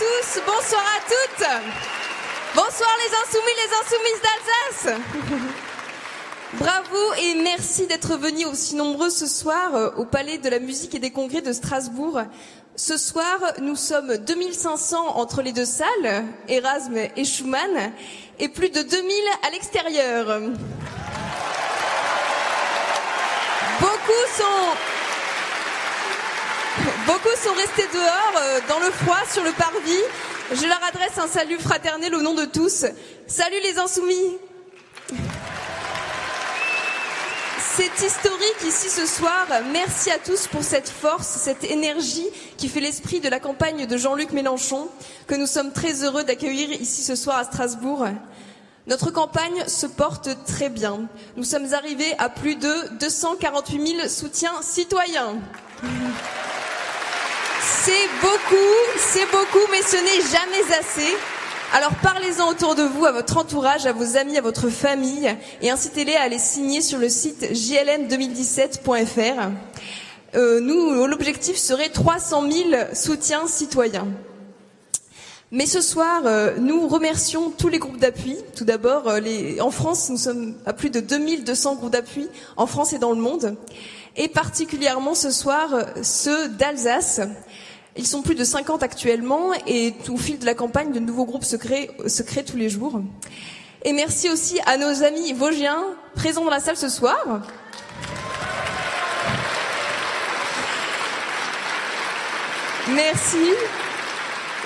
Bonsoir à tous, bonsoir à toutes. Bonsoir les insoumis, les insoumises d'Alsace. Bravo et merci d'être venus aussi nombreux ce soir euh, au Palais de la musique et des congrès de Strasbourg. Ce soir, nous sommes 2500 entre les deux salles, Erasme et Schumann, et plus de 2000 à l'extérieur. Beaucoup sont Beaucoup sont restés dehors, euh, dans le froid, sur le parvis. Je leur adresse un salut fraternel au nom de tous. Salut les insoumis C'est historique ici ce soir. Merci à tous pour cette force, cette énergie qui fait l'esprit de la campagne de Jean-Luc Mélenchon, que nous sommes très heureux d'accueillir ici ce soir à Strasbourg. Notre campagne se porte très bien. Nous sommes arrivés à plus de 248 000 soutiens citoyens. C'est beaucoup, c'est beaucoup, mais ce n'est jamais assez. Alors parlez-en autour de vous, à votre entourage, à vos amis, à votre famille, et incitez-les à aller signer sur le site jln2017.fr. Euh, nous, l'objectif serait 300 000 soutiens citoyens. Mais ce soir, euh, nous remercions tous les groupes d'appui. Tout d'abord, euh, en France, nous sommes à plus de 2200 groupes d'appui en France et dans le monde. Et particulièrement ce soir, ceux d'Alsace. Ils sont plus de 50 actuellement et au fil de la campagne, de nouveaux groupes se créent, tous les jours. Et merci aussi à nos amis vosgiens présents dans la salle ce soir. Merci.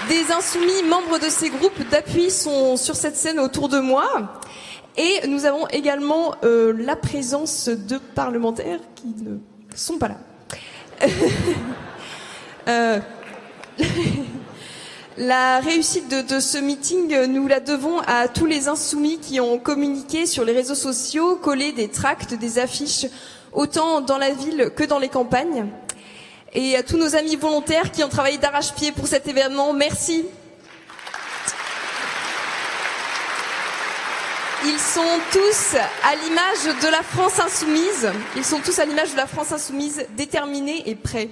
Des insoumis membres de ces groupes d'appui sont sur cette scène autour de moi. Et nous avons également euh, la présence de parlementaires qui ne sont pas là. euh, la réussite de, de, ce meeting, nous la devons à tous les insoumis qui ont communiqué sur les réseaux sociaux, collé des tracts, des affiches, autant dans la ville que dans les campagnes. Et à tous nos amis volontaires qui ont travaillé d'arrache-pied pour cet événement, merci. Ils sont tous à l'image de la France insoumise. Ils sont tous à l'image de la France insoumise, déterminés et prêts.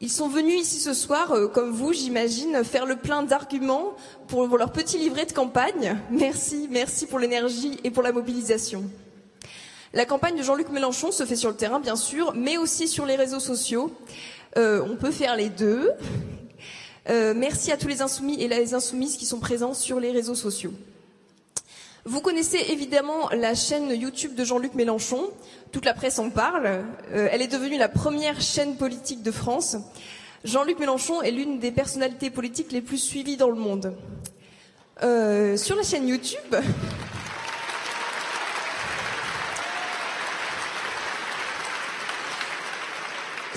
Ils sont venus ici ce soir, euh, comme vous, j'imagine, faire le plein d'arguments pour leur petit livret de campagne. Merci, merci pour l'énergie et pour la mobilisation. La campagne de Jean-Luc Mélenchon se fait sur le terrain, bien sûr, mais aussi sur les réseaux sociaux. Euh, on peut faire les deux. Euh, merci à tous les insoumis et les insoumises qui sont présents sur les réseaux sociaux. Vous connaissez évidemment la chaîne YouTube de Jean-Luc Mélenchon. Toute la presse en parle. Euh, elle est devenue la première chaîne politique de France. Jean-Luc Mélenchon est l'une des personnalités politiques les plus suivies dans le monde. Euh, sur la chaîne YouTube,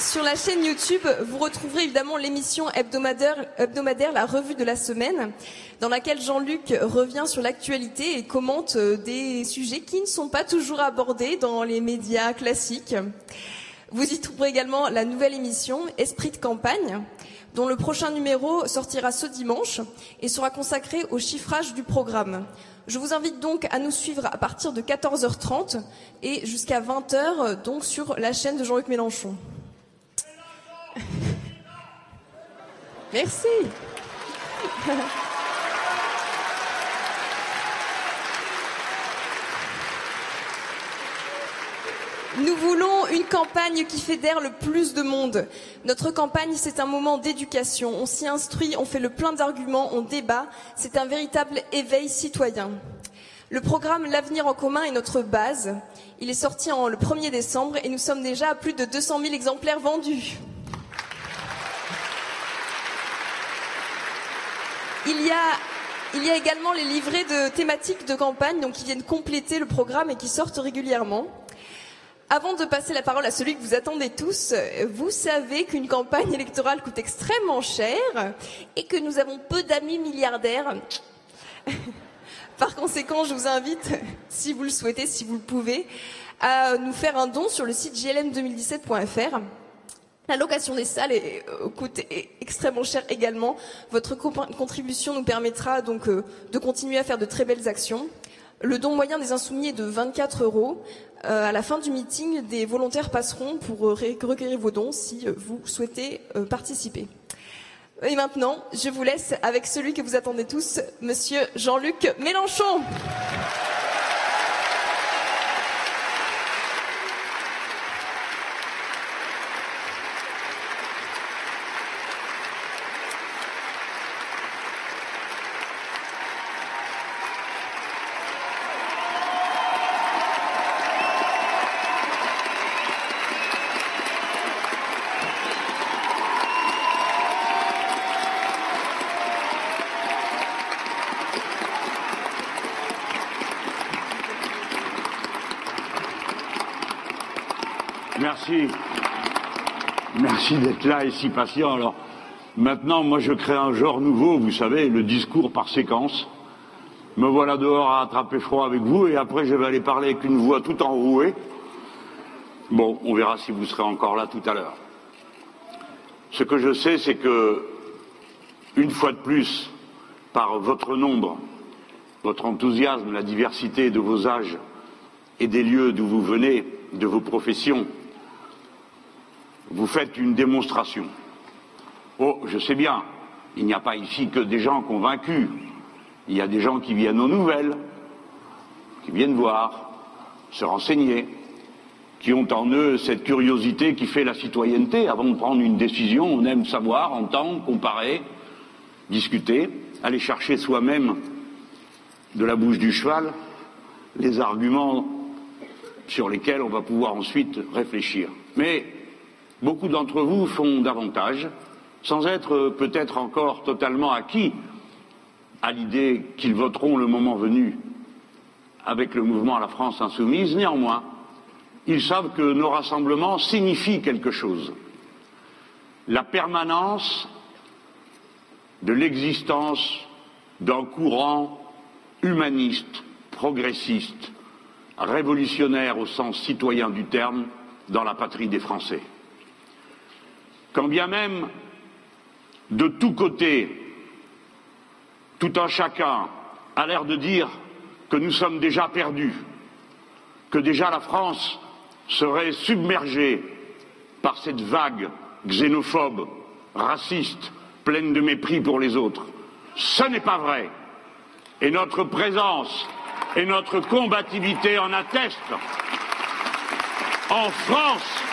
Sur la chaîne YouTube, vous retrouverez évidemment l'émission hebdomadaire, La Revue de la Semaine, dans laquelle Jean-Luc revient sur l'actualité et commente euh, des sujets qui ne sont pas toujours abordés dans les médias classiques. Vous y trouverez également la nouvelle émission Esprit de campagne, dont le prochain numéro sortira ce dimanche et sera consacré au chiffrage du programme. Je vous invite donc à nous suivre à partir de 14h30 et jusqu'à 20h donc sur la chaîne de Jean-Luc Mélenchon. Merci. Nous voulons une campagne qui fédère le plus de monde. Notre campagne, c'est un moment d'éducation. On s'y instruit, on fait le plein d'arguments, on débat. C'est un véritable éveil citoyen. Le programme L'avenir en commun est notre base. Il est sorti le 1er décembre et nous sommes déjà à plus de 200 000 exemplaires vendus. Il y a il y a également les livrets de thématiques de campagne donc qui viennent compléter le programme et qui sortent régulièrement. Avant de passer la parole à celui que vous attendez tous, vous savez qu'une campagne électorale coûte extrêmement cher et que nous avons peu d'amis milliardaires. Par conséquent, je vous invite, si vous le souhaitez, si vous le pouvez, à nous faire un don sur le site glm2017.fr. La location des salles euh, coûte extrêmement cher également. Votre contribution nous permettra donc euh, de continuer à faire de très belles actions. Le don moyen des insoumis est de 24 euros. Euh, à la fin du meeting, des volontaires passeront pour recueillir vos dons si vous souhaitez participer. Et maintenant, je vous laisse avec celui que vous attendez tous, Monsieur Jean-Luc Mélenchon. Merci. D'être là et si patient. Alors, maintenant, moi, je crée un genre nouveau, vous savez, le discours par séquence. Me voilà dehors à attraper froid avec vous et après, je vais aller parler avec une voix tout enrouée. Bon, on verra si vous serez encore là tout à l'heure. Ce que je sais, c'est que, une fois de plus, par votre nombre, votre enthousiasme, la diversité de vos âges et des lieux d'où vous venez, de vos professions, vous faites une démonstration. Oh, je sais bien, il n'y a pas ici que des gens convaincus. Il y a des gens qui viennent aux nouvelles, qui viennent voir, se renseigner, qui ont en eux cette curiosité qui fait la citoyenneté. Avant de prendre une décision, on aime savoir, entendre, comparer, discuter, aller chercher soi-même de la bouche du cheval les arguments sur lesquels on va pouvoir ensuite réfléchir. Mais Beaucoup d'entre vous font davantage, sans être peut-être encore totalement acquis à l'idée qu'ils voteront le moment venu avec le mouvement à la France insoumise. Néanmoins, ils savent que nos rassemblements signifient quelque chose. La permanence de l'existence d'un courant humaniste, progressiste, révolutionnaire au sens citoyen du terme dans la patrie des Français quand bien même de tous côtés, tout un chacun a l'air de dire que nous sommes déjà perdus, que déjà la France serait submergée par cette vague xénophobe, raciste, pleine de mépris pour les autres. Ce n'est pas vrai. Et notre présence et notre combativité en attestent. En France,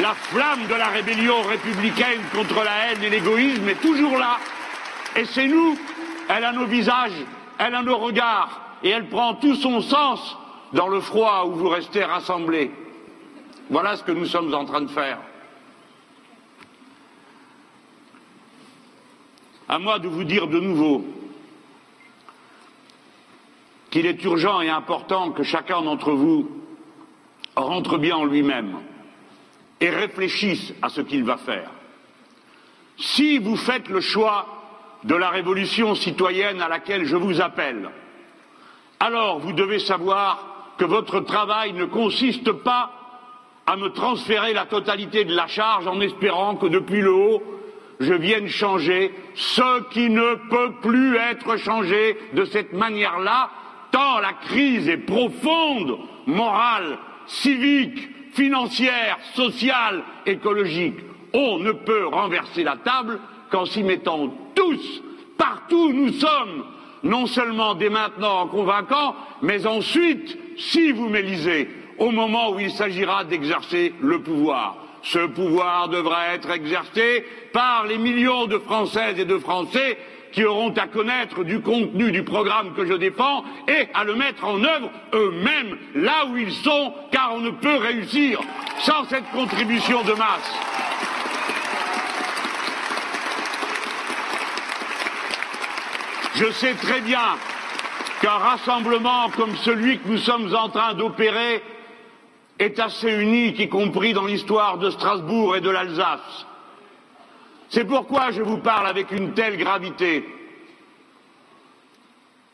la flamme de la rébellion républicaine contre la haine et l'égoïsme est toujours là. Et c'est nous, elle a nos visages, elle a nos regards, et elle prend tout son sens dans le froid où vous restez rassemblés. Voilà ce que nous sommes en train de faire. À moi de vous dire de nouveau qu'il est urgent et important que chacun d'entre vous rentre bien en lui-même et réfléchisse à ce qu'il va faire. Si vous faites le choix de la révolution citoyenne à laquelle je vous appelle, alors vous devez savoir que votre travail ne consiste pas à me transférer la totalité de la charge en espérant que depuis le haut, je vienne changer ce qui ne peut plus être changé de cette manière-là, tant la crise est profonde, morale, civique, financière, sociale, écologique. On ne peut renverser la table qu'en s'y mettant tous, partout où nous sommes, non seulement dès maintenant en convaincant, mais ensuite, si vous m'élisez, au moment où il s'agira d'exercer le pouvoir. Ce pouvoir devra être exercé par les millions de Françaises et de Français qui auront à connaître du contenu du programme que je défends et à le mettre en œuvre eux-mêmes là où ils sont, car on ne peut réussir sans cette contribution de masse. Je sais très bien qu'un rassemblement comme celui que nous sommes en train d'opérer est assez unique, y compris dans l'histoire de Strasbourg et de l'Alsace. C'est pourquoi je vous parle avec une telle gravité.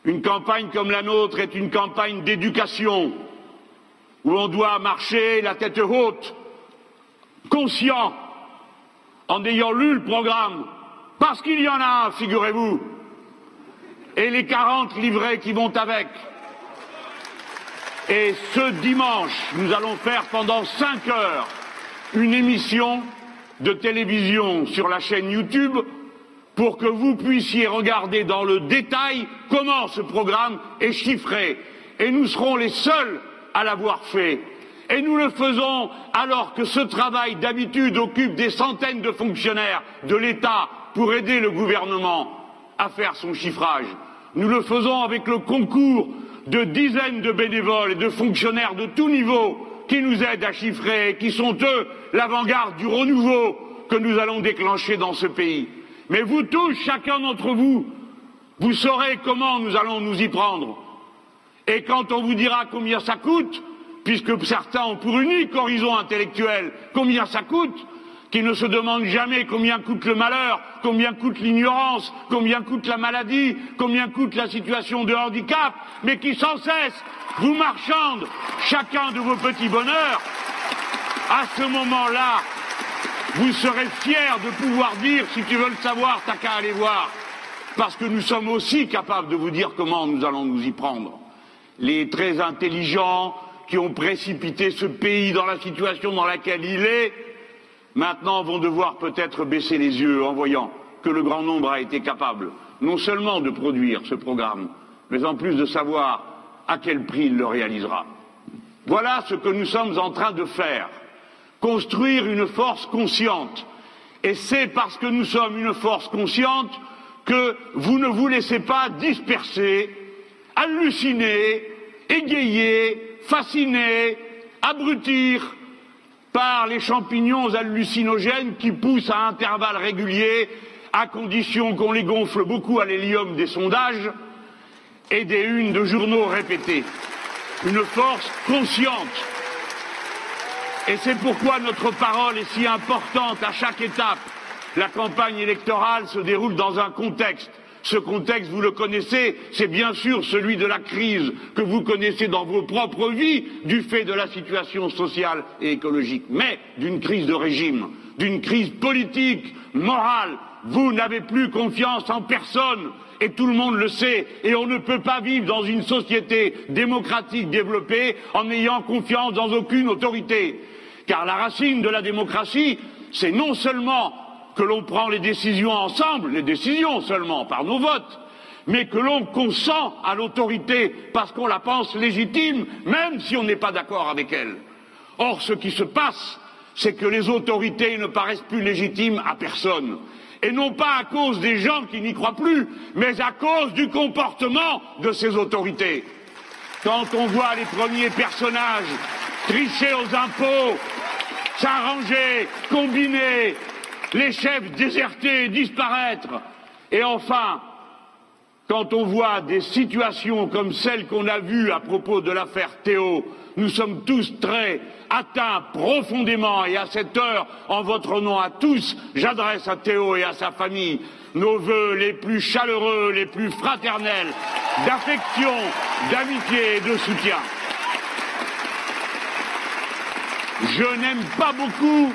Une campagne comme la nôtre est une campagne d'éducation, où on doit marcher la tête haute, conscient, en ayant lu le programme, parce qu'il y en a figurez-vous, et les quarante livrets qui vont avec. Et ce dimanche, nous allons faire pendant cinq heures une émission de télévision sur la chaîne YouTube pour que vous puissiez regarder dans le détail comment ce programme est chiffré. Et nous serons les seuls à l'avoir fait. Et nous le faisons alors que ce travail d'habitude occupe des centaines de fonctionnaires de l'État pour aider le gouvernement à faire son chiffrage. Nous le faisons avec le concours de dizaines de bénévoles et de fonctionnaires de tous niveaux qui nous aident à chiffrer qui sont eux l'avant-garde du renouveau que nous allons déclencher dans ce pays. Mais vous tous, chacun d'entre vous, vous saurez comment nous allons nous y prendre. Et quand on vous dira combien ça coûte, puisque certains ont pour unique horizon intellectuel combien ça coûte, qui ne se demandent jamais combien coûte le malheur, combien coûte l'ignorance, combien coûte la maladie, combien coûte la situation de handicap, mais qui sans cesse vous marchandent chacun de vos petits bonheurs, à ce moment-là, vous serez fiers de pouvoir dire, si tu veux le savoir, t'as qu'à aller voir. Parce que nous sommes aussi capables de vous dire comment nous allons nous y prendre. Les très intelligents qui ont précipité ce pays dans la situation dans laquelle il est, maintenant vont devoir peut-être baisser les yeux en voyant que le grand nombre a été capable non seulement de produire ce programme, mais en plus de savoir à quel prix il le réalisera. Voilà ce que nous sommes en train de faire construire une force consciente. Et c'est parce que nous sommes une force consciente que vous ne vous laissez pas disperser, halluciner, égayer, fasciner, abrutir par les champignons hallucinogènes qui poussent à intervalles réguliers, à condition qu'on les gonfle beaucoup à l'hélium des sondages et des unes de journaux répétées. Une force consciente et c'est pourquoi notre parole est si importante à chaque étape. La campagne électorale se déroule dans un contexte. Ce contexte, vous le connaissez, c'est bien sûr celui de la crise que vous connaissez dans vos propres vies du fait de la situation sociale et écologique, mais d'une crise de régime, d'une crise politique, morale. Vous n'avez plus confiance en personne et tout le monde le sait, et on ne peut pas vivre dans une société démocratique développée en ayant confiance dans aucune autorité. Car la racine de la démocratie, c'est non seulement que l'on prend les décisions ensemble, les décisions seulement par nos votes, mais que l'on consent à l'autorité parce qu'on la pense légitime, même si on n'est pas d'accord avec elle. Or, ce qui se passe, c'est que les autorités ne paraissent plus légitimes à personne et non pas à cause des gens qui n'y croient plus, mais à cause du comportement de ces autorités. Quand on voit les premiers personnages tricher aux impôts, s'arranger, combiner, les chefs déserter, disparaître, et enfin, quand on voit des situations comme celles qu'on a vues à propos de l'affaire Théo, nous sommes tous très atteints profondément et à cette heure, en votre nom à tous, j'adresse à Théo et à sa famille nos voeux les plus chaleureux, les plus fraternels, d'affection, d'amitié et de soutien. Je n'aime pas beaucoup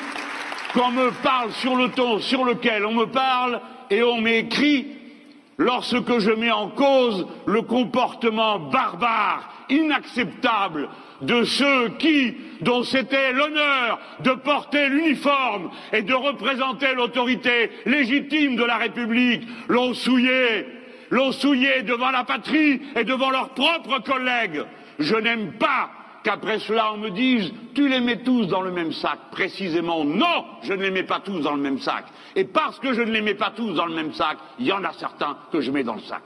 qu'on me parle sur le ton sur lequel on me parle et on m'écrit lorsque je mets en cause le comportement barbare, inacceptable de ceux qui, dont c'était l'honneur de porter l'uniforme et de représenter l'autorité légitime de la République, l'ont souillé, l'ont souillé devant la patrie et devant leurs propres collègues. Je n'aime pas qu'après cela on me dise tu les mets tous dans le même sac. Précisément, non, je ne les mets pas tous dans le même sac. Et parce que je ne les mets pas tous dans le même sac, il y en a certains que je mets dans le sac.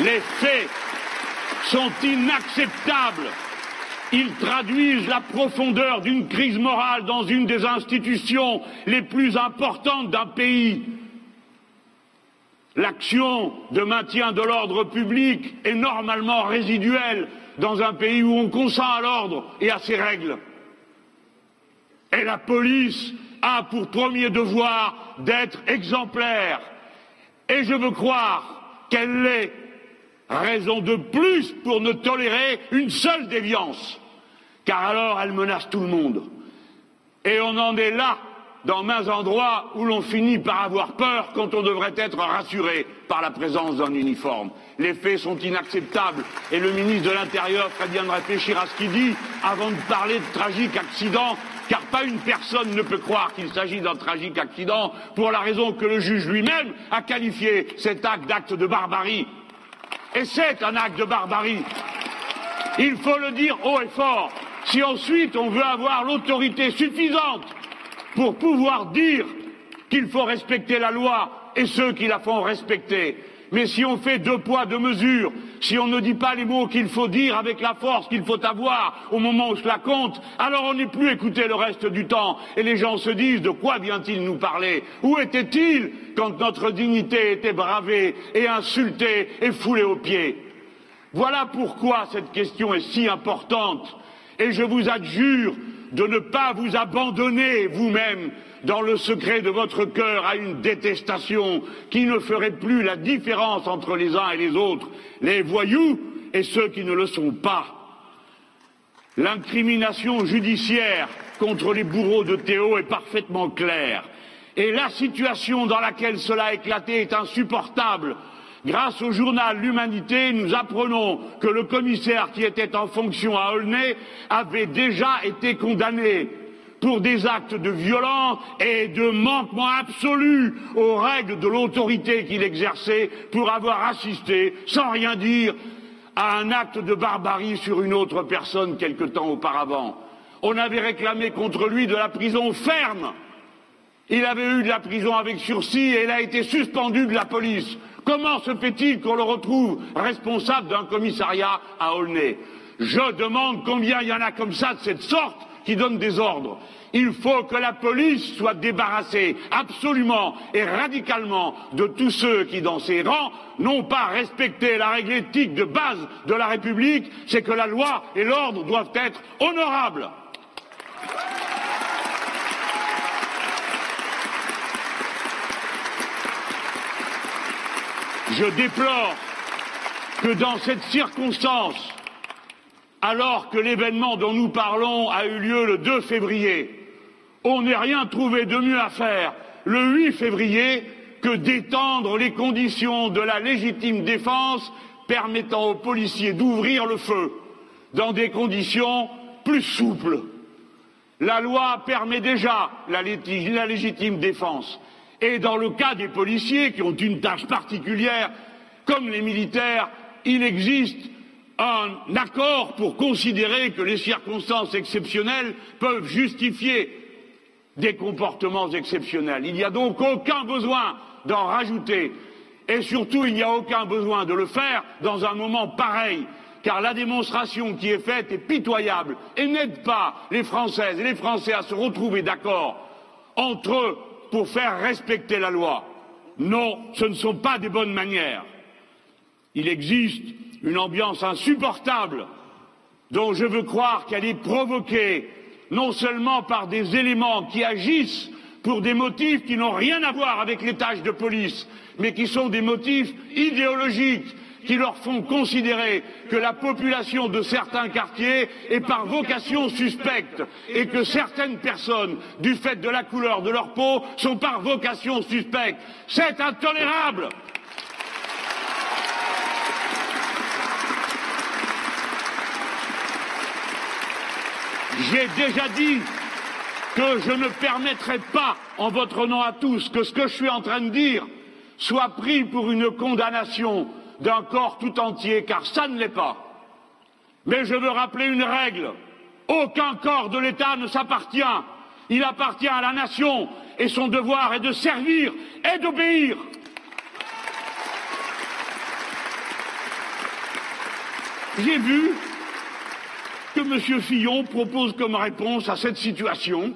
Les faits sont inacceptables. Ils traduisent la profondeur d'une crise morale dans une des institutions les plus importantes d'un pays. L'action de maintien de l'ordre public est normalement résiduelle dans un pays où on consent à l'ordre et à ses règles. Et la police a pour premier devoir d'être exemplaire. Et je veux croire qu'elle l'est raison de plus pour ne tolérer une seule déviance, car alors elle menace tout le monde. Et on en est là dans maints endroits où l'on finit par avoir peur quand on devrait être rassuré par la présence d'un uniforme. Les faits sont inacceptables et le ministre de l'Intérieur ferait bien de réfléchir à ce qu'il dit avant de parler de tragiques accidents car pas une personne ne peut croire qu'il s'agit d'un tragique accident pour la raison que le juge lui-même a qualifié cet acte d'acte de barbarie. Et c'est un acte de barbarie. Il faut le dire haut et fort. Si ensuite on veut avoir l'autorité suffisante pour pouvoir dire qu'il faut respecter la loi et ceux qui la font respecter, mais si on fait deux poids, deux mesures, si on ne dit pas les mots qu'il faut dire avec la force qu'il faut avoir au moment où cela compte, alors on n'est plus écouté le reste du temps. Et les gens se disent de quoi vient-il nous parler? Où était-il quand notre dignité était bravée et insultée et foulée aux pieds? Voilà pourquoi cette question est si importante. Et je vous adjure de ne pas vous abandonner vous-même dans le secret de votre cœur à une détestation qui ne ferait plus la différence entre les uns et les autres, les voyous et ceux qui ne le sont pas. L'incrimination judiciaire contre les bourreaux de Théo est parfaitement claire. Et la situation dans laquelle cela a éclaté est insupportable. Grâce au journal L'Humanité, nous apprenons que le commissaire qui était en fonction à Aulnay avait déjà été condamné pour des actes de violence et de manquement absolu aux règles de l'autorité qu'il exerçait pour avoir assisté, sans rien dire, à un acte de barbarie sur une autre personne quelque temps auparavant. On avait réclamé contre lui de la prison ferme. Il avait eu de la prison avec sursis et il a été suspendu de la police. Comment se fait-il qu'on le retrouve responsable d'un commissariat à Aulnay? Je demande combien il y en a comme ça de cette sorte qui donnent des ordres. Il faut que la police soit débarrassée absolument et radicalement de tous ceux qui, dans ses rangs, n'ont pas respecté la règle éthique de base de la République, c'est que la loi et l'ordre doivent être honorables. Je déplore que dans cette circonstance, alors que l'événement dont nous parlons a eu lieu le 2 février, on n'ait rien trouvé de mieux à faire le 8 février que d'étendre les conditions de la légitime défense permettant aux policiers d'ouvrir le feu dans des conditions plus souples. La loi permet déjà la, la, légitime défense. Et dans le cas des policiers qui ont une tâche particulière, comme les militaires, il existe un accord pour considérer que les circonstances exceptionnelles peuvent justifier des comportements exceptionnels. Il n'y a donc aucun besoin d'en rajouter. Et surtout, il n'y a aucun besoin de le faire dans un moment pareil, car la démonstration qui est faite est pitoyable et n'aide pas les Françaises et les Français à se retrouver d'accord entre eux pour faire respecter la loi. Non, ce ne sont pas des bonnes manières. Il existe une ambiance insupportable dont je veux croire qu'elle est provoquée non seulement par des éléments qui agissent pour des motifs qui n'ont rien à voir avec les tâches de police, mais qui sont des motifs idéologiques qui leur font considérer que la population de certains quartiers est par vocation suspecte et que certaines personnes, du fait de la couleur de leur peau, sont par vocation suspectes. C'est intolérable. J'ai déjà dit que je ne permettrai pas, en votre nom à tous, que ce que je suis en train de dire soit pris pour une condamnation d'un corps tout entier, car ça ne l'est pas. Mais je veux rappeler une règle. Aucun corps de l'État ne s'appartient. Il appartient à la nation et son devoir est de servir et d'obéir. J'ai vu que M. Fillon propose comme réponse à cette situation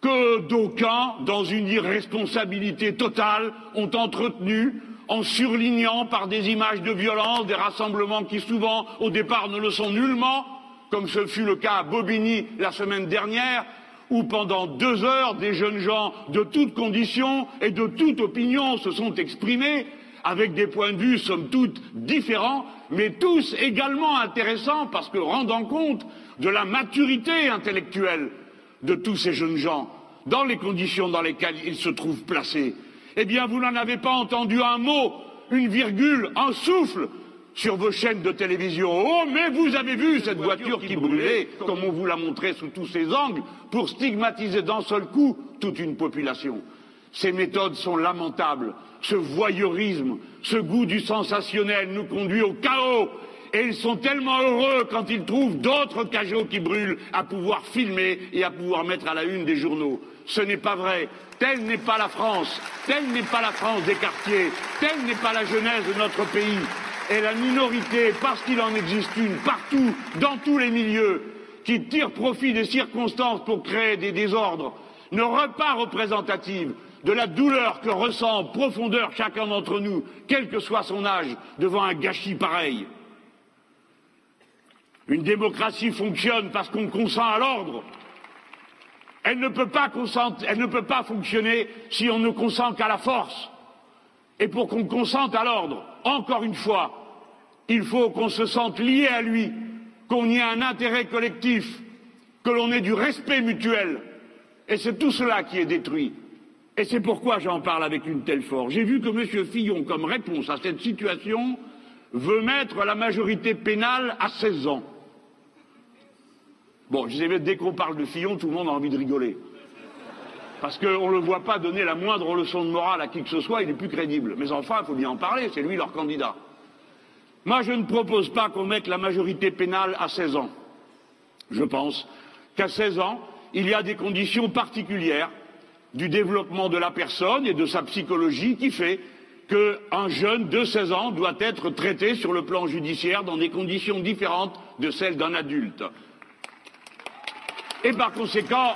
que d'aucuns, dans une irresponsabilité totale, ont entretenu en surlignant par des images de violence des rassemblements qui souvent au départ ne le sont nullement, comme ce fut le cas à Bobigny la semaine dernière, où pendant deux heures des jeunes gens de toutes conditions et de toute opinion se sont exprimés avec des points de vue somme toute différents, mais tous également intéressants parce que rendant compte de la maturité intellectuelle de tous ces jeunes gens, dans les conditions dans lesquelles ils se trouvent placés. Eh bien, vous n'en avez pas entendu un mot, une virgule, un souffle sur vos chaînes de télévision. Oh, mais vous avez vu cette voiture qui brûlait, comme on vous l'a montré sous tous ses angles, pour stigmatiser d'un seul coup toute une population. Ces méthodes sont lamentables. Ce voyeurisme, ce goût du sensationnel nous conduit au chaos. Et ils sont tellement heureux quand ils trouvent d'autres cajots qui brûlent à pouvoir filmer et à pouvoir mettre à la une des journaux. Ce n'est pas vrai. Telle n'est pas la France. Telle n'est pas la France des quartiers. Telle n'est pas la jeunesse de notre pays. Et la minorité, parce qu'il en existe une partout, dans tous les milieux, qui tire profit des circonstances pour créer des désordres, ne repart représentative de la douleur que ressent en profondeur chacun d'entre nous, quel que soit son âge, devant un gâchis pareil. Une démocratie fonctionne parce qu'on consent à l'ordre. Elle ne, peut pas fonctionner si on ne consent qu'à la force. Et pour qu'on consente à l'ordre, encore une fois, il faut qu'on se sente lié à lui, qu'on y ait un intérêt collectif, que l'on ait du respect mutuel. Et c'est tout cela qui est détruit. Et c'est pourquoi j'en parle avec une telle force. J'ai vu que M. Fillon, comme réponse à cette situation, veut mettre la majorité pénale à 16 ans. Bon, je sais, dès qu'on parle de Fillon, tout le monde a envie de rigoler. Parce qu'on ne le voit pas donner la moindre leçon de morale à qui que ce soit, il est plus crédible. Mais enfin, il faut bien en parler, c'est lui leur candidat. Moi, je ne propose pas qu'on mette la majorité pénale à 16 ans. Je pense qu'à 16 ans, il y a des conditions particulières du développement de la personne et de sa psychologie qui fait qu'un jeune de 16 ans doit être traité sur le plan judiciaire dans des conditions différentes de celles d'un adulte. Et par conséquent,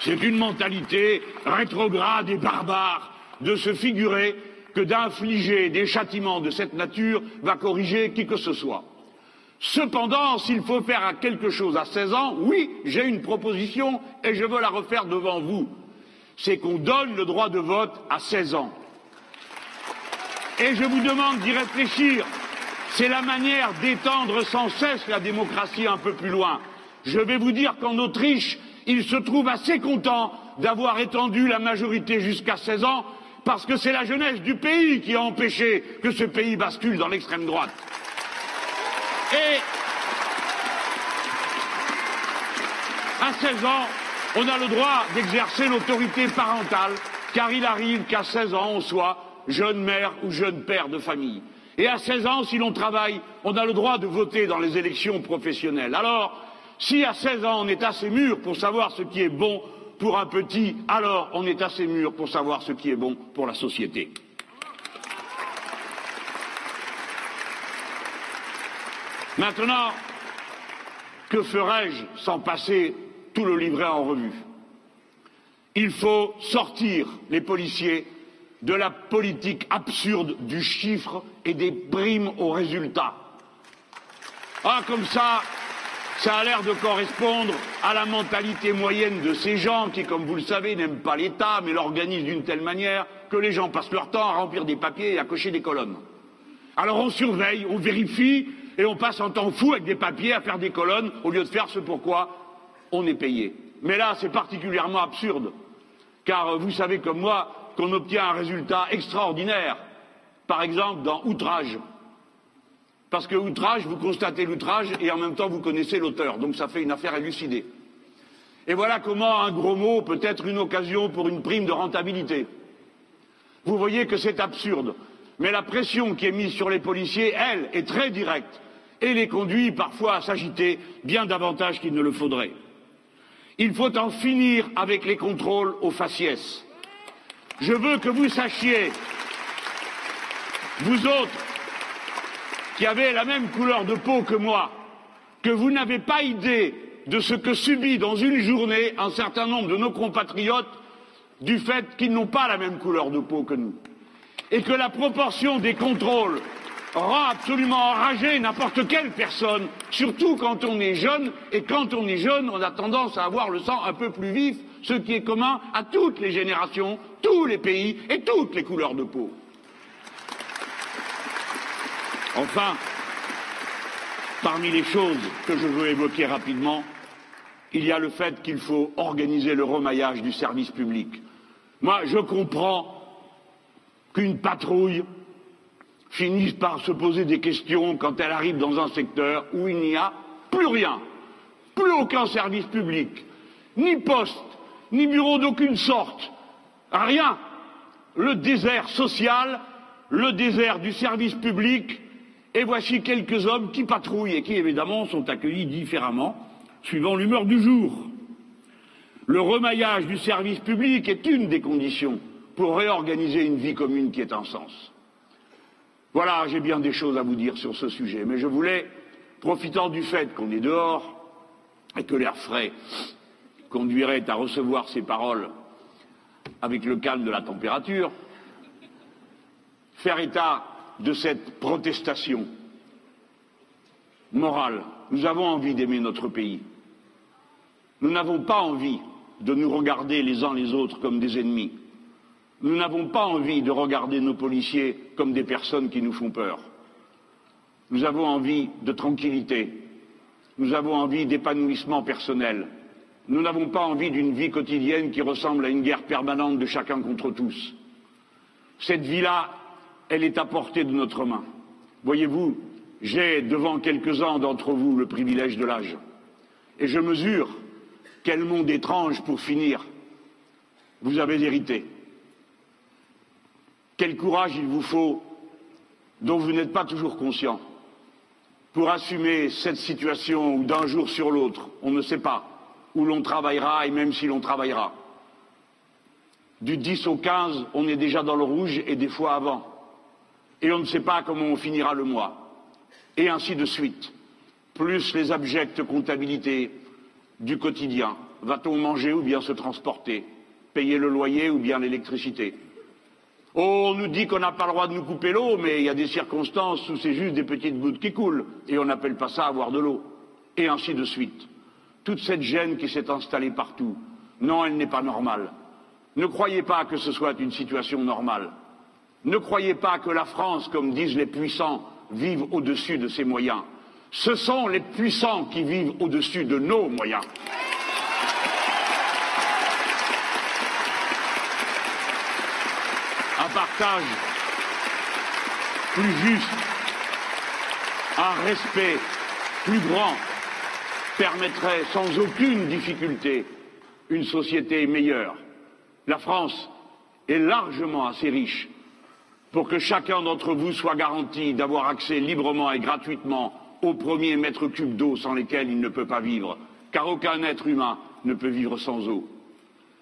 c'est une mentalité rétrograde et barbare de se figurer que d'infliger des châtiments de cette nature va corriger qui que ce soit. Cependant, s'il faut faire quelque chose à 16 ans, oui, j'ai une proposition et je veux la refaire devant vous. C'est qu'on donne le droit de vote à 16 ans. Et je vous demande d'y réfléchir. C'est la manière d'étendre sans cesse la démocratie un peu plus loin. Je vais vous dire qu'en Autriche, ils se trouvent assez contents d'avoir étendu la majorité jusqu'à 16 ans parce que c'est la jeunesse du pays qui a empêché que ce pays bascule dans l'extrême droite. Et à 16 ans, on a le droit d'exercer l'autorité parentale, car il arrive qu'à 16 ans, on soit jeune mère ou jeune père de famille. Et à 16 ans, si l'on travaille, on a le droit de voter dans les élections professionnelles. Alors, si à 16 ans, on est assez mûr pour savoir ce qui est bon pour un petit, alors on est assez mûr pour savoir ce qui est bon pour la société. Maintenant, que ferais-je sans passer tout le livret en revue? Il faut sortir les policiers de la politique absurde du chiffre et des primes aux résultats. Ah, comme ça, ça a l'air de correspondre à la mentalité moyenne de ces gens qui, comme vous le savez, n'aiment pas l'État, mais l'organisent d'une telle manière que les gens passent leur temps à remplir des papiers et à cocher des colonnes. Alors on surveille, on vérifie, et on passe un temps fou avec des papiers à faire des colonnes au lieu de faire ce pourquoi on est payé. Mais là, c'est particulièrement absurde, car vous savez comme moi qu'on obtient un résultat extraordinaire, par exemple dans outrage. Parce que outrage, vous constatez l'outrage et en même temps vous connaissez l'auteur, donc ça fait une affaire élucidée. Et voilà comment un gros mot peut être une occasion pour une prime de rentabilité. Vous voyez que c'est absurde. Mais la pression qui est mise sur les policiers, elle, est très directe et les conduit parfois à s'agiter bien davantage qu'il ne le faudrait. Il faut en finir avec les contrôles aux faciès. Je veux que vous sachiez, vous autres, qui avez la même couleur de peau que moi, que vous n'avez pas idée de ce que subit dans une journée un certain nombre de nos compatriotes du fait qu'ils n'ont pas la même couleur de peau que nous et que la proportion des contrôles rend absolument enragé n'importe quelle personne, surtout quand on est jeune, et quand on est jeune, on a tendance à avoir le sang un peu plus vif, ce qui est commun à toutes les générations, tous les pays et toutes les couleurs de peau. Enfin, parmi les choses que je veux évoquer rapidement, il y a le fait qu'il faut organiser le remaillage du service public. Moi, je comprends qu'une patrouille finissent par se poser des questions quand elles arrivent dans un secteur où il n'y a plus rien, plus aucun service public, ni poste, ni bureau d'aucune sorte, rien. Le désert social, le désert du service public, et voici quelques hommes qui patrouillent et qui évidemment sont accueillis différemment, suivant l'humeur du jour. Le remaillage du service public est une des conditions pour réorganiser une vie commune qui est en sens. Voilà, j'ai bien des choses à vous dire sur ce sujet, mais je voulais, profitant du fait qu'on est dehors et que l'air frais conduirait à recevoir ces paroles avec le calme de la température, faire état de cette protestation morale. Nous avons envie d'aimer notre pays. Nous n'avons pas envie de nous regarder les uns les autres comme des ennemis. Nous n'avons pas envie de regarder nos policiers comme des personnes qui nous font peur. Nous avons envie de tranquillité. Nous avons envie d'épanouissement personnel. Nous n'avons pas envie d'une vie quotidienne qui ressemble à une guerre permanente de chacun contre tous. Cette vie-là, elle est à portée de notre main. Voyez-vous, j'ai devant quelques-uns d'entre vous le privilège de l'âge. Et je mesure quel monde étrange pour finir vous avez hérité. Quel courage il vous faut, dont vous n'êtes pas toujours conscient, pour assumer cette situation où d'un jour sur l'autre, on ne sait pas où l'on travaillera et même si l'on travaillera. Du 10 au 15, on est déjà dans le rouge et des fois avant. Et on ne sait pas comment on finira le mois. Et ainsi de suite. Plus les abjectes comptabilités du quotidien. Va-t-on manger ou bien se transporter? Payer le loyer ou bien l'électricité? Oh, on nous dit qu'on n'a pas le droit de nous couper l'eau, mais il y a des circonstances où c'est juste des petites gouttes qui coulent, et on n'appelle pas ça avoir de l'eau. Et ainsi de suite. Toute cette gêne qui s'est installée partout, non, elle n'est pas normale. Ne croyez pas que ce soit une situation normale. Ne croyez pas que la France, comme disent les puissants, vive au-dessus de ses moyens. Ce sont les puissants qui vivent au-dessus de nos moyens. Un partage plus juste, un respect plus grand permettrait sans aucune difficulté une société meilleure. La France est largement assez riche pour que chacun d'entre vous soit garanti d'avoir accès librement et gratuitement aux premiers mètres cubes d'eau sans lesquels il ne peut pas vivre, car aucun être humain ne peut vivre sans eau.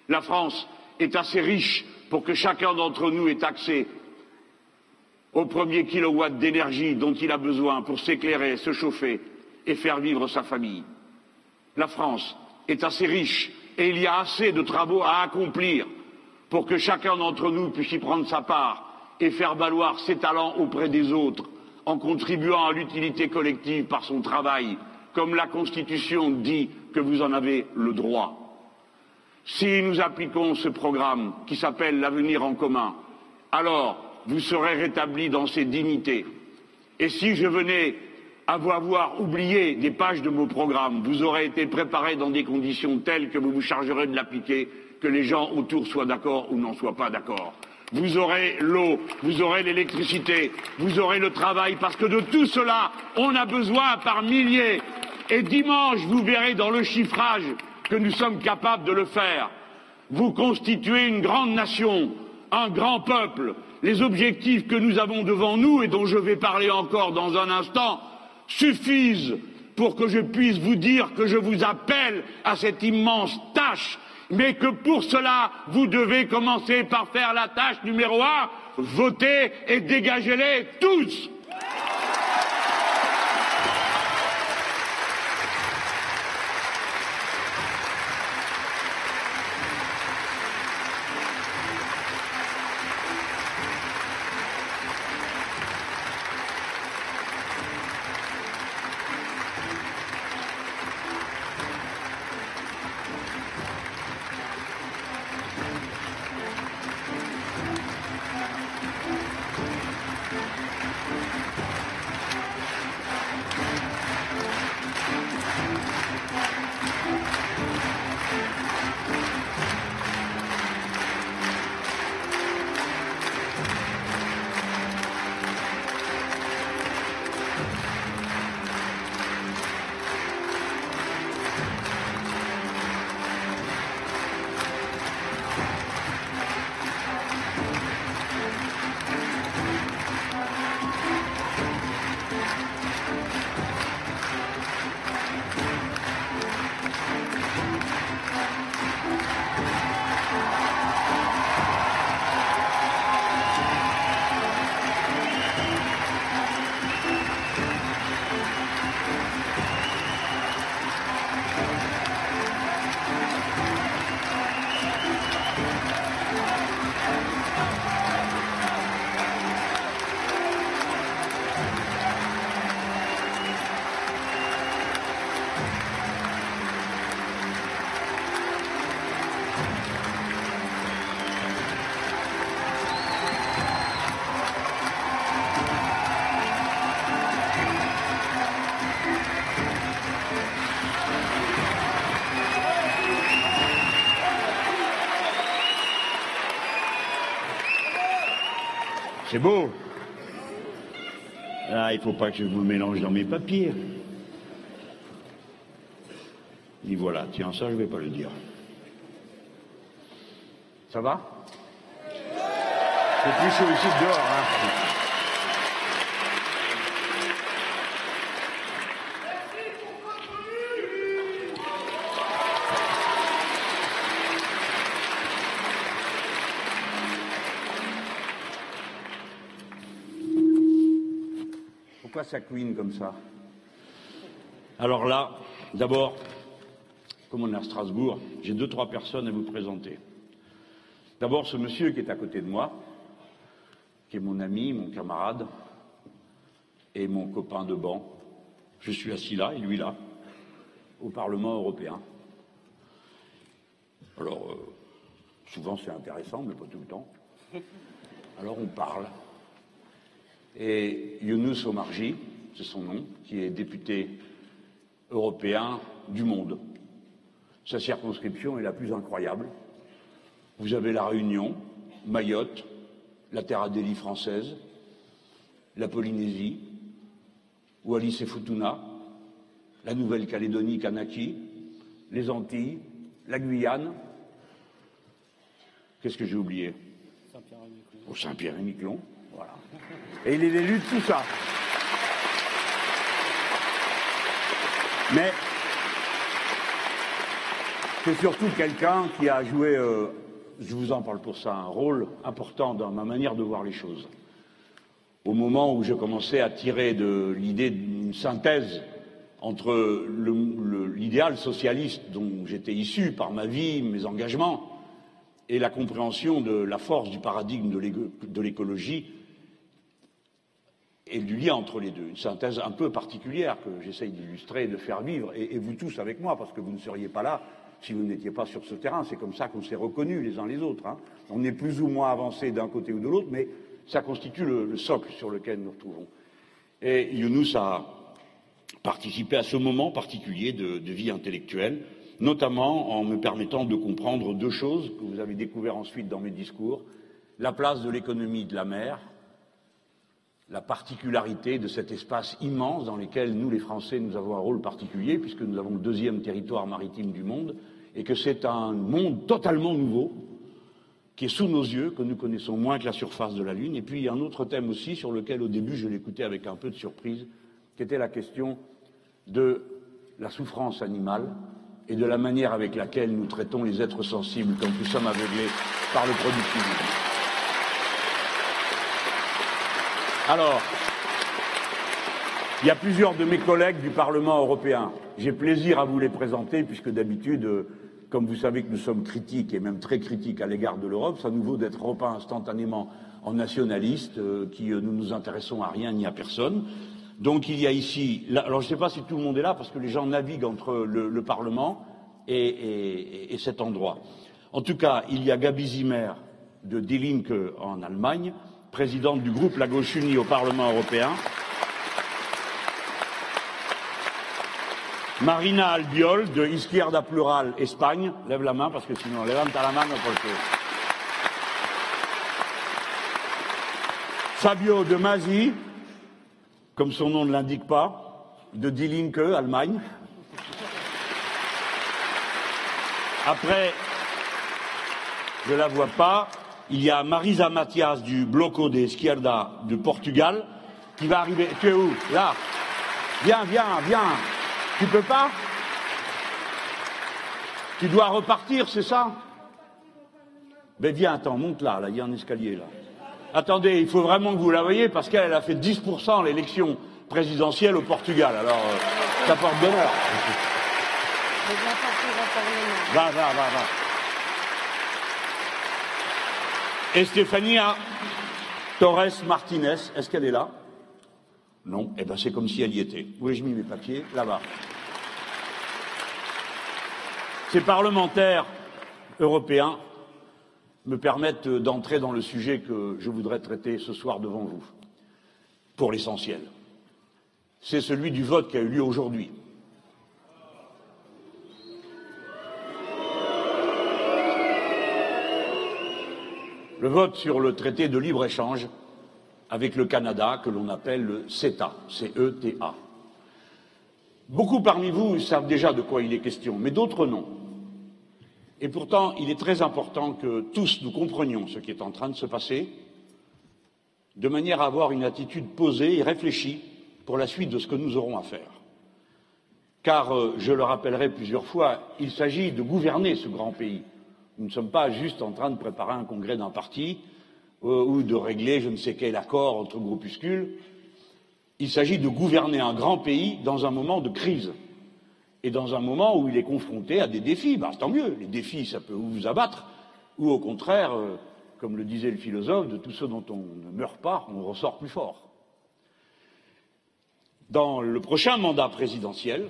La France est assez riche pour que chacun d'entre nous ait accès aux premiers kilowatts d'énergie dont il a besoin pour s'éclairer, se chauffer et faire vivre sa famille. La France est assez riche et il y a assez de travaux à accomplir pour que chacun d'entre nous puisse y prendre sa part et faire valoir ses talents auprès des autres en contribuant à l'utilité collective par son travail, comme la Constitution dit que vous en avez le droit. Si nous appliquons ce programme qui s'appelle l'avenir en commun, alors vous serez rétablis dans ces dignités. Et si je venais à vous avoir oublié des pages de mon programme, vous aurez été préparé dans des conditions telles que vous vous chargerez de l'appliquer, que les gens autour soient d'accord ou n'en soient pas d'accord vous aurez l'eau, vous aurez l'électricité, vous aurez le travail, parce que de tout cela, on a besoin par milliers. Et dimanche, vous verrez dans le chiffrage que nous sommes capables de le faire. Vous constituez une grande nation, un grand peuple. Les objectifs que nous avons devant nous, et dont je vais parler encore dans un instant, suffisent pour que je puisse vous dire que je vous appelle à cette immense tâche mais que pour cela, vous devez commencer par faire la tâche numéro un, voter et dégagez-les tous. C'est beau. Ah, il faut pas que je me mélange dans mes papiers. Et voilà, tiens, ça, je vais pas le dire. Ça va? C'est plus chaud ici que dehors. Hein Pourquoi ça couine comme ça Alors là, d'abord, comme on est à Strasbourg, j'ai deux, trois personnes à vous présenter. D'abord, ce monsieur qui est à côté de moi, qui est mon ami, mon camarade et mon copain de banc. Je suis assis là et lui là, au Parlement européen. Alors, euh, souvent c'est intéressant, mais pas tout le temps. Alors on parle. Et Younous Omarji, c'est son nom, qui est député européen du monde. Sa circonscription est la plus incroyable. Vous avez la Réunion, Mayotte, la Terre Adélie française, la Polynésie, Wallis et Futuna, la Nouvelle-Calédonie, Kanaki, les Antilles, la Guyane. Qu'est-ce que j'ai oublié? Saint-Pierre-et-Miquelon. Saint-Pierre-et-Miquelon, voilà. Et il est l'élu de tout ça. Mais c'est surtout quelqu'un qui a joué, euh, je vous en parle pour ça, un rôle important dans ma manière de voir les choses. Au moment où je commençais à tirer de l'idée d'une synthèse entre l'idéal socialiste dont j'étais issu par ma vie, mes engagements, et la compréhension de la force du paradigme de l'écologie et du lien entre les deux. Une synthèse un peu particulière que j'essaye d'illustrer de faire vivre, et, vous tous avec moi, parce que vous ne seriez pas là si vous n'étiez pas sur ce terrain. C'est comme ça qu'on s'est reconnus les uns les autres. Hein. On est plus ou moins avancé d'un côté ou de l'autre, mais ça constitue le, socle sur lequel nous retrouvons. Et Younous a participé à ce moment particulier de, de vie intellectuelle, notamment en me permettant de comprendre deux choses que vous avez découvert ensuite dans mes discours la place de l'économie de la mer, la particularité de cet espace immense dans lequel nous, les Français, nous avons un rôle particulier, puisque nous avons le deuxième territoire maritime du monde, et que c'est un monde totalement nouveau qui est sous nos yeux, que nous connaissons moins que la surface de la Lune. Et puis il y a un autre thème aussi sur lequel au début je l'écoutais avec un peu de surprise, qui était la question de la souffrance animale et de la manière avec laquelle nous traitons les êtres sensibles quand nous sommes aveuglés par le productivisme. Alors, il y a plusieurs de mes collègues du Parlement européen. J'ai plaisir à vous les présenter, puisque d'habitude, euh, comme vous savez que nous sommes critiques et même très critiques à l'égard de l'Europe, ça nous vaut d'être repeint instantanément en nationalistes euh, qui euh, nous nous intéressons à rien ni à personne. Donc il y a ici, alors je ne sais pas si tout le monde est là parce que les gens naviguent entre le, Parlement et, cet endroit. En tout cas, il y a Gabi Zimmer de Die Linke en Allemagne, présidente du groupe La Gauche Unie au Parlement européen. Marina Albiol de Izquierda Plural Espagne. Lève la main parce que sinon, levanta la mano porque. Fabio De Masi, comme son nom ne l'indique pas, de Die Linke, Allemagne. Après, je ne la vois pas, il y a Marisa Matias du Bloco de Izquierda de Portugal qui va arriver. Tu es où? Là. Viens, viens, viens. Tu peux pas? Tu dois repartir, c'est ça? Ben viens, attends, monte là, là, il y a un escalier là. Attendez, il faut vraiment que vous la voyez parce qu'elle a fait 10% l'élection présidentielle au Portugal. Alors, euh, ça porte bonheur. Va, va, va, va. Et Torres Martinez, est-ce qu'elle est là? Non Eh bien, c'est comme si elle y était. Où ai-je mis mes papiers Là-bas. Ces parlementaires européens me permettent d'entrer dans le sujet que je voudrais traiter ce soir devant vous, pour l'essentiel. C'est celui du vote qui a eu lieu aujourd'hui. Le vote sur le traité de libre-échange avec le Canada que l'on appelle le CETA, C-E-T-A. Beaucoup parmi vous savent déjà de quoi il est question, mais d'autres non. Et pourtant, il est très important que tous nous comprenions ce qui est en train de se passer, de manière à avoir une attitude posée et réfléchie pour la suite de ce que nous aurons à faire. Car, euh, je le rappellerai plusieurs fois, il s'agit de gouverner ce grand pays. Nous ne sommes pas juste en train de préparer un congrès d'un parti euh, ou de régler je ne sais quel accord entre groupuscules. Il s'agit de gouverner un grand pays dans un moment de crise et dans un moment où il est confronté à des défis. Ben, tant mieux, les défis, ça peut vous abattre, ou au contraire, euh, comme le disait le philosophe, de tout ce dont on ne meurt pas, on ressort plus fort. Dans le prochain mandat présidentiel,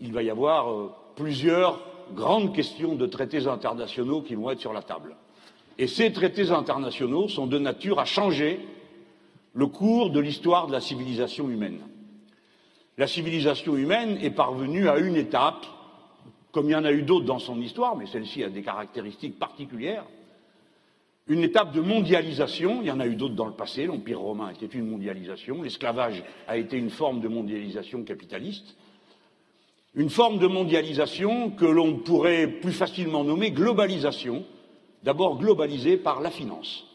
il va y avoir euh, plusieurs grandes questions de traités internationaux qui vont être sur la table. Et ces traités internationaux sont de nature à changer le cours de l'histoire de la civilisation humaine. La civilisation humaine est parvenue à une étape, comme il y en a eu d'autres dans son histoire, mais celle-ci a des caractéristiques particulières, une étape de mondialisation, il y en a eu d'autres dans le passé, l'Empire romain était une mondialisation, l'esclavage a été une forme de mondialisation capitaliste, une forme de mondialisation que l'on pourrait plus facilement nommer globalisation, d'abord globalisée par la finance,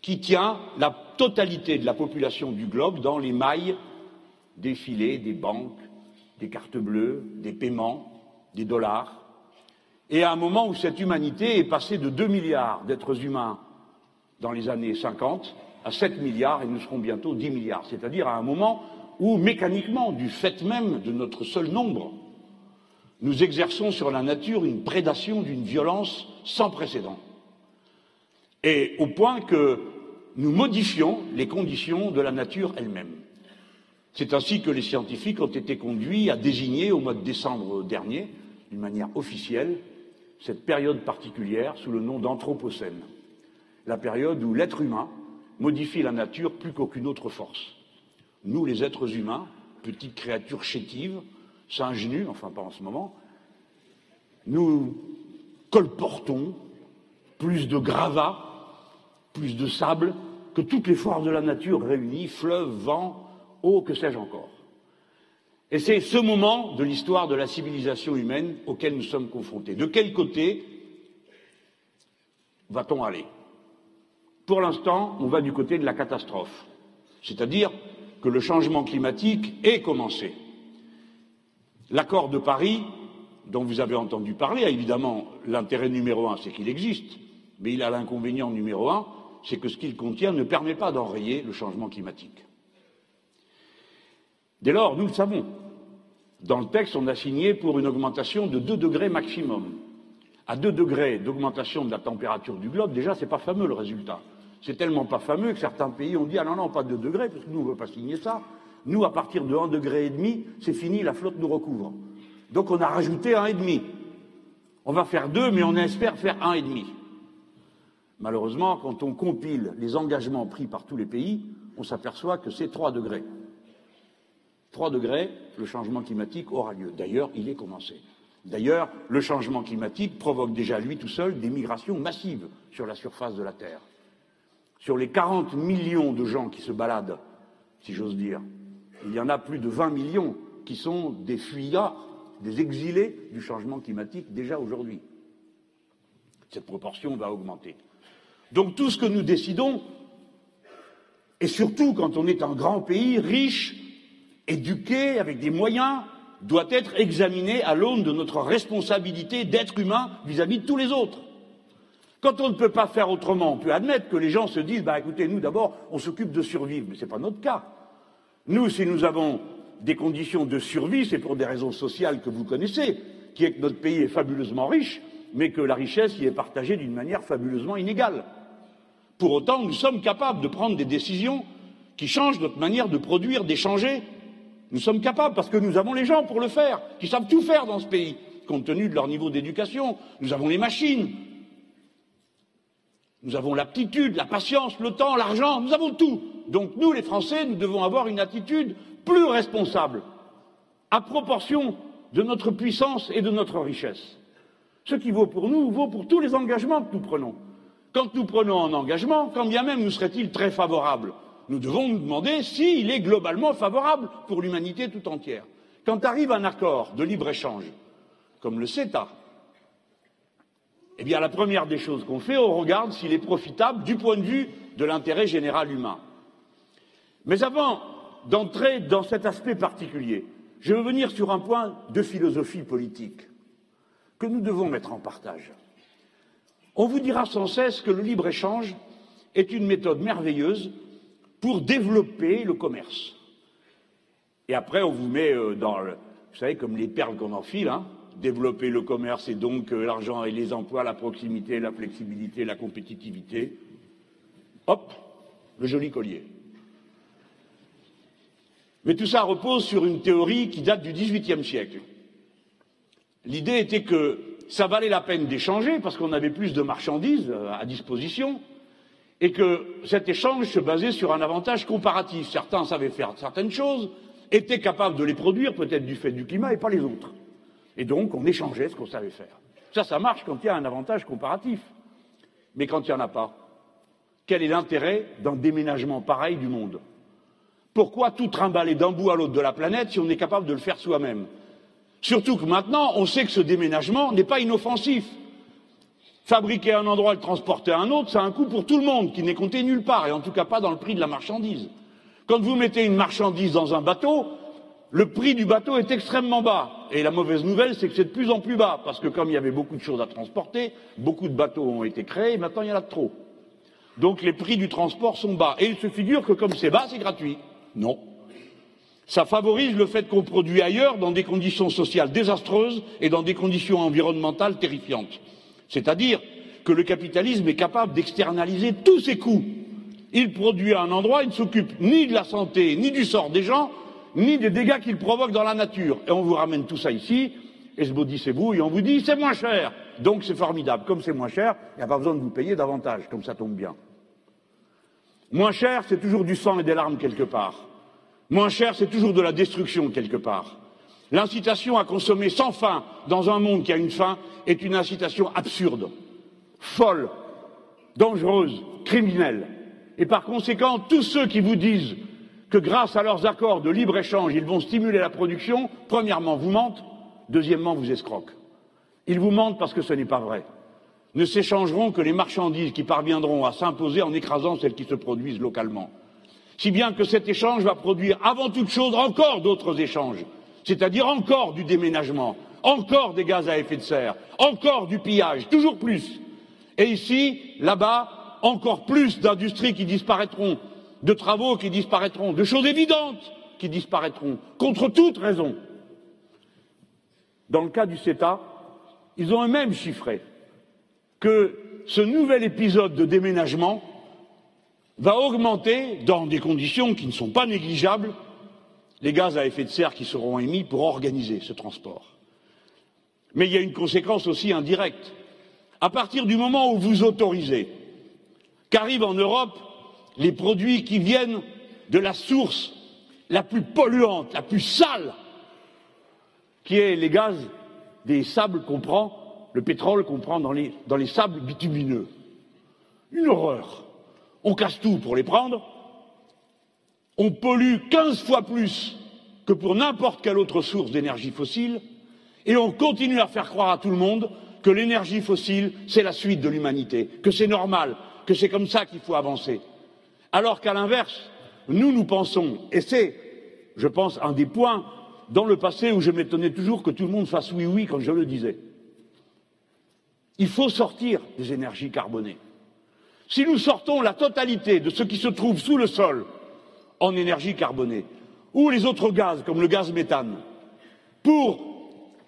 qui tient la totalité de la population du globe dans les mailles des filets, des banques, des cartes bleues, des paiements, des dollars. Et à un moment où cette humanité est passée de 2 milliards d'êtres humains dans les années 50 à 7 milliards et nous serons bientôt 10 milliards, c'est-à-dire à un moment où mécaniquement, du fait même de notre seul nombre, nous exerçons sur la nature une prédation d'une violence sans précédent. Et au point que nous modifions les conditions de la nature elle-même. C'est ainsi que les scientifiques ont été conduits à désigner au mois de décembre dernier, d'une manière officielle, cette période particulière sous le nom d'Anthropocène, la période où l'être humain modifie la nature plus qu'aucune autre force. Nous, les êtres humains, petites créatures chétives, nus, enfin pas en ce moment, nous colportons plus de gravats, plus de sable que toutes les forces de la nature réunies, fleuves, vent, eau, que sais-je encore. Et c'est ce moment de l'histoire de la civilisation humaine auquel nous sommes confrontés. De quel côté va-t-on aller? Pour l'instant, on va du côté de la catastrophe, c'est-à-dire que le changement climatique est commencé. L'accord de Paris, dont vous avez entendu parler, a évidemment l'intérêt numéro un, c'est qu'il existe, mais il a l'inconvénient numéro un, c'est que ce qu'il contient ne permet pas d'enrayer le changement climatique. Dès lors, nous le savons, dans le texte, on a signé pour une augmentation de 2 degrés maximum. À 2 degrés d'augmentation de la température du globe, déjà, ce n'est pas fameux le résultat. C'est tellement pas fameux que certains pays ont dit Ah non, non, pas 2 degrés, parce que nous, on ne veut pas signer ça. Nous, à partir de 1 degré et demi, c'est fini, la flotte nous recouvre. Donc on a rajouté un et demi. On va faire deux, mais on espère faire un et demi. Malheureusement, quand on compile les engagements pris par tous les pays, on s'aperçoit que c'est 3 degrés. 3 degrés, le changement climatique aura lieu. D'ailleurs, il est commencé. D'ailleurs, le changement climatique provoque déjà lui tout seul des migrations massives sur la surface de la Terre. Sur les 40 millions de gens qui se baladent, si j'ose dire, il y en a plus de 20 millions qui sont des fuyards, des exilés du changement climatique déjà aujourd'hui. Cette proportion va augmenter. Donc tout ce que nous décidons, et surtout quand on est un grand pays riche, éduqué, avec des moyens, doit être examiné à l'aune de notre responsabilité d'être humain vis-à-vis de tous les autres. Quand on ne peut pas faire autrement, on peut admettre que les gens se disent bah écoutez, nous d'abord, on s'occupe de survivre, mais ce n'est pas notre cas. Nous, si nous avons des conditions de survie, c'est pour des raisons sociales que vous connaissez, qui est que notre pays est fabuleusement riche, mais que la richesse y est partagée d'une manière fabuleusement inégale. Pour autant, nous sommes capables de prendre des décisions qui changent notre manière de produire, d'échanger. Nous sommes capables parce que nous avons les gens pour le faire, qui savent tout faire dans ce pays, compte tenu de leur niveau d'éducation. Nous avons les machines. Nous avons l'aptitude, la patience, le temps, l'argent, nous avons tout. Donc nous, les Français, nous devons avoir une attitude plus responsable, à proportion de notre puissance et de notre richesse. Ce qui vaut pour nous vaut pour tous les engagements que nous prenons. Quand nous prenons un engagement, quand bien même nous serait-il très favorable, nous devons nous demander s'il est globalement favorable pour l'humanité tout entière. Quand arrive un accord de libre-échange, comme le CETA, eh bien, la première des choses qu'on fait, on regarde s'il est profitable du point de vue de l'intérêt général humain. Mais avant d'entrer dans cet aspect particulier, je veux venir sur un point de philosophie politique que nous devons mettre en partage. On vous dira sans cesse que le libre-échange est une méthode merveilleuse pour développer le commerce. Et après, on vous met euh, dans, le, vous savez, comme les perles qu'on enfile, hein, développer le commerce et donc euh, l'argent et les emplois, la proximité, la flexibilité, la compétitivité. Hop, le joli collier. Mais tout ça repose sur une théorie qui date du XVIIIe siècle. L'idée était que ça valait la peine d'échanger parce qu'on avait plus de marchandises euh, à disposition et que cet échange se basait sur un avantage comparatif. Certains savaient faire certaines choses, étaient capables de les produire, peut-être du fait du climat, et pas les autres. Et donc, on échangeait ce qu'on savait faire. Ça, ça marche quand il y a un avantage comparatif. Mais quand il n'y en a pas, quel est l'intérêt d'un déménagement pareil du monde? Pourquoi tout trimballer d'un bout à l'autre de la planète si on est capable de le faire soi-même? Surtout que maintenant, on sait que ce déménagement n'est pas inoffensif. Fabriquer un endroit et le transporter à un autre, ça a un coût pour tout le monde, qui n'est compté nulle part, et en tout cas pas dans le prix de la marchandise. Quand vous mettez une marchandise dans un bateau, le prix du bateau est extrêmement bas. Et la mauvaise nouvelle, c'est que c'est de plus en plus bas, parce que comme il y avait beaucoup de choses à transporter, beaucoup de bateaux ont été créés, et maintenant il y en a trop. Donc les prix du transport sont bas. Et il se figure que comme c'est bas, c'est gratuit. Non. Ça favorise le fait qu'on produit ailleurs dans des conditions sociales désastreuses et dans des conditions environnementales terrifiantes. C'est-à-dire que le capitalisme est capable d'externaliser tous ses coûts. Il produit à un endroit, il ne s'occupe ni de la santé, ni du sort des gens, ni des dégâts qu'il provoque dans la nature. Et on vous ramène tout ça ici, et ce c'est vous, et on vous dit c'est moins cher. Donc c'est formidable. Comme c'est moins cher, il n'y a pas besoin de vous payer davantage, comme ça tombe bien. Moins cher, c'est toujours du sang et des larmes quelque part. Moins cher, c'est toujours de la destruction quelque part. L'incitation à consommer sans fin dans un monde qui a une fin est une incitation absurde, folle, dangereuse, criminelle. Et par conséquent, tous ceux qui vous disent que grâce à leurs accords de libre-échange, ils vont stimuler la production, premièrement, vous mentent, deuxièmement, vous escroquent. Ils vous mentent parce que ce n'est pas vrai. Ne s'échangeront que les marchandises qui parviendront à s'imposer en écrasant celles qui se produisent localement si bien que cet échange va produire avant toute chose encore d'autres échanges, c'est-à-dire encore du déménagement, encore des gaz à effet de serre, encore du pillage, toujours plus. Et ici, là-bas, encore plus d'industries qui disparaîtront, de travaux qui disparaîtront, de choses évidentes qui disparaîtront, contre toute raison. Dans le cas du CETA, ils ont eux-mêmes chiffré que ce nouvel épisode de déménagement va augmenter, dans des conditions qui ne sont pas négligeables, les gaz à effet de serre qui seront émis pour organiser ce transport. Mais il y a une conséquence aussi indirecte. À partir du moment où vous autorisez qu'arrivent en Europe les produits qui viennent de la source la plus polluante, la plus sale, qui est les gaz des sables qu'on prend, le pétrole qu'on prend dans les, dans les sables bitumineux. Une horreur on casse tout pour les prendre, on pollue quinze fois plus que pour n'importe quelle autre source d'énergie fossile, et on continue à faire croire à tout le monde que l'énergie fossile, c'est la suite de l'humanité, que c'est normal, que c'est comme ça qu'il faut avancer. Alors qu'à l'inverse, nous, nous pensons, et c'est, je pense, un des points dans le passé où je m'étonnais toujours que tout le monde fasse oui oui quand je le disais. Il faut sortir des énergies carbonées. Si nous sortons la totalité de ce qui se trouve sous le sol en énergie carbonée, ou les autres gaz, comme le gaz méthane, pour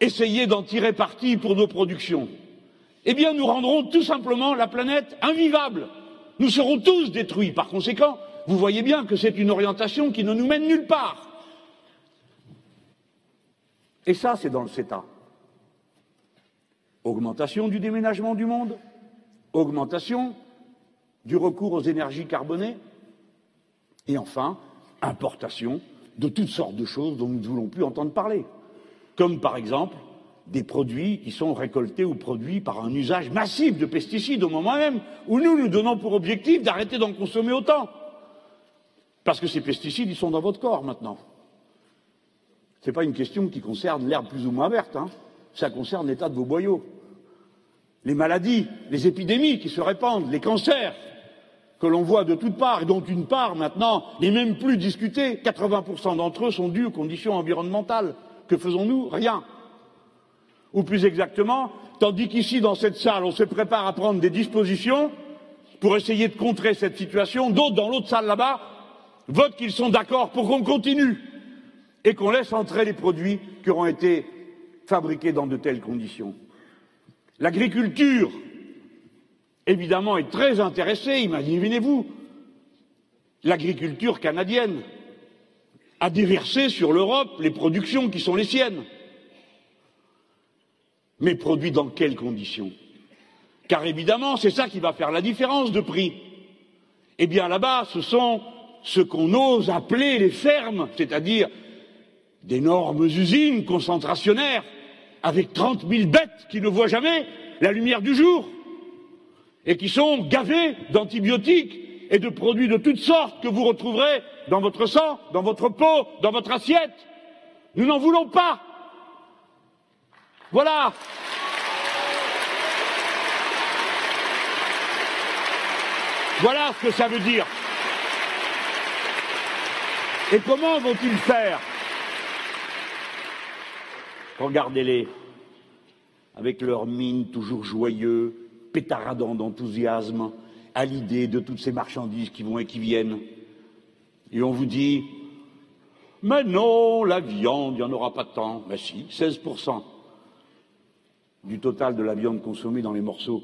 essayer d'en tirer parti pour nos productions, eh bien nous rendrons tout simplement la planète invivable. Nous serons tous détruits. Par conséquent, vous voyez bien que c'est une orientation qui ne nous mène nulle part. Et ça, c'est dans le CETA. Augmentation du déménagement du monde, augmentation du recours aux énergies carbonées et enfin importation de toutes sortes de choses dont nous ne voulons plus entendre parler, comme par exemple des produits qui sont récoltés ou produits par un usage massif de pesticides au moment même où nous nous donnons pour objectif d'arrêter d'en consommer autant. Parce que ces pesticides, ils sont dans votre corps maintenant. Ce n'est pas une question qui concerne l'herbe plus ou moins verte, hein. ça concerne l'état de vos boyaux. Les maladies, les épidémies qui se répandent, les cancers que l'on voit de toutes parts et dont une part maintenant n'est même plus discutée, 80% d'entre eux sont dus aux conditions environnementales. Que faisons-nous? Rien. Ou plus exactement, tandis qu'ici, dans cette salle, on se prépare à prendre des dispositions pour essayer de contrer cette situation, d'autres dans l'autre salle là-bas votent qu'ils sont d'accord pour qu'on continue et qu'on laisse entrer les produits qui auront été fabriqués dans de telles conditions. L'agriculture, évidemment, est très intéressée, imaginez-vous, l'agriculture canadienne a déversé sur l'Europe les productions qui sont les siennes. Mais produit dans quelles conditions? Car évidemment, c'est ça qui va faire la différence de prix. Eh bien là-bas, ce sont ce qu'on ose appeler les fermes, c'est-à-dire d'énormes usines concentrationnaires avec trente mille bêtes qui ne voient jamais la lumière du jour et qui sont gavées d'antibiotiques et de produits de toutes sortes que vous retrouverez dans votre sang, dans votre peau, dans votre assiette. Nous n'en voulons pas. Voilà. Voilà ce que ça veut dire. Et comment vont-ils faire? Regardez-les, avec leur mine toujours joyeux, pétaradant d'enthousiasme, à l'idée de toutes ces marchandises qui vont et qui viennent. Et on vous dit, mais non, la viande, il n'y en aura pas tant. Mais si, 16% du total de la viande consommée dans les morceaux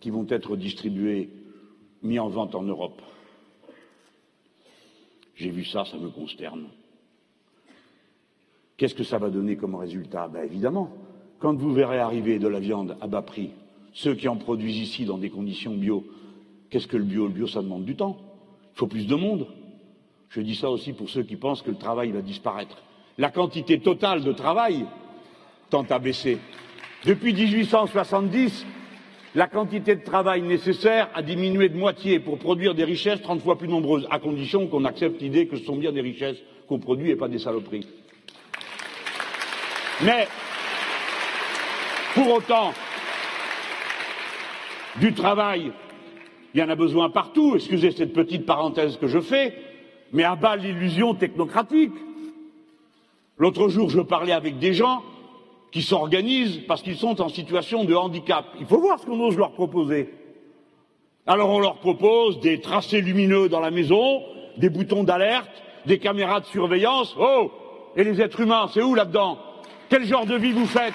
qui vont être distribués, mis en vente en Europe. J'ai vu ça, ça me consterne. Qu'est-ce que ça va donner comme résultat? Ben Évidemment, quand vous verrez arriver de la viande à bas prix, ceux qui en produisent ici dans des conditions bio, qu'est-ce que le bio? Le bio, ça demande du temps. Il faut plus de monde. Je dis ça aussi pour ceux qui pensent que le travail va disparaître. La quantité totale de travail tend à baisser. Depuis 1870, la quantité de travail nécessaire a diminué de moitié pour produire des richesses trente fois plus nombreuses, à condition qu'on accepte l'idée que ce sont bien des richesses qu'on produit et pas des saloperies. Mais, pour autant, du travail, il y en a besoin partout, excusez cette petite parenthèse que je fais, mais à bas l'illusion technocratique. L'autre jour, je parlais avec des gens qui s'organisent parce qu'ils sont en situation de handicap. Il faut voir ce qu'on ose leur proposer. Alors on leur propose des tracés lumineux dans la maison, des boutons d'alerte, des caméras de surveillance. Oh Et les êtres humains, c'est où là-dedans? Quel genre de vie vous faites?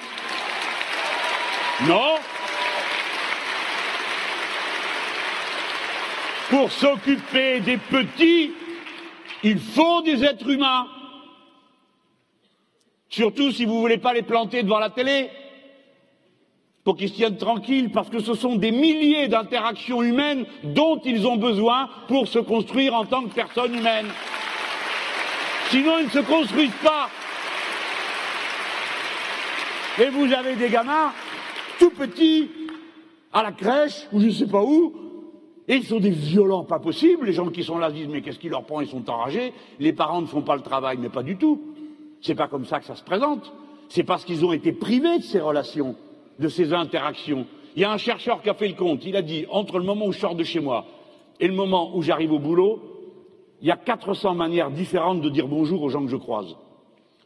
Non Pour s'occuper des petits, il faut des êtres humains. Surtout si vous ne voulez pas les planter devant la télé, pour qu'ils se tiennent tranquilles, parce que ce sont des milliers d'interactions humaines dont ils ont besoin pour se construire en tant que personnes humaines. Sinon, ils ne se construisent pas. Et vous avez des gamins tout petits à la crèche ou je ne sais pas où, et ils sont des violents pas possibles. Les gens qui sont là disent mais qu'est-ce qui leur prend? Ils sont enragés. Les parents ne font pas le travail, mais pas du tout. C'est pas comme ça que ça se présente. C'est parce qu'ils ont été privés de ces relations, de ces interactions. Il y a un chercheur qui a fait le compte. Il a dit entre le moment où je sors de chez moi et le moment où j'arrive au boulot, il y a 400 manières différentes de dire bonjour aux gens que je croise.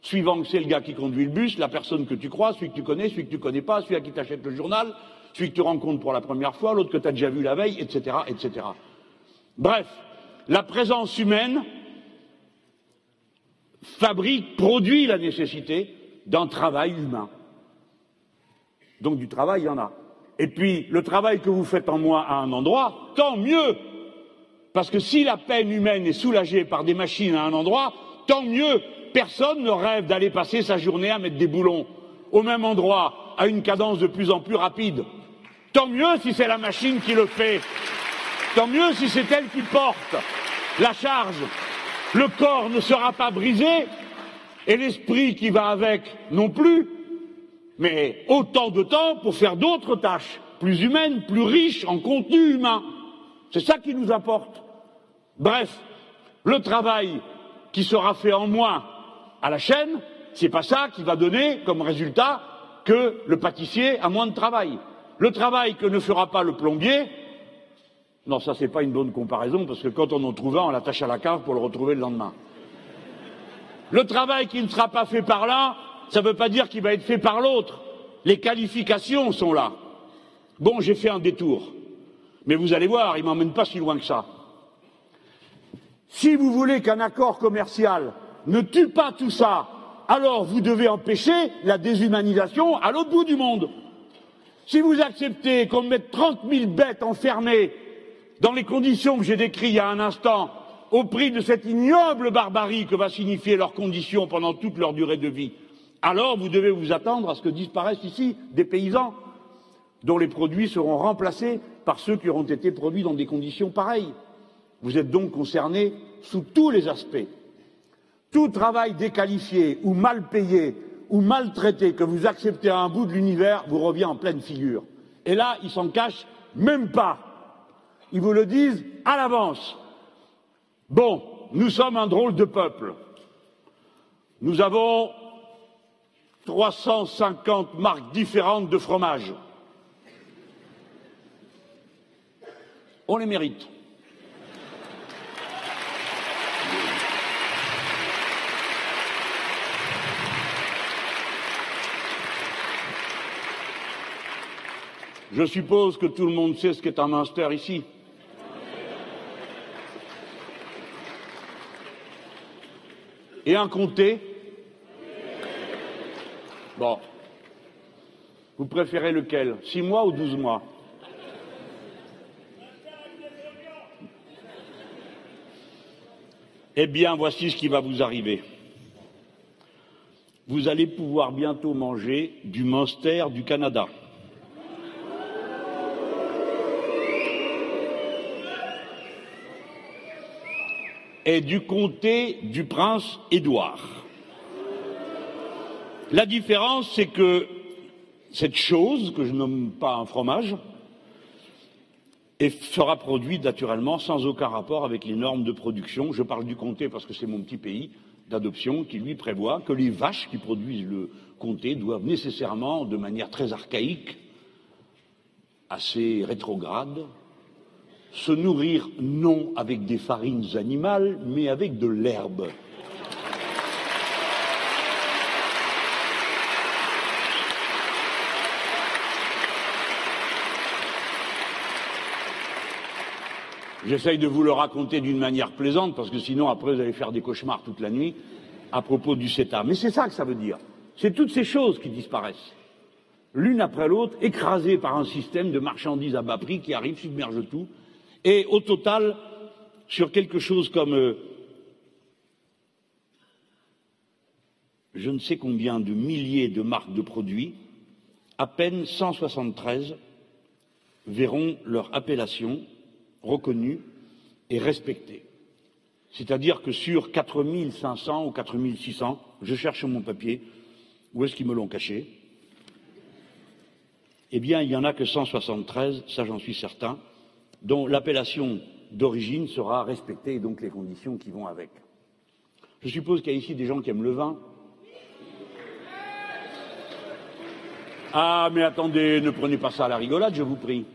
Suivant que c'est le gars qui conduit le bus, la personne que tu croises, celui que tu connais, celui que tu connais pas, celui à qui t'achètes le journal, celui que tu rencontres pour la première fois, l'autre que tu as déjà vu la veille, etc., etc. Bref, la présence humaine fabrique, produit la nécessité d'un travail humain. Donc du travail, il y en a. Et puis, le travail que vous faites en moi à un endroit, tant mieux. Parce que si la peine humaine est soulagée par des machines à un endroit, tant mieux. Personne ne rêve d'aller passer sa journée à mettre des boulons au même endroit, à une cadence de plus en plus rapide. Tant mieux si c'est la machine qui le fait. Tant mieux si c'est elle qui porte la charge le corps ne sera pas brisé et l'esprit qui va avec non plus. mais autant de temps pour faire d'autres tâches, plus humaines, plus riches en contenu humain. C'est ça qui nous apporte. Bref, le travail qui sera fait en moins à la chaîne, c'est pas ça qui va donner comme résultat que le pâtissier a moins de travail. Le travail que ne fera pas le plombier, non, ça c'est pas une bonne comparaison parce que quand on en trouve un, on l'attache à la cave pour le retrouver le lendemain. Le travail qui ne sera pas fait par l'un, ça ne veut pas dire qu'il va être fait par l'autre. Les qualifications sont là. Bon, j'ai fait un détour. Mais vous allez voir, il ne m'emmène pas si loin que ça. Si vous voulez qu'un accord commercial ne tue pas tout ça, alors vous devez empêcher la déshumanisation à l'autre bout du monde. Si vous acceptez qu'on mette trente mille bêtes enfermées dans les conditions que j'ai décrites il y a un instant, au prix de cette ignoble barbarie que va signifier leurs conditions pendant toute leur durée de vie, alors vous devez vous attendre à ce que disparaissent ici des paysans dont les produits seront remplacés par ceux qui auront été produits dans des conditions pareilles. Vous êtes donc concernés sous tous les aspects. Tout travail déqualifié ou mal payé ou maltraité que vous acceptez à un bout de l'univers vous revient en pleine figure. Et là, ils s'en cachent même pas. Ils vous le disent à l'avance. Bon, nous sommes un drôle de peuple. Nous avons 350 marques différentes de fromage. On les mérite. Je suppose que tout le monde sait ce qu'est un Munster ici. Et un comté Bon. Vous préférez lequel? Six mois ou douze mois? Eh bien, voici ce qui va vous arriver. Vous allez pouvoir bientôt manger du Munster du Canada. Et du comté du prince Édouard. La différence, c'est que cette chose, que je nomme pas un fromage, sera produite naturellement sans aucun rapport avec les normes de production. Je parle du comté parce que c'est mon petit pays d'adoption qui lui prévoit que les vaches qui produisent le comté doivent nécessairement, de manière très archaïque, assez rétrograde, se nourrir non avec des farines animales, mais avec de l'herbe. J'essaye de vous le raconter d'une manière plaisante, parce que sinon, après, vous allez faire des cauchemars toute la nuit à propos du CETA. Mais c'est ça que ça veut dire. C'est toutes ces choses qui disparaissent, l'une après l'autre, écrasées par un système de marchandises à bas prix qui arrive, submerge tout, et au total, sur quelque chose comme euh, je ne sais combien de milliers de marques de produits, à peine 173 verront leur appellation reconnus et respectés. C'est-à-dire que sur 4500 ou 4600, je cherche mon papier, où est-ce qu'ils me l'ont caché? Eh bien, il n'y en a que 173, ça j'en suis certain, dont l'appellation d'origine sera respectée et donc les conditions qui vont avec. Je suppose qu'il y a ici des gens qui aiment le vin. Ah, mais attendez, ne prenez pas ça à la rigolade, je vous prie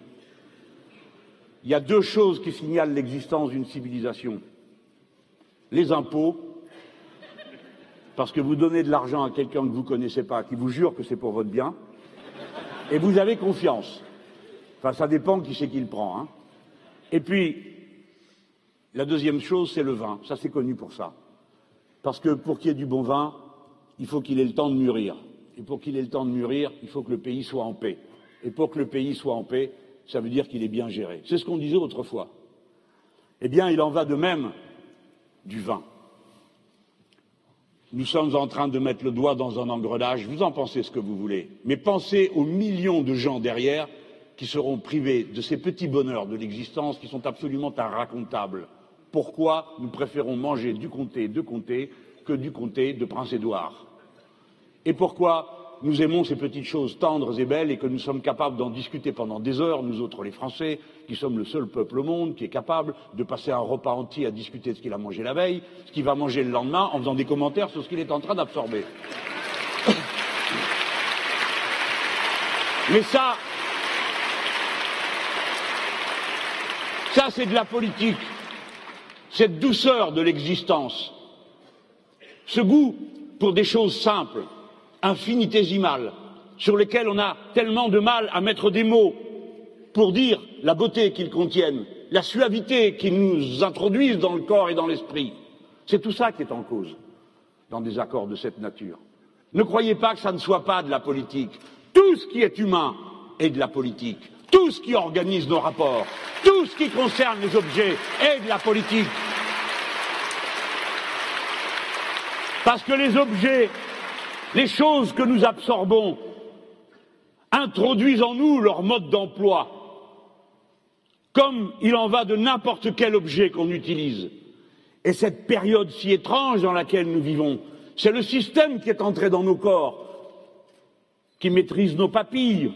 il y a deux choses qui signalent l'existence d'une civilisation. Les impôts, parce que vous donnez de l'argent à quelqu'un que vous ne connaissez pas, qui vous jure que c'est pour votre bien, et vous avez confiance. Enfin, ça dépend qui c'est qui le prend. Hein. Et puis, la deuxième chose, c'est le vin. Ça, c'est connu pour ça. Parce que pour qu'il y ait du bon vin, il faut qu'il ait le temps de mûrir. Et pour qu'il ait le temps de mûrir, il faut que le pays soit en paix. Et pour que le pays soit en paix, ça veut dire qu'il est bien géré. C'est ce qu'on disait autrefois. Eh bien, il en va de même du vin. Nous sommes en train de mettre le doigt dans un engrenage, vous en pensez ce que vous voulez, mais pensez aux millions de gens derrière qui seront privés de ces petits bonheurs de l'existence qui sont absolument irracontables. Pourquoi nous préférons manger du comté de comté que du comté de Prince Édouard Et pourquoi nous aimons ces petites choses tendres et belles et que nous sommes capables d'en discuter pendant des heures, nous autres les Français, qui sommes le seul peuple au monde qui est capable de passer un repas entier à discuter de ce qu'il a mangé la veille, ce qu'il va manger le lendemain, en faisant des commentaires sur ce qu'il est en train d'absorber. Mais ça, ça c'est de la politique, cette douceur de l'existence, ce goût pour des choses simples, infinitésimales, sur lesquelles on a tellement de mal à mettre des mots pour dire la beauté qu'ils contiennent, la suavité qu'ils nous introduisent dans le corps et dans l'esprit. C'est tout ça qui est en cause dans des accords de cette nature. Ne croyez pas que ça ne soit pas de la politique. Tout ce qui est humain est de la politique. Tout ce qui organise nos rapports, tout ce qui concerne les objets est de la politique. Parce que les objets, les choses que nous absorbons, introduisent en nous leur mode d'emploi, comme il en va de n'importe quel objet qu'on utilise. Et cette période si étrange dans laquelle nous vivons, c'est le système qui est entré dans nos corps, qui maîtrise nos papilles,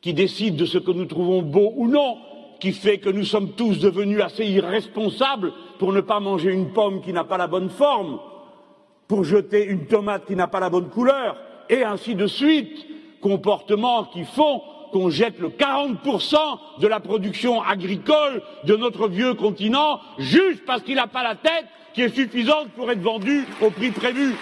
qui décide de ce que nous trouvons beau ou non, qui fait que nous sommes tous devenus assez irresponsables pour ne pas manger une pomme qui n'a pas la bonne forme, pour jeter une tomate qui n'a pas la bonne couleur, et ainsi de suite, comportements qui font qu'on jette le 40% de la production agricole de notre vieux continent juste parce qu'il n'a pas la tête qui est suffisante pour être vendu au prix prévu.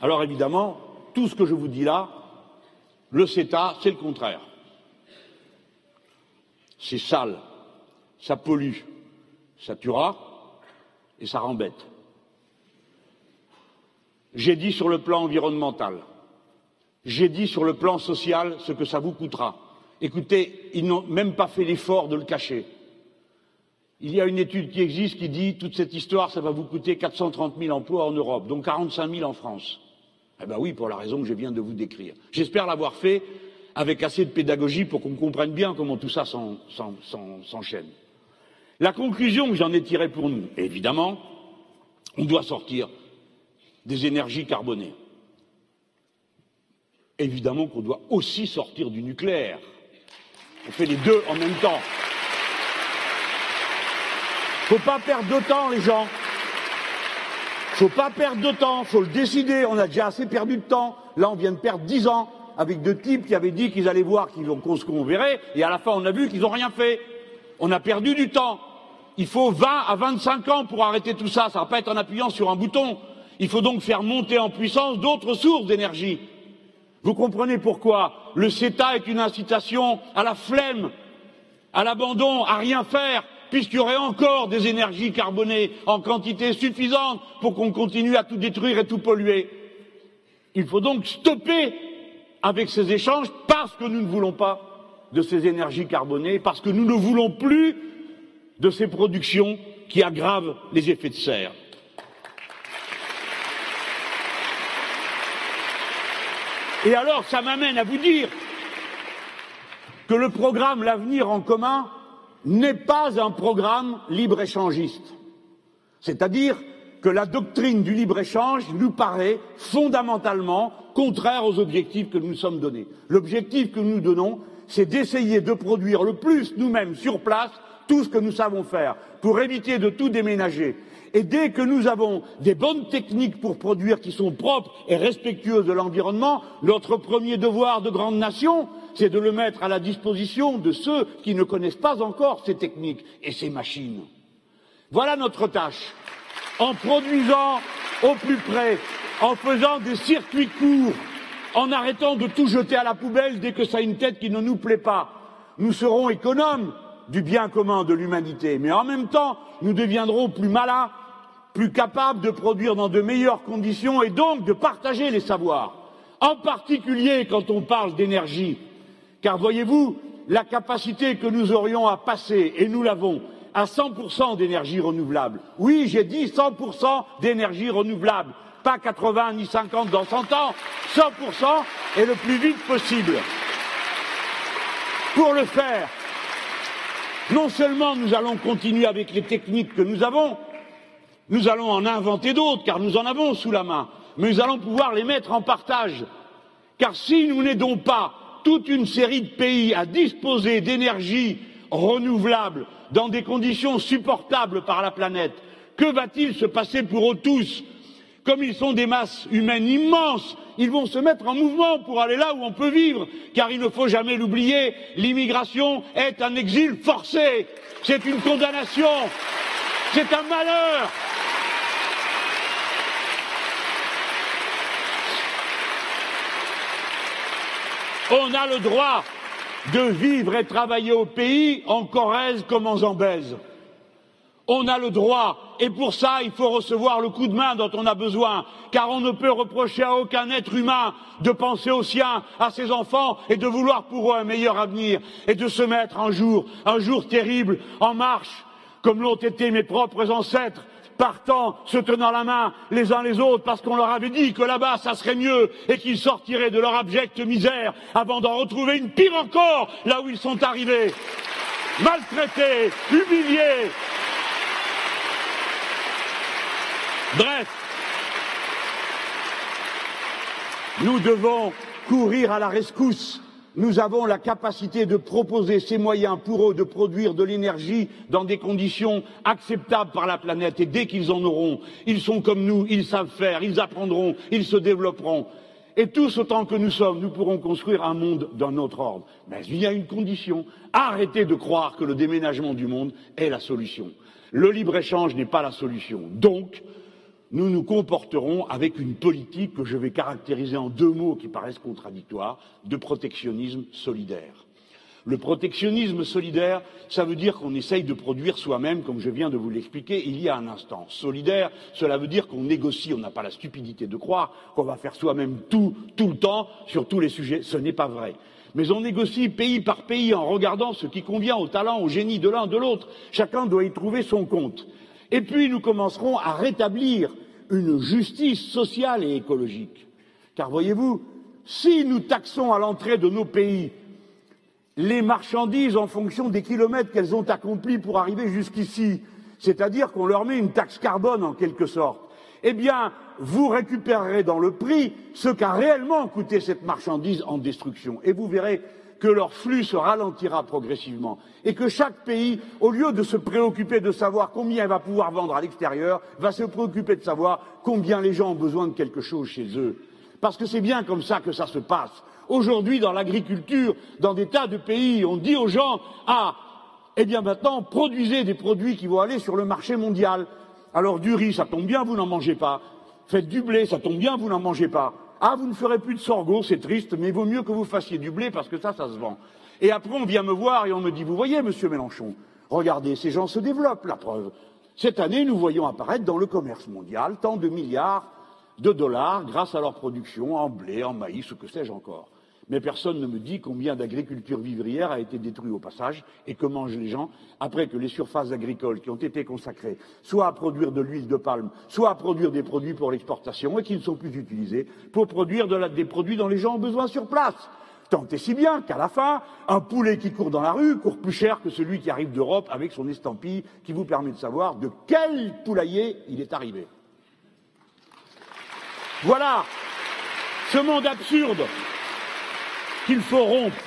Alors évidemment, tout ce que je vous dis là, le CETA, c'est le contraire. C'est sale, ça pollue, ça tuera et ça rembête. J'ai dit sur le plan environnemental, j'ai dit sur le plan social ce que ça vous coûtera. Écoutez, ils n'ont même pas fait l'effort de le cacher. Il y a une étude qui existe qui dit toute cette histoire, ça va vous coûter 430 000 emplois en Europe, donc 45 000 en France. Eh bien oui, pour la raison que je viens de vous décrire. J'espère l'avoir fait avec assez de pédagogie pour qu'on comprenne bien comment tout ça s'enchaîne. La conclusion que j'en ai tirée pour nous, évidemment, on doit sortir des énergies carbonées. Évidemment qu'on doit aussi sortir du nucléaire. On fait les deux en même temps. Faut pas perdre de temps, les gens. Faut pas perdre de temps, faut le décider. On a déjà assez perdu de temps. Là, on vient de perdre dix ans avec deux types qui avaient dit qu'ils allaient voir qu'ils vont ce qu'on verrait, et à la fin on a vu qu'ils n'ont rien fait. On a perdu du temps. Il faut 20 à 25 ans pour arrêter tout ça. Ça ne va pas être en appuyant sur un bouton. Il faut donc faire monter en puissance d'autres sources d'énergie. Vous comprenez pourquoi le CETA est une incitation à la flemme, à l'abandon, à rien faire, puisqu'il y aurait encore des énergies carbonées en quantité suffisante pour qu'on continue à tout détruire et tout polluer. Il faut donc stopper avec ces échanges parce que nous ne voulons pas de ces énergies carbonées, parce que nous ne voulons plus de ces productions qui aggravent les effets de serre. Et alors, ça m'amène à vous dire que le programme L'avenir en commun n'est pas un programme libre-échangiste. C'est-à-dire que la doctrine du libre-échange nous paraît fondamentalement contraire aux objectifs que nous nous sommes donnés. L'objectif que nous nous donnons, c'est d'essayer de produire le plus nous-mêmes sur place tout ce que nous savons faire pour éviter de tout déménager. Et dès que nous avons des bonnes techniques pour produire qui sont propres et respectueuses de l'environnement, notre premier devoir de grande nation, c'est de le mettre à la disposition de ceux qui ne connaissent pas encore ces techniques et ces machines. Voilà notre tâche en produisant au plus près, en faisant des circuits courts, en arrêtant de tout jeter à la poubelle dès que ça a une tête qui ne nous plaît pas. Nous serons économes du bien commun de l'humanité, mais en même temps, nous deviendrons plus malins, plus capables de produire dans de meilleures conditions et donc de partager les savoirs, en particulier quand on parle d'énergie. Car voyez-vous, la capacité que nous aurions à passer, et nous l'avons, à 100% d'énergie renouvelable. Oui, j'ai dit 100% d'énergie renouvelable, pas 80 ni 50 dans 100 ans, 100% et le plus vite possible. Pour le faire, Non seulement nous allons continuer avec les techniques que nous avons, nous allons en inventer d'autres, car nous en avons sous la main, mais nous allons pouvoir les mettre en partage. Car si nous n'aidons pas toute une série de pays à disposer d'énergie renouvelable dans des conditions supportables par la planète, que va-t-il se passer pour eux tous Comme ils sont des masses humaines immenses, ils vont se mettre en mouvement pour aller là où on peut vivre, car il ne faut jamais l'oublier, l'immigration est un exil forcé, c'est une condamnation, c'est un malheur. On a le droit de vivre et travailler au pays en Corrèze comme en Zambèze. On a le droit, et pour ça, il faut recevoir le coup de main dont on a besoin, car on ne peut reprocher à aucun être humain de penser aux siens, à ses enfants, et de vouloir pour eux un meilleur avenir, et de se mettre un jour, un jour terrible, en marche, comme l'ont été mes propres ancêtres, partant, se tenant la main les uns les autres, parce qu'on leur avait dit que là-bas ça serait mieux et qu'ils sortiraient de leur abjecte misère avant d'en retrouver une pire encore là où ils sont arrivés. Maltraités, humiliés. Bref, nous devons courir à la rescousse nous avons la capacité de proposer ces moyens pour eux de produire de l'énergie dans des conditions acceptables par la planète. Et dès qu'ils en auront, ils sont comme nous, ils savent faire, ils apprendront, ils se développeront. Et tous autant que nous sommes, nous pourrons construire un monde d'un autre ordre. Mais il y a une condition. Arrêtez de croire que le déménagement du monde est la solution. Le libre-échange n'est pas la solution. Donc, nous nous comporterons avec une politique que je vais caractériser en deux mots qui paraissent contradictoires, de protectionnisme solidaire. Le protectionnisme solidaire, ça veut dire qu'on essaye de produire soi-même, comme je viens de vous l'expliquer il y a un instant. Solidaire, cela veut dire qu'on négocie, on n'a pas la stupidité de croire qu'on va faire soi-même tout, tout le temps, sur tous les sujets. Ce n'est pas vrai. Mais on négocie pays par pays en regardant ce qui convient au talent, au génie de l'un, de l'autre. Chacun doit y trouver son compte. Et puis nous commencerons à rétablir une justice sociale et écologique. Car voyez-vous, si nous taxons à l'entrée de nos pays les marchandises en fonction des kilomètres qu'elles ont accomplis pour arriver jusqu'ici, c'est-à-dire qu'on leur met une taxe carbone en quelque sorte, eh bien, vous récupérerez dans le prix ce qu'a réellement coûté cette marchandise en destruction. Et vous verrez que leur flux se ralentira progressivement et que chaque pays, au lieu de se préoccuper de savoir combien il va pouvoir vendre à l'extérieur, va se préoccuper de savoir combien les gens ont besoin de quelque chose chez eux. Parce que c'est bien comme ça que ça se passe. Aujourd'hui, dans l'agriculture, dans des tas de pays, on dit aux gens Ah, eh bien maintenant, produisez des produits qui vont aller sur le marché mondial. Alors du riz, ça tombe bien, vous n'en mangez pas. Faites du blé, ça tombe bien, vous n'en mangez pas. Ah, vous ne ferez plus de sorgho, c'est triste, mais il vaut mieux que vous fassiez du blé parce que ça, ça se vend. Et après, on vient me voir et on me dit, vous voyez, monsieur Mélenchon, regardez, ces gens se développent, la preuve. Cette année, nous voyons apparaître dans le commerce mondial tant de milliards de dollars grâce à leur production en blé, en maïs, ou que sais-je encore mais personne ne me dit combien d'agriculture vivrière a été détruite au passage et que mangent les gens après que les surfaces agricoles qui ont été consacrées soit à produire de l'huile de palme, soit à produire des produits pour l'exportation et qui ne sont plus utilisés pour produire des produits dont les gens ont besoin sur place. Tant et si bien qu'à la fin, un poulet qui court dans la rue court plus cher que celui qui arrive d'Europe avec son estampille qui vous permet de savoir de quel poulailler il est arrivé. Voilà ce monde absurde qu'il faut rompre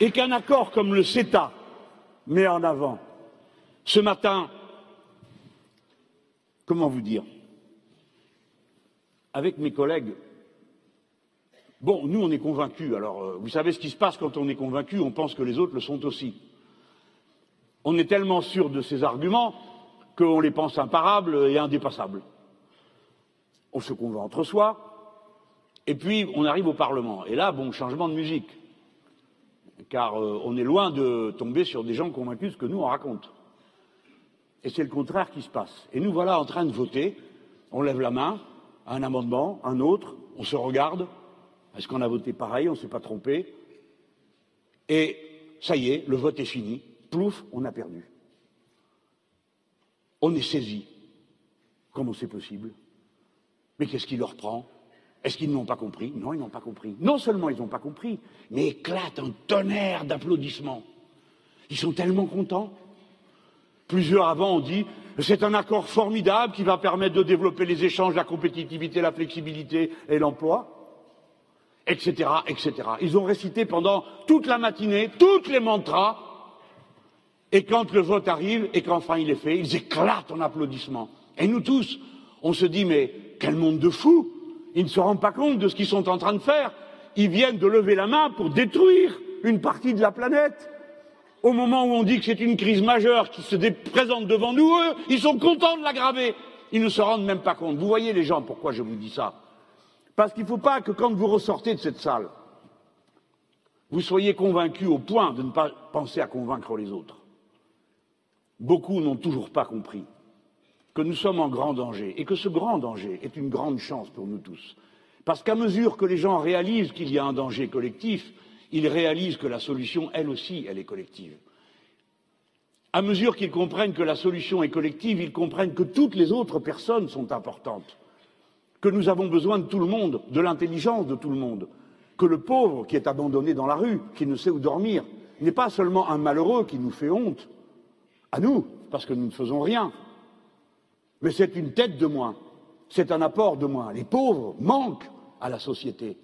et qu'un accord comme le CETA met en avant. Ce matin, comment vous dire, avec mes collègues, bon, nous on est convaincus, alors euh, vous savez ce qui se passe quand on est convaincu, on pense que les autres le sont aussi. On est tellement sûr de ces arguments qu'on les pense imparables et indépassables. On se convainc entre soi, et puis, on arrive au Parlement. Et là, bon, changement de musique. Car euh, on est loin de tomber sur des gens convaincus de ce que nous, on raconte. Et c'est le contraire qui se passe. Et nous voilà en train de voter. On lève la main, un amendement, un autre, on se regarde. Est-ce qu'on a voté pareil? On ne s'est pas trompé. Et ça y est, le vote est fini. Plouf, on a perdu. On est saisi. Comment c'est possible? Mais qu'est-ce qui leur prend? Est-ce qu'ils n'ont pas compris? Non, ils n'ont pas compris. Non seulement ils n'ont pas compris, mais éclate un tonnerre d'applaudissements. Ils sont tellement contents. Plusieurs avant ont dit c'est un accord formidable qui va permettre de développer les échanges, la compétitivité, la flexibilité et l'emploi, etc., etc. Ils ont récité pendant toute la matinée toutes les mantras, et quand le vote arrive et qu'enfin il est fait, ils éclatent en applaudissements. Et nous tous, on se dit mais quel monde de fous Ils ne se rendent pas compte de ce qu'ils sont en train de faire. Ils viennent de lever la main pour détruire une partie de la planète. Au moment où on dit que c'est une crise majeure qui se présente devant nous, eux, ils sont contents de l'aggraver. Ils ne se rendent même pas compte. Vous voyez les gens, pourquoi je vous dis ça Parce qu'il ne faut pas que quand vous ressortez de cette salle, vous soyez convaincus au point de ne pas penser à convaincre les autres. Beaucoup n'ont toujours pas compris que nous sommes en grand danger et que ce grand danger est une grande chance pour nous tous. Parce qu'à mesure que les gens réalisent qu'il y a un danger collectif, ils réalisent que la solution, elle aussi, elle est collective. À mesure qu'ils comprennent que la solution est collective, ils comprennent que toutes les autres personnes sont importantes, que nous avons besoin de tout le monde, de l'intelligence de tout le monde, que le pauvre qui est abandonné dans la rue, qui ne sait où dormir, n'est pas seulement un malheureux qui nous fait honte, à nous, parce que nous ne faisons rien, mais c'est une tête de moins, c'est un apport de moins. Les pauvres manquent à la société.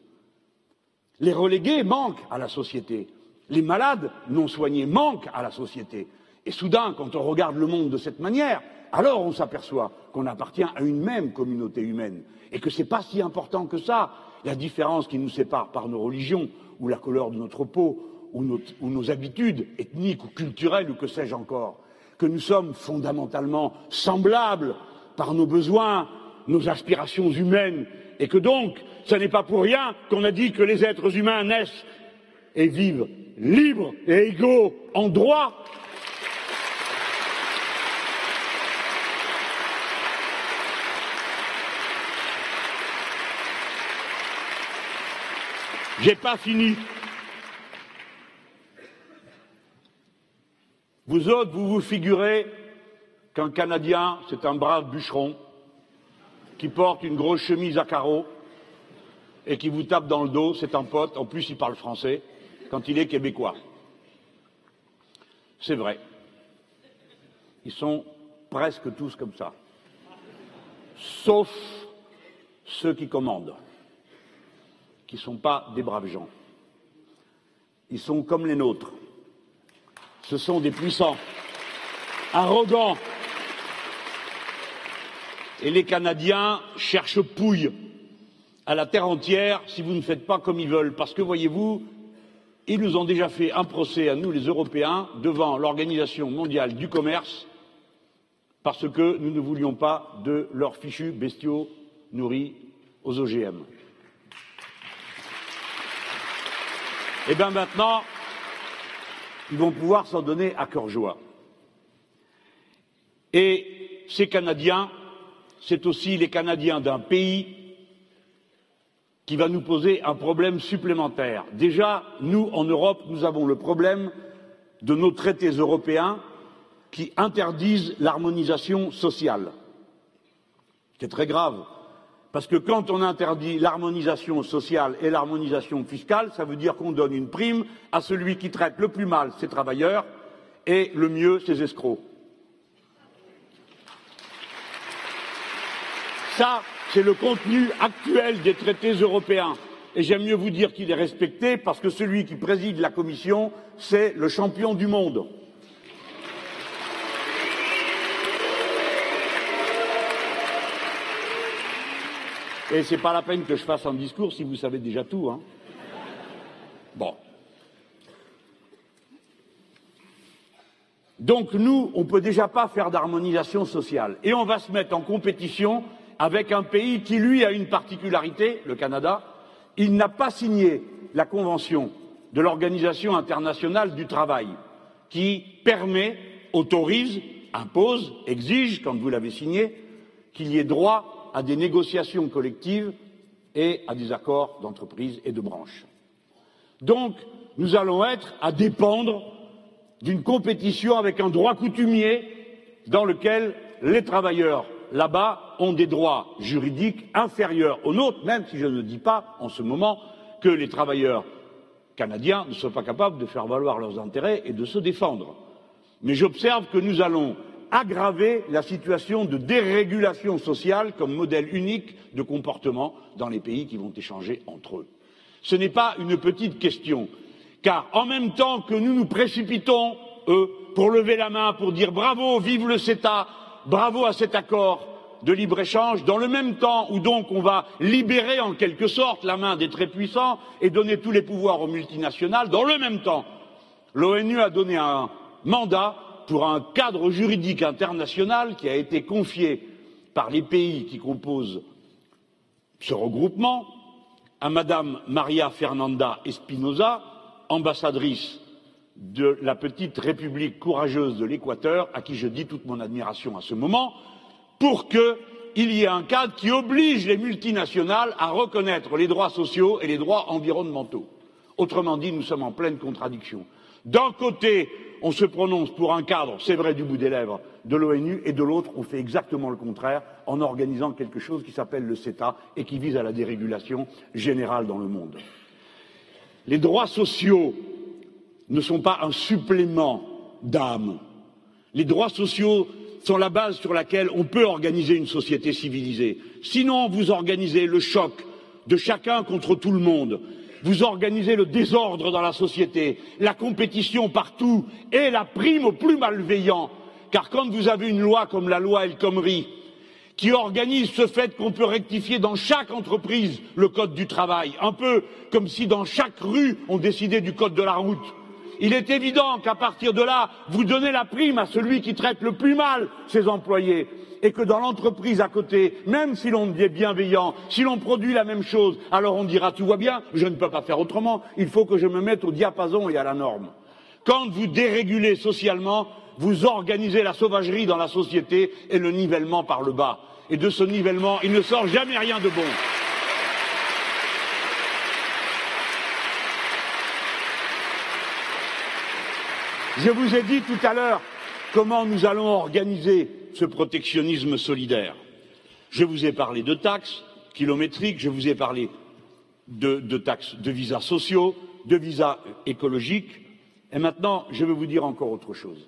Les relégués manquent à la société. Les malades non soignés manquent à la société. Et soudain, quand on regarde le monde de cette manière, alors on s'aperçoit qu'on appartient à une même communauté humaine et que ce n'est pas si important que ça, la différence qui nous sépare par nos religions ou la couleur de notre peau ou, ou nos habitudes ethniques ou culturelles ou que sais-je encore que nous sommes fondamentalement semblables par nos besoins, nos aspirations humaines, et que donc ce n'est pas pour rien qu'on a dit que les êtres humains naissent et vivent libres et égaux en droit. J'ai pas fini. Vous autres, vous vous figurez qu'un Canadien, c'est un brave bûcheron qui porte une grosse chemise à carreaux et qui vous tape dans le dos, c'est un pote, en plus il parle français, quand il est québécois. C'est vrai. Ils sont presque tous comme ça. Sauf ceux qui commandent, qui ne sont pas des braves gens. Ils sont comme les nôtres ce sont des puissants, arrogants. Et les Canadiens cherchent pouille à la terre entière si vous ne faites pas comme ils veulent. Parce que, voyez-vous, ils nous ont déjà fait un procès à nous, les Européens, devant l'Organisation mondiale du commerce, parce que nous ne voulions pas de leurs fichus bestiaux nourris aux OGM. Eh bien maintenant, ils vont pouvoir s'en donner à cœur joie. Et ces Canadiens, c'est aussi les Canadiens d'un pays qui va nous poser un problème supplémentaire. Déjà, nous, en Europe, nous avons le problème de nos traités européens qui interdisent l'harmonisation sociale. C'est très grave. Parce que quand on interdit l'harmonisation sociale et l'harmonisation fiscale, ça veut dire qu'on donne une prime à celui qui traite le plus mal ses travailleurs et le mieux ses escrocs. Ça, c'est le contenu actuel des traités européens. Et j'aime mieux vous dire qu'il est respecté parce que celui qui préside la Commission, c'est le champion du monde. Et c'est pas la peine que je fasse un discours si vous savez déjà tout. Hein. Bon. Donc nous, on ne peut déjà pas faire d'harmonisation sociale. Et on va se mettre en compétition avec un pays qui, lui, a une particularité, le Canada. Il n'a pas signé la Convention de l'Organisation internationale du travail, qui permet, autorise, impose, exige, quand vous l'avez signé, qu'il y ait droit à des négociations collectives et à des accords d'entreprise et de branche. Donc, nous allons être à dépendre d'une compétition avec un droit coutumier dans lequel les travailleurs là-bas ont des droits juridiques inférieurs aux nôtres, même si je ne dis pas en ce moment que les travailleurs canadiens ne soient pas capables de faire valoir leurs intérêts et de se défendre. Mais j'observe que nous allons aggraver la situation de dérégulation sociale comme modèle unique de comportement dans les pays qui vont échanger entre eux. Ce n'est pas une petite question, car en même temps que nous nous précipitons, eux, pour lever la main, pour dire bravo, vive le CETA, bravo à cet accord de libre-échange, dans le même temps où on va libérer en quelque sorte la main des très puissants et donner tous les pouvoirs aux multinationales, dans le même temps, l'ONU a donné un mandat pour un cadre juridique international qui a été confié par les pays qui composent ce regroupement à Madame Maria Fernanda Espinosa, ambassadrice de la petite République courageuse de l'Équateur, à qui je dis toute mon admiration à ce moment, pour qu'il y ait un cadre qui oblige les multinationales à reconnaître les droits sociaux et les droits environnementaux. Autrement dit, nous sommes en pleine contradiction. D'un côté, on se prononce pour un cadre, c'est vrai du bout des lèvres, de l'ONU, et de l'autre, on fait exactement le contraire en organisant quelque chose qui s'appelle le CETA et qui vise à la dérégulation générale dans le monde. Les droits sociaux ne sont pas un supplément d'âme. Les droits sociaux sont la base sur laquelle on peut organiser une société civilisée. Sinon, vous organisez le choc de chacun contre tout le monde. Vous organisez le désordre dans la société, la compétition partout et la prime aux plus malveillants. Car quand vous avez une loi comme la loi El Khomri, qui organise ce fait qu'on peut rectifier dans chaque entreprise le code du travail, un peu comme si dans chaque rue on décidait du code de la route, il est évident qu'à partir de là, vous donnez la prime à celui qui traite le plus mal ses employés et que dans l'entreprise à côté, même si l'on est bienveillant, si l'on produit la même chose, alors on dira tout va bien, je ne peux pas faire autrement, il faut que je me mette au diapason et à la norme. Quand vous dérégulez socialement, vous organisez la sauvagerie dans la société et le nivellement par le bas. Et de ce nivellement, il ne sort jamais rien de bon. Je vous ai dit tout à l'heure comment nous allons organiser ce protectionnisme solidaire. Je vous ai parlé de taxes kilométriques, je vous ai parlé de, taxes de visas sociaux, de visas écologiques, et maintenant je vais vous dire encore autre chose.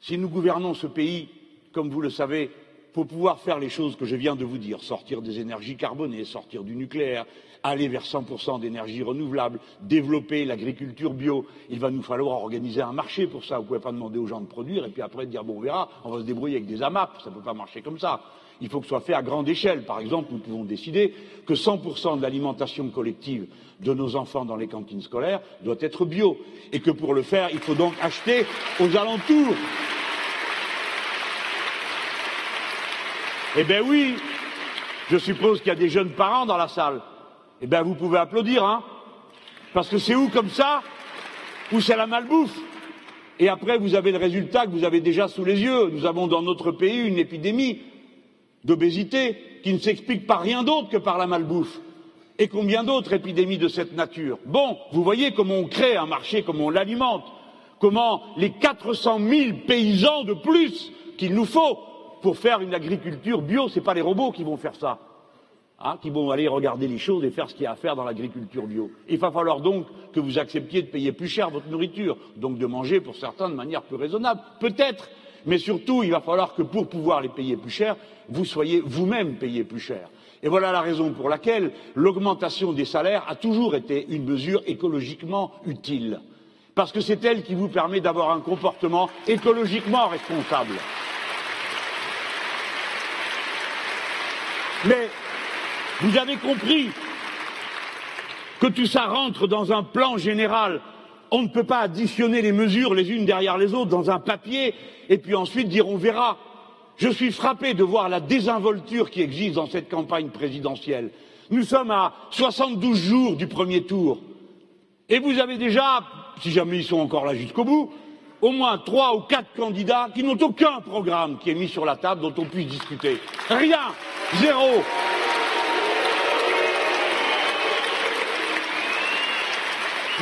Si nous gouvernons ce pays, comme vous le savez, pour pouvoir faire les choses que je viens de vous dire, sortir des énergies carbonées, sortir du nucléaire, aller vers 100% d'énergie renouvelable, développer l'agriculture bio, il va nous falloir organiser un marché pour ça. Vous ne pouvez pas demander aux gens de produire et puis après dire bon on verra, on va se débrouiller avec des AMAP, ça ne peut pas marcher comme ça. Il faut que ce soit fait à grande échelle. Par exemple, nous pouvons décider que 100% de l'alimentation collective de nos enfants dans les cantines scolaires doit être bio et que pour le faire, il faut donc acheter aux alentours Eh bien oui, je suppose qu'il y a des jeunes parents dans la salle. Eh bien vous pouvez applaudir, hein Parce que c'est où comme ça Où c'est la malbouffe Et après, vous avez le résultat que vous avez déjà sous les yeux. Nous avons dans notre pays une épidémie d'obésité qui ne s'explique par rien d'autre que par la malbouffe. Et combien d'autres épidémies de cette nature? Bon, vous voyez comment on crée un marché, comment on l'alimente, comment les 400 000 paysans de plus qu'il nous faut pour faire une agriculture bio, ce n'est pas les robots qui vont faire ça, hein, qui vont aller regarder les choses et faire ce qu'il y a à faire dans l'agriculture bio. Il va falloir donc que vous acceptiez de payer plus cher votre nourriture, donc de manger pour certains de manière plus raisonnable, peut-être, mais surtout il va falloir que pour pouvoir les payer plus cher, vous soyez vous-même payé plus cher. Et voilà la raison pour laquelle l'augmentation des salaires a toujours été une mesure écologiquement utile. Parce que c'est elle qui vous permet d'avoir un comportement écologiquement responsable. Mais vous avez compris que tout ça rentre dans un plan général. On ne peut pas additionner les mesures les unes derrière les autres dans un papier et puis ensuite dire on verra. Je suis frappé de voir la désinvolture qui existe dans cette campagne présidentielle. Nous sommes à 72 jours du premier tour. Et vous avez déjà, si jamais ils sont encore là jusqu'au bout, au moins trois ou quatre candidats qui n'ont aucun programme qui est mis sur la table dont on puisse discuter. Rien. Zéro.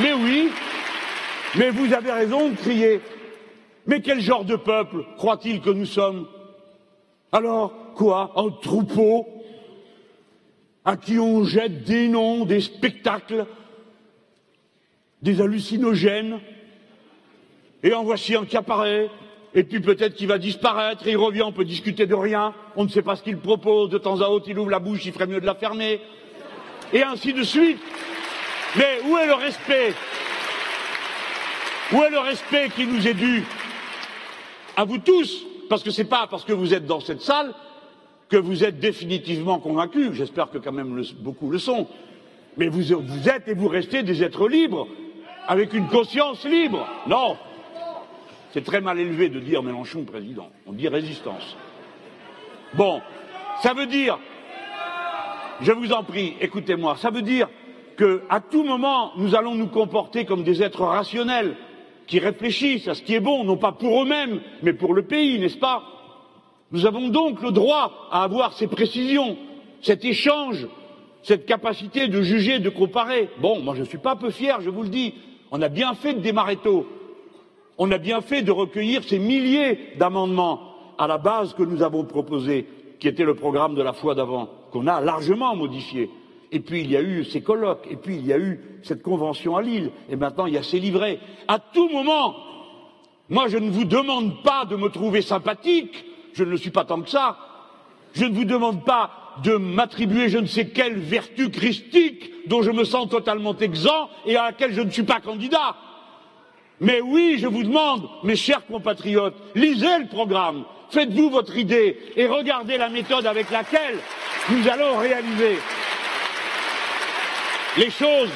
Mais oui, mais vous avez raison de crier. Mais quel genre de peuple croit-il que nous sommes? Alors, quoi Un troupeau à qui on jette des noms, des spectacles des hallucinogènes, et en voici un qui apparaît, et puis peut-être qu'il va disparaître, il revient, on peut discuter de rien, on ne sait pas ce qu'il propose, de temps à autre il ouvre la bouche, il ferait mieux de la fermer, et ainsi de suite. Mais où est le respect? Où est le respect qui nous est dû À vous tous, parce que c'est pas parce que vous êtes dans cette salle que vous êtes définitivement convaincus, j'espère que quand même beaucoup le sont, mais vous, vous êtes et vous restez des êtres libres, avec une conscience libre. Non, c'est très mal élevé de dire Mélenchon président. On dit résistance. Bon, ça veut dire, je vous en prie, écoutez-moi, ça veut dire qu'à tout moment, nous allons nous comporter comme des êtres rationnels, qui réfléchissent à ce qui est bon, non pas pour eux-mêmes, mais pour le pays, n'est-ce pas? Nous avons donc le droit à avoir ces précisions, cet échange, cette capacité de juger, de comparer. Bon, moi je ne suis pas peu fier, je vous le dis. On a bien fait de démarrer tôt. On a bien fait de recueillir ces milliers d'amendements à la base que nous avons proposé, qui était le programme de la fois d'avant, qu'on a largement modifié. Et puis il y a eu ces colloques, et puis il y a eu cette convention à Lille, et maintenant il y a ces livrets. À tout moment, moi je ne vous demande pas de me trouver sympathique, je ne le suis pas tant que ça. Je ne vous demande pas de m'attribuer je ne sais quelle vertu christique dont je me sens totalement exempt et à laquelle je ne suis pas candidat. Mais oui, je vous demande, mes chers compatriotes, lisez le programme, faites-vous votre idée et regardez la méthode avec laquelle nous allons réaliser les choses.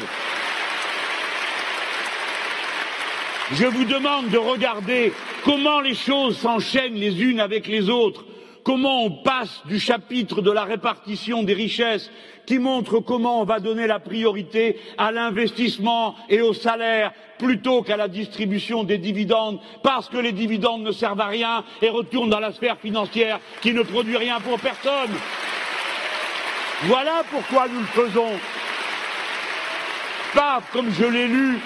Je vous demande de regarder comment les choses s'enchaînent les unes avec les autres, comment on passe du chapitre de la répartition des richesses qui montre comment on va donner la priorité à l'investissement et au salaire plutôt qu'à la distribution des dividendes parce que les dividendes ne servent à rien et retournent dans la sphère financière qui ne produit rien pour personne. Voilà pourquoi nous le faisons. Pas comme je l'ai lu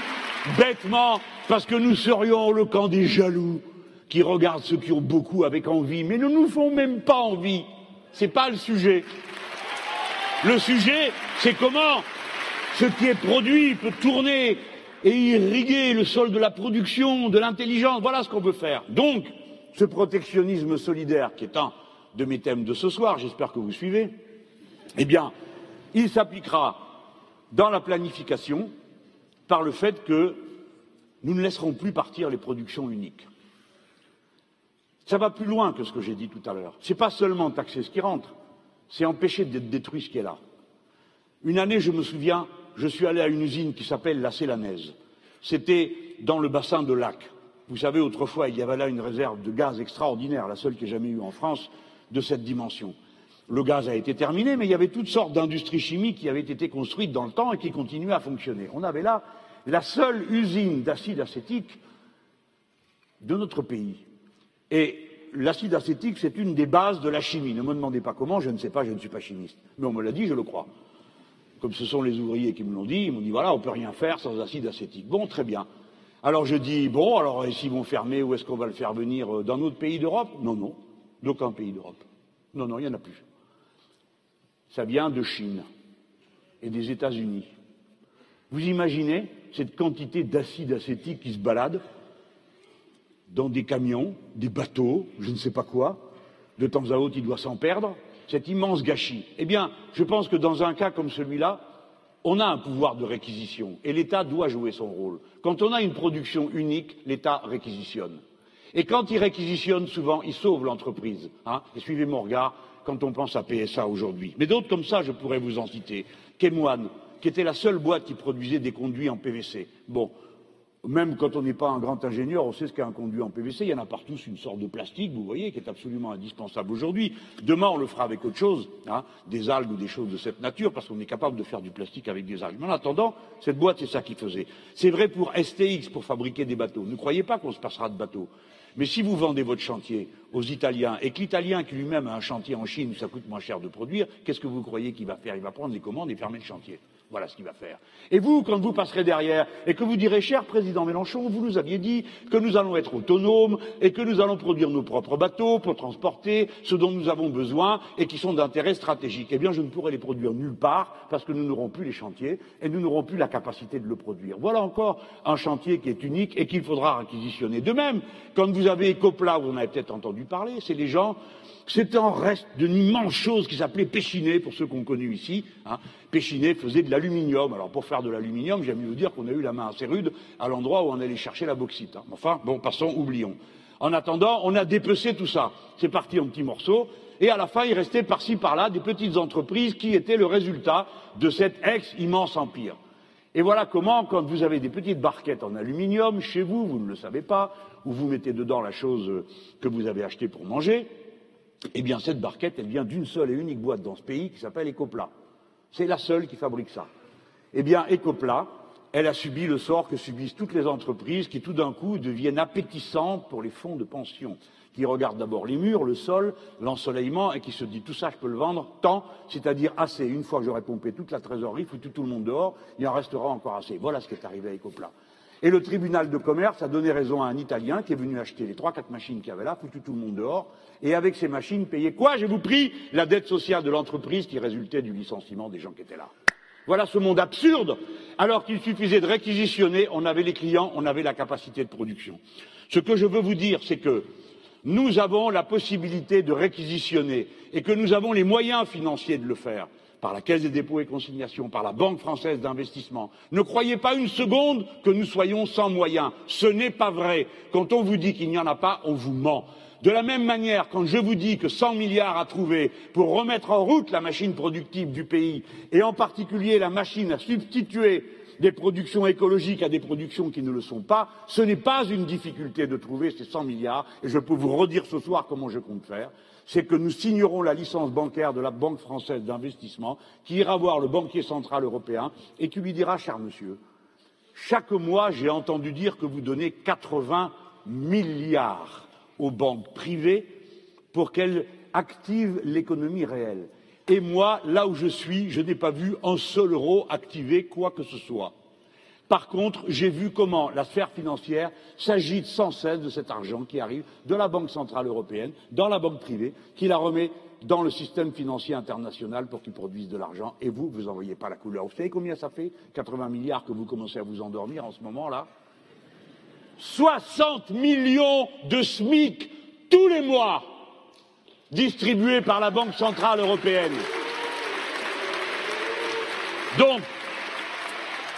bêtement parce que nous serions le camp des jaloux qui regardent ceux qui ont beaucoup avec envie, mais ne nous font même pas envie. C'est pas le sujet. Le sujet, c'est comment ce qui est produit peut tourner et irriguer le sol de la production, de l'intelligence. Voilà ce qu'on veut faire. Donc, ce protectionnisme solidaire, qui est un de mes thèmes de ce soir, j'espère que vous suivez, eh bien, il s'appliquera dans la planification par le fait que nous ne laisserons plus partir les productions uniques. Ça va plus loin que ce que j'ai dit tout à l'heure. Ce n'est pas seulement taxer ce qui rentre, c'est empêcher d'être détruit ce qui est là. Une année, je me souviens, je suis allé à une usine qui s'appelle la Célanaise. C'était dans le bassin de Lac. Vous savez, autrefois, il y avait là une réserve de gaz extraordinaire, la seule qu'il ait jamais eue en France, de cette dimension. Le gaz a été terminé, mais il y avait toutes sortes d'industries chimiques qui avaient été construites dans le temps et qui continuaient à fonctionner. On avait là la seule usine d'acide acétique de notre pays. Et l'acide acétique, c'est une des bases de la chimie. Ne me demandez pas comment, je ne sais pas, je ne suis pas chimiste. Mais on me l'a dit, je le crois. Comme ce sont les ouvriers qui me l'ont dit, ils m'ont dit voilà, on ne peut rien faire sans acide acétique. Bon, très bien. Alors je dis bon, alors s'ils vont fermer, où est-ce qu'on va le faire venir euh, Dans notre pays d'Europe? Non, non, d'aucun pays d'Europe. Non, non, il n'y en a plus. Ça vient de Chine et des États-Unis. Vous imaginez cette quantité d'acide acétique qui se balade dans des camions, des bateaux, je ne sais pas quoi. De temps à autre, il doit s'en perdre. Cet immense gâchis. Eh bien, je pense que dans un cas comme celui-là, on a un pouvoir de réquisition et l'État doit jouer son rôle. Quand on a une production unique, l'État réquisitionne. Et quand il réquisitionne, souvent, il sauve l'entreprise. Hein. et suivez mon regard quand on pense à PSA aujourd'hui. Mais d'autres comme ça, je pourrais vous en citer. Kemoine, qui était la seule boîte qui produisait des conduits en PVC. Bon, même quand on n'est pas un grand ingénieur, on sait ce qu'est un conduit en PVC. Il y en a partout une sorte de plastique, vous voyez, qui est absolument indispensable aujourd'hui. Demain, on le fera avec autre chose, hein, des algues ou des choses de cette nature, parce qu'on est capable de faire du plastique avec des algues. Mais en attendant, cette boîte, c'est ça qu'il faisait. C'est vrai pour STX, pour fabriquer des bateaux. Ne croyez pas qu'on se passera de bateaux. Mais si vous vendez votre chantier aux Italiens et que l'Italien qui lui-même a un chantier en Chine, ça coûte moins cher de produire, qu'est-ce que vous croyez qu'il va faire? Il va prendre les commandes et fermer le chantier. Voilà ce qu'il va faire. Et vous, quand vous passerez derrière et que vous direz, cher président Mélenchon, vous nous aviez dit que nous allons être autonomes et que nous allons produire nos propres bateaux pour transporter ce dont nous avons besoin et qui sont d'intérêt stratégique. Eh bien, je ne pourrai les produire nulle part parce que nous n'aurons plus les chantiers et nous n'aurons plus la capacité de le produire. Voilà encore un chantier qui est unique et qu'il faudra réquisitionner. De même, quand vous avez Ecopla, vous en avez peut-être entendu parler, c'est les gens c'était en reste d'une immense chose qui s'appelait Péchinet, pour ceux qu'on connu ici. Hein. Faisait de l'aluminium. Alors pour faire de l'aluminium, j'aime mieux vous dire qu'on a eu la main assez rude à l'endroit où on allait chercher la bauxite. Hein. Enfin, bon, passons, oublions. En attendant, on a dépecé tout ça. C'est parti en petits morceaux. Et à la fin, il restait par-ci, par-là des petites entreprises qui étaient le résultat de cet ex-immense empire. Et voilà comment, quand vous avez des petites barquettes en aluminium chez vous, vous ne le savez pas, ou vous mettez dedans la chose que vous avez achetée pour manger, eh bien, cette barquette, elle vient d'une seule et unique boîte dans ce pays qui s'appelle Ecopla. C'est la seule qui fabrique ça. Eh bien, Ecopla, elle a subi le sort que subissent toutes les entreprises qui, tout d'un coup, deviennent appétissantes pour les fonds de pension, qui regardent d'abord les murs, le sol, l'ensoleillement, et qui se disent tout ça, je peux le vendre tant, c'est-à-dire assez. Une fois que j'aurai pompé toute la trésorerie, foutu tout le monde dehors, il en restera encore assez. Voilà ce qui est arrivé à Ecopla. Et le tribunal de commerce a donné raison à un Italien qui est venu acheter les trois, quatre machines qu'il y avait là, foutu tout le monde dehors, et avec ces machines payer quoi J'ai vous pris la dette sociale de l'entreprise qui résultait du licenciement des gens qui étaient là. Voilà ce monde absurde, alors qu'il suffisait de réquisitionner, on avait les clients, on avait la capacité de production. Ce que je veux vous dire, c'est que nous avons la possibilité de réquisitionner et que nous avons les moyens financiers de le faire par la Caisse des dépôts et consignations, par la Banque française d'investissement. Ne croyez pas une seconde que nous soyons sans moyens. Ce n'est pas vrai. Quand on vous dit qu'il n'y en a pas, on vous ment. De la même manière, quand je vous dis que 100 milliards à trouver pour remettre en route la machine productive du pays, et en particulier la machine à substituer des productions écologiques à des productions qui ne le sont pas, ce n'est pas une difficulté de trouver ces 100 milliards, et je peux vous redire ce soir comment je compte faire c'est que nous signerons la licence bancaire de la Banque française d'investissement, qui ira voir le banquier central européen et qui lui dira, cher monsieur, chaque mois, j'ai entendu dire que vous donnez 80 milliards aux banques privées pour qu'elles activent l'économie réelle. Et moi, là où je suis, je n'ai pas vu un seul euro activer quoi que ce soit. Par contre, j'ai vu comment la sphère financière s'agite sans cesse de cet argent qui arrive de la Banque centrale européenne, dans la banque privée, qui la remet dans le système financier international pour qu'il produise de l'argent. Et vous, vous n'envoyez pas la couleur. Vous savez combien ça fait? 80 milliards que vous commencez à vous endormir en ce moment-là? 60 millions de SMIC tous les mois distribués par la Banque centrale européenne. Donc,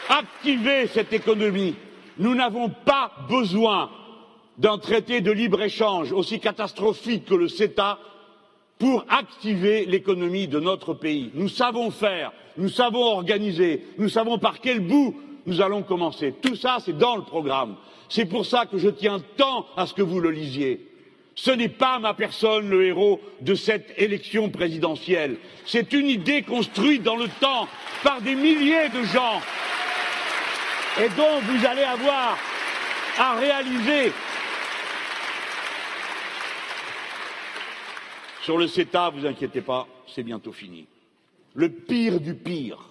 activer cette économie. Nous n'avons pas besoin d'un traité de libre-échange aussi catastrophique que le CETA pour activer l'économie de notre pays. Nous savons faire, nous savons organiser, nous savons par quel bout nous allons commencer. Tout ça, c'est dans le programme. C'est pour ça que je tiens tant à ce que vous le lisiez. Ce n'est pas ma personne le héros de cette élection présidentielle. C'est une idée construite dans le temps par des milliers de gens et dont vous allez avoir à réaliser. Sur le CETA, vous inquiétez pas, c'est bientôt fini. Le pire du pire.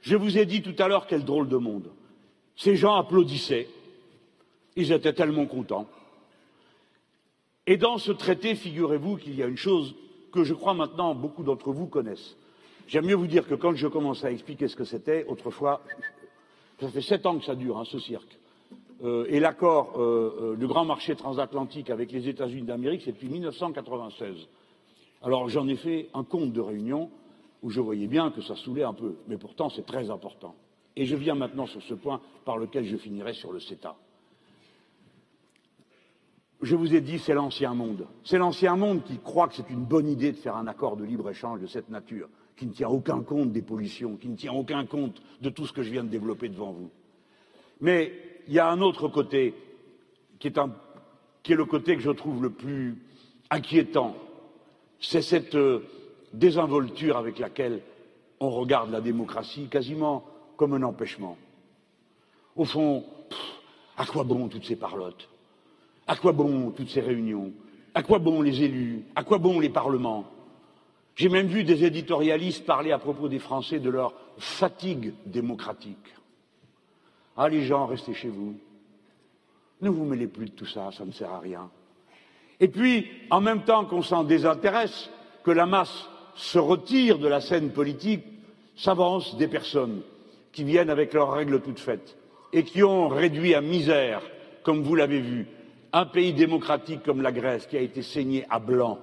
Je vous ai dit tout à l'heure quel drôle de monde. Ces gens applaudissaient. Ils étaient tellement contents. Et dans ce traité, figurez-vous qu'il y a une chose que je crois maintenant beaucoup d'entre vous connaissent. J'aime mieux vous dire que quand je commence à expliquer ce que c'était, autrefois, ça fait sept ans que ça dure, hein, ce cirque. Euh, et l'accord euh, euh, du grand marché transatlantique avec les États-Unis d'Amérique, c'est depuis 1996. Alors j'en ai fait un compte de réunion où je voyais bien que ça saoulait un peu, mais pourtant c'est très important. Et je viens maintenant sur ce point par lequel je finirai sur le CETA. Je vous ai dit, c'est l'ancien monde. C'est l'ancien monde qui croit que c'est une bonne idée de faire un accord de libre-échange de cette nature qui ne tient aucun compte des pollutions, qui ne tient aucun compte de tout ce que je viens de développer devant vous. Mais il y a un autre côté qui est, qui est le côté que je trouve le plus inquiétant. C'est cette euh, désinvolture avec laquelle on regarde la démocratie quasiment comme un empêchement. Au fond, à quoi bon toutes ces parlottes? À quoi bon toutes ces réunions? À quoi bon les élus? À quoi bon les parlements? J'ai même vu des éditorialistes parler à propos des Français de leur fatigue démocratique. Ah, les gens, restez chez vous. Ne vous mêlez plus de tout ça, ça ne sert à rien. Et puis, en même temps qu'on s'en désintéresse, que la masse se retire de la scène politique, s'avancent des personnes qui viennent avec leurs règles toutes faites et qui ont réduit à misère, comme vous l'avez vu, un pays démocratique comme la Grèce qui a été saigné à blanc,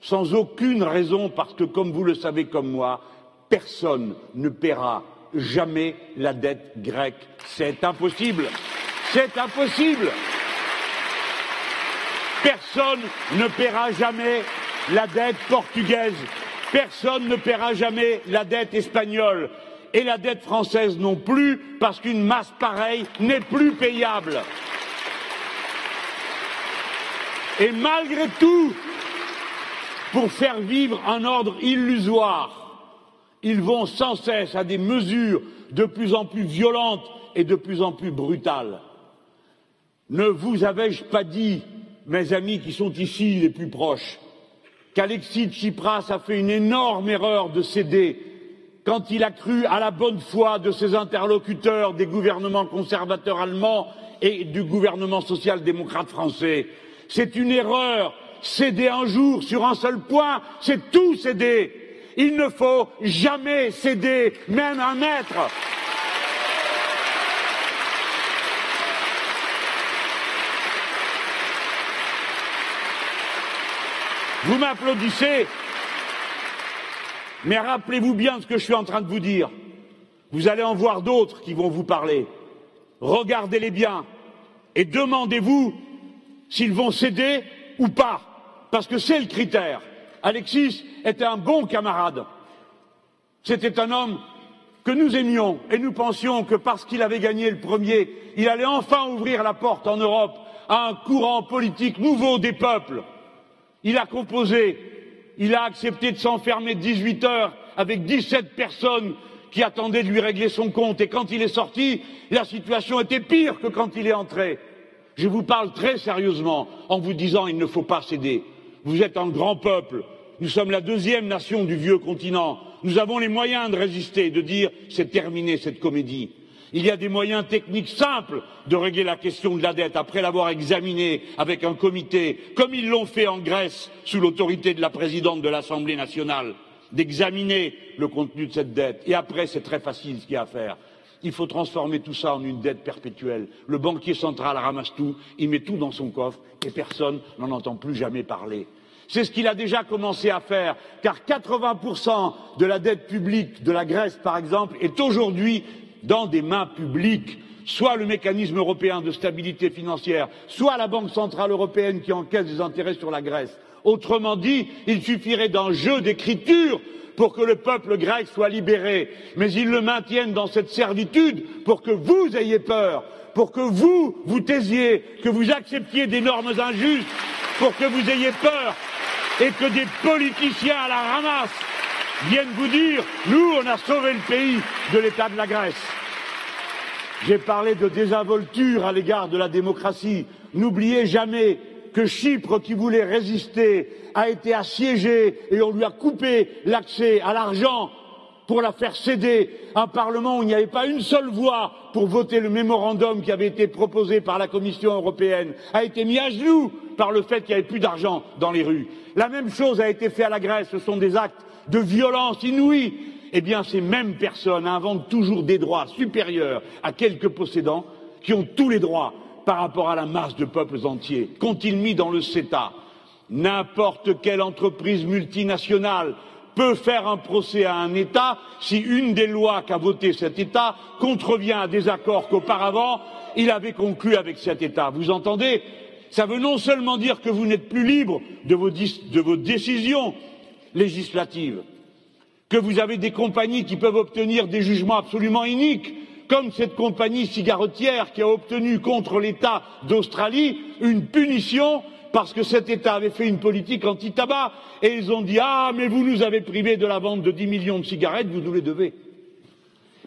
sans aucune raison parce que, comme vous le savez comme moi, personne ne paiera jamais la dette grecque. C'est impossible. C'est impossible. Personne ne paiera jamais la dette portugaise. Personne ne paiera jamais la dette espagnole. Et la dette française non plus, parce qu'une masse pareille n'est plus payable. Et malgré tout, pour faire vivre un ordre illusoire, ils vont sans cesse à des mesures de plus en plus violentes et de plus en plus brutales. Ne vous avais-je pas dit, mes amis qui sont ici les plus proches, qu'Alexis Tsipras a fait une énorme erreur de céder quand il a cru à la bonne foi de ses interlocuteurs des gouvernements conservateurs allemands et du gouvernement social-démocrate français. C'est une erreur. Céder un jour sur un seul point, c'est tout céder. Il ne faut jamais céder, même un mètre. Vous m'applaudissez, mais rappelez-vous bien ce que je suis en train de vous dire. Vous allez en voir d'autres qui vont vous parler. Regardez-les bien et demandez-vous s'ils vont céder ou pas, parce que c'est le critère. Alexis était un bon camarade. C'était un homme que nous aimions et nous pensions que parce qu'il avait gagné le premier, il allait enfin ouvrir la porte en Europe à un courant politique nouveau des peuples. Il a composé, il a accepté de s'enfermer 18 heures avec 17 personnes qui attendaient de lui régler son compte. Et quand il est sorti, la situation était pire que quand il est entré. Je vous parle très sérieusement en vous disant il ne faut pas céder. Vous êtes un grand peuple. Nous sommes la deuxième nation du vieux continent. Nous avons les moyens de résister, de dire c'est terminé cette comédie. Il y a des moyens techniques simples de régler la question de la dette après l'avoir examinée avec un comité, comme ils l'ont fait en Grèce sous l'autorité de la présidente de l'Assemblée nationale, d'examiner le contenu de cette dette. Et après, c'est très facile ce qu'il y a à faire. Il faut transformer tout ça en une dette perpétuelle. Le banquier central ramasse tout, il met tout dans son coffre et personne n'en entend plus jamais parler. C'est ce qu'il a déjà commencé à faire, car 80% de la dette publique de la Grèce, par exemple, est aujourd'hui dans des mains publiques, soit le mécanisme européen de stabilité financière, soit la Banque centrale européenne qui encaisse des intérêts sur la Grèce. Autrement dit, il suffirait d'un jeu d'écriture pour que le peuple grec soit libéré, mais ils le maintiennent dans cette servitude pour que vous ayez peur, pour que vous vous taisiez, que vous acceptiez des normes injustes, pour que vous ayez peur et que des politiciens à la ramasse viennent vous dire nous on a sauvé le pays de l'état de la Grèce. J'ai parlé de désinvolture à l'égard de la démocratie. N'oubliez jamais que Chypre, qui voulait résister, a été assiégé et on lui a coupé l'accès à l'argent pour la faire céder. Un Parlement où il n'y avait pas une seule voix pour voter le mémorandum qui avait été proposé par la Commission européenne a été mis à genoux par le fait qu'il n'y avait plus d'argent dans les rues. La même chose a été faite à la Grèce. Ce sont des actes de violence inouïe. Eh bien, ces mêmes personnes inventent toujours des droits supérieurs à quelques possédants qui ont tous les droits par rapport à la masse de peuples entiers Qu'ont-ils mis dans le CETA N'importe quelle entreprise multinationale peut faire un procès à un État si une des lois qu'a voté cet État contrevient à des accords qu'auparavant il avait conclus avec cet État. Vous entendez? Ça veut non seulement dire que vous n'êtes plus libre de vos décisions législatives, que vous avez des compagnies qui peuvent obtenir des jugements absolument iniques, comme cette compagnie cigarettière qui a obtenu contre l'État d'Australie une punition parce que cet État avait fait une politique anti-tabac et ils ont dit Ah, mais vous nous avez privé de la vente de 10 millions de cigarettes, vous nous les devez.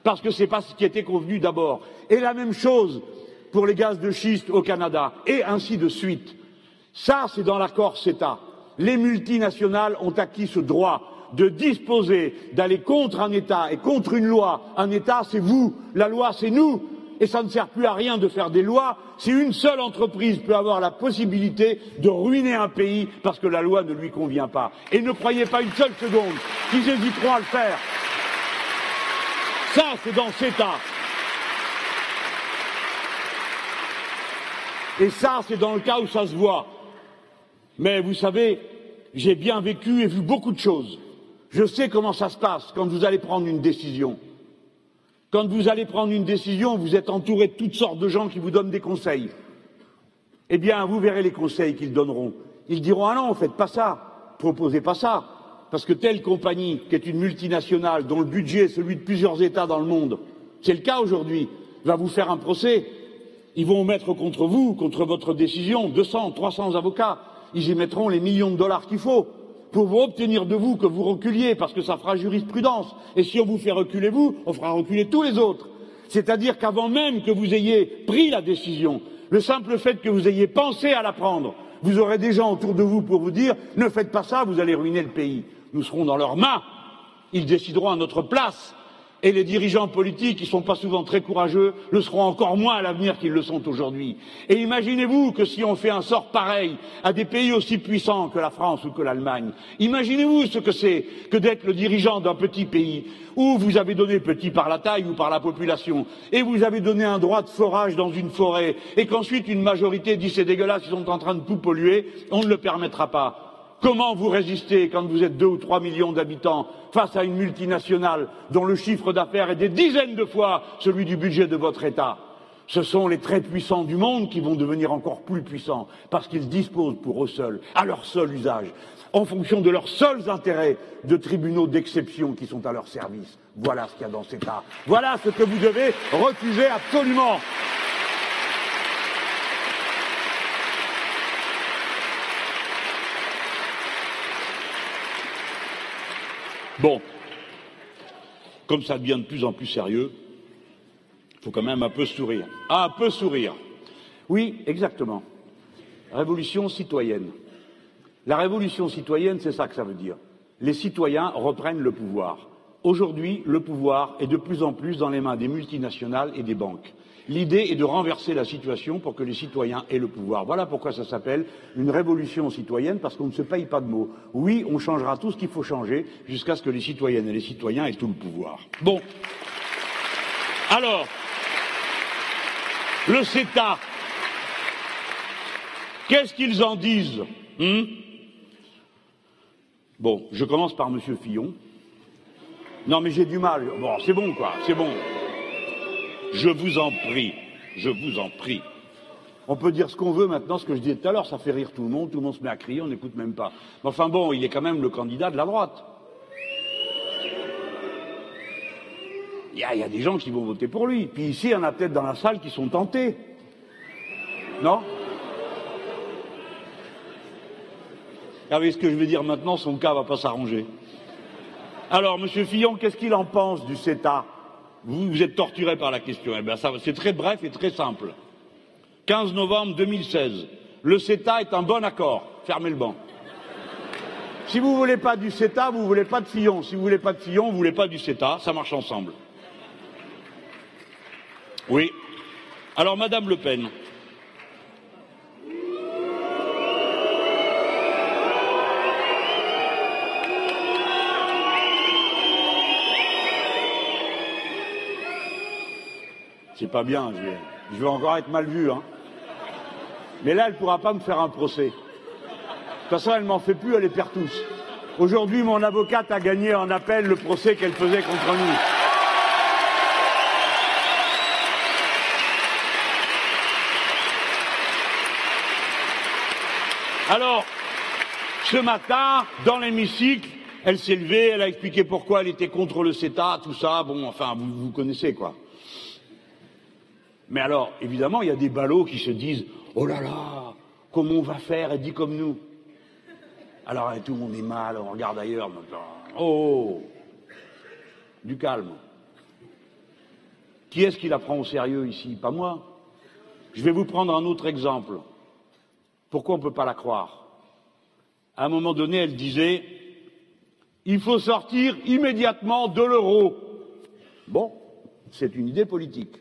Parce que ce n'est pas ce qui était convenu d'abord. Et la même chose pour les gaz de schiste au Canada, et ainsi de suite. Ça, c'est dans l'accord CETA. Les multinationales ont acquis ce droit de disposer, d'aller contre un État et contre une loi. Un État, c'est vous. La loi, c'est nous. Et ça ne sert plus à rien de faire des lois si une seule entreprise peut avoir la possibilité de ruiner un pays parce que la loi ne lui convient pas. Et ne croyez pas une seule seconde qu'ils hésiteront à le faire. Ça, c'est dans CETA. Et ça, c'est dans le cas où ça se voit. Mais vous savez, j'ai bien vécu et vu beaucoup de choses. Je sais comment ça se passe quand vous allez prendre une décision. Quand vous allez prendre une décision, vous êtes entouré de toutes sortes de gens qui vous donnent des conseils. Eh bien, vous verrez les conseils qu'ils donneront. Ils diront Ah non, faites pas ça, proposez pas ça, parce que telle compagnie, qui est une multinationale, dont le budget est celui de plusieurs États dans le monde, c'est le cas aujourd'hui, va vous faire un procès. Ils vont mettre contre vous, contre votre décision, 200, 300 avocats. Ils y mettront les millions de dollars qu'il faut pour obtenir de vous que vous reculiez, parce que ça fera jurisprudence. Et si on vous fait reculer vous, on fera reculer tous les autres. C'est-à-dire qu'avant même que vous ayez pris la décision, le simple fait que vous ayez pensé à la prendre, vous aurez des gens autour de vous pour vous dire ne faites pas ça, vous allez ruiner le pays. Nous serons dans leurs mains. Ils décideront à notre place et les dirigeants politiques, qui ne sont pas souvent très courageux, le seront encore moins à l'avenir qu'ils le sont aujourd'hui. Et imaginez-vous que si on fait un sort pareil à des pays aussi puissants que la France ou que l'Allemagne, imaginez-vous ce que c'est que d'être le dirigeant d'un petit pays où vous avez donné petit par la taille ou par la population, et vous avez donné un droit de forage dans une forêt, et qu'ensuite une majorité dit c'est dégueulasse, ils sont en train de tout polluer, on ne le permettra pas. Comment vous résistez quand vous êtes deux ou trois millions d'habitants face à une multinationale dont le chiffre d'affaires est des dizaines de fois celui du budget de votre État? Ce sont les très puissants du monde qui vont devenir encore plus puissants parce qu'ils disposent pour eux seuls, à leur seul usage, en fonction de leurs seuls intérêts, de tribunaux d'exception qui sont à leur service. Voilà ce qu'il y a dans cet État. Voilà ce que vous devez refuser absolument. Bon, comme ça devient de plus en plus sérieux, il faut quand même un peu sourire. Ah, un peu sourire. Oui, exactement. Révolution citoyenne. La révolution citoyenne, c'est ça que ça veut dire. Les citoyens reprennent le pouvoir. Aujourd'hui, le pouvoir est de plus en plus dans les mains des multinationales et des banques. L'idée est de renverser la situation pour que les citoyens aient le pouvoir. Voilà pourquoi ça s'appelle une révolution citoyenne, parce qu'on ne se paye pas de mots. Oui, on changera tout ce qu'il faut changer jusqu'à ce que les citoyennes et les citoyens aient tout le pouvoir. Bon. Alors, le CETA, qu'est-ce qu'ils en disent hmm Bon, je commence par M. Fillon. Non, mais j'ai du mal. Bon, c'est bon, quoi, c'est bon. Je vous en prie, je vous en prie. On peut dire ce qu'on veut maintenant, ce que je disais tout à l'heure, ça fait rire tout le monde, tout le monde se met à crier, on n'écoute même pas. Mais enfin bon, il est quand même le candidat de la droite. Il y, a, des gens qui vont voter pour lui. Puis ici, il y en a peut-être dans la salle qui sont tentés. Non? Avec ce que je vais dire maintenant, son cas va pas s'arranger. Alors, Monsieur Fillon, qu'est-ce qu'il en pense du CETA? Vous, êtes torturé par la question. Eh bien, c'est très bref et très simple. 15 novembre 2016. Le CETA est un bon accord. Fermez le banc. Si vous ne voulez pas du CETA, vous ne voulez pas de Fillon. Si vous ne voulez pas de Fillon, vous ne voulez pas du CETA. Ça marche ensemble. Oui. Alors, Madame Le Pen, C'est pas bien, je vais, encore être mal vu. Hein. Mais là, elle ne pourra pas me faire un procès. De toute façon, elle m'en fait plus, elle les perd tous. Aujourd'hui, mon avocate a gagné en appel le procès qu'elle faisait contre nous. Alors, ce matin, dans l'hémicycle, elle s'est levée, elle a expliqué pourquoi elle était contre le CETA, tout ça. Bon, enfin, vous connaissez quoi. Mais alors, évidemment, il y a des ballots qui se disent Oh là là, comment on va faire Et dit comme nous. Alors, tout le monde est mal, on regarde ailleurs. Oh Du calme. Qui est-ce qui la prend au sérieux ici? Pas moi. Je vais vous prendre un autre exemple. Pourquoi on ne peut pas la croire? À un moment donné, elle disait Il faut sortir immédiatement de l'euro. Bon, c'est une idée politique.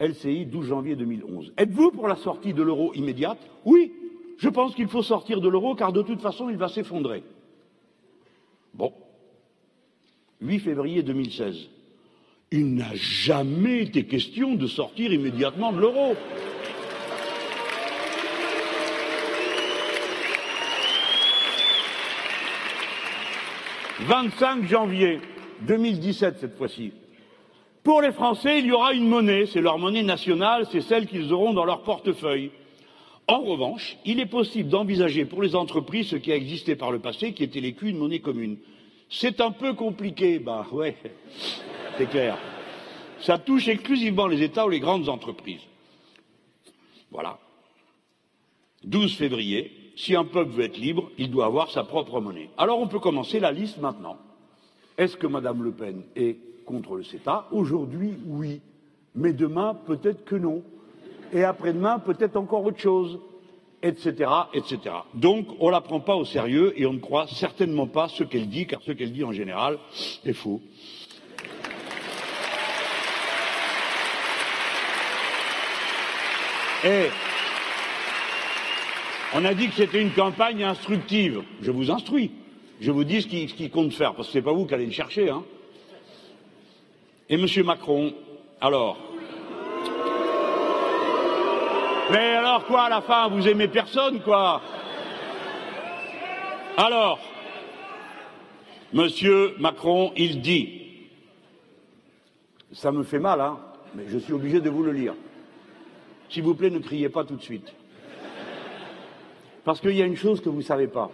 LCI, 12 janvier 2011. Êtes-vous pour la sortie de l'euro immédiate? Oui, je pense qu'il faut sortir de l'euro car de toute façon il va s'effondrer. Bon. 8 février 2016. Il n'a jamais été question de sortir immédiatement de l'euro. « 25 janvier 2017 cette fois-ci. Pour les Français, il y aura une monnaie, c'est leur monnaie nationale, c'est celle qu'ils auront dans leur portefeuille. En revanche, il est possible d'envisager pour les entreprises ce qui a existé par le passé, qui était l'écu, une monnaie commune. C'est un peu compliqué, bah ouais, c'est clair. Ça touche exclusivement les États ou les grandes entreprises. Voilà. 12 février, si un peuple veut être libre, il doit avoir sa propre monnaie. Alors on peut commencer la liste maintenant. Est-ce que Mme Le Pen est contre le CETA Aujourd'hui, oui. Mais demain, peut-être que non. Et après-demain, peut-être encore autre chose. Etc., etc. Donc, on ne la prend pas au sérieux et on ne croit certainement pas ce qu'elle dit, car ce qu'elle dit en général est faux. Et on a dit que c'était une campagne instructive. Je vous instruis. Je vous dis ce qu'il compte faire, parce que ce n'est pas vous qui allez le chercher. Hein. Et M. Macron, alors Mais alors quoi, à la fin, vous aimez personne, quoi Alors, M. Macron, il dit, ça me fait mal, hein, mais je suis obligé de vous le lire. S'il vous plaît, ne criez pas tout de suite. Parce qu'il y a une chose que vous ne savez pas,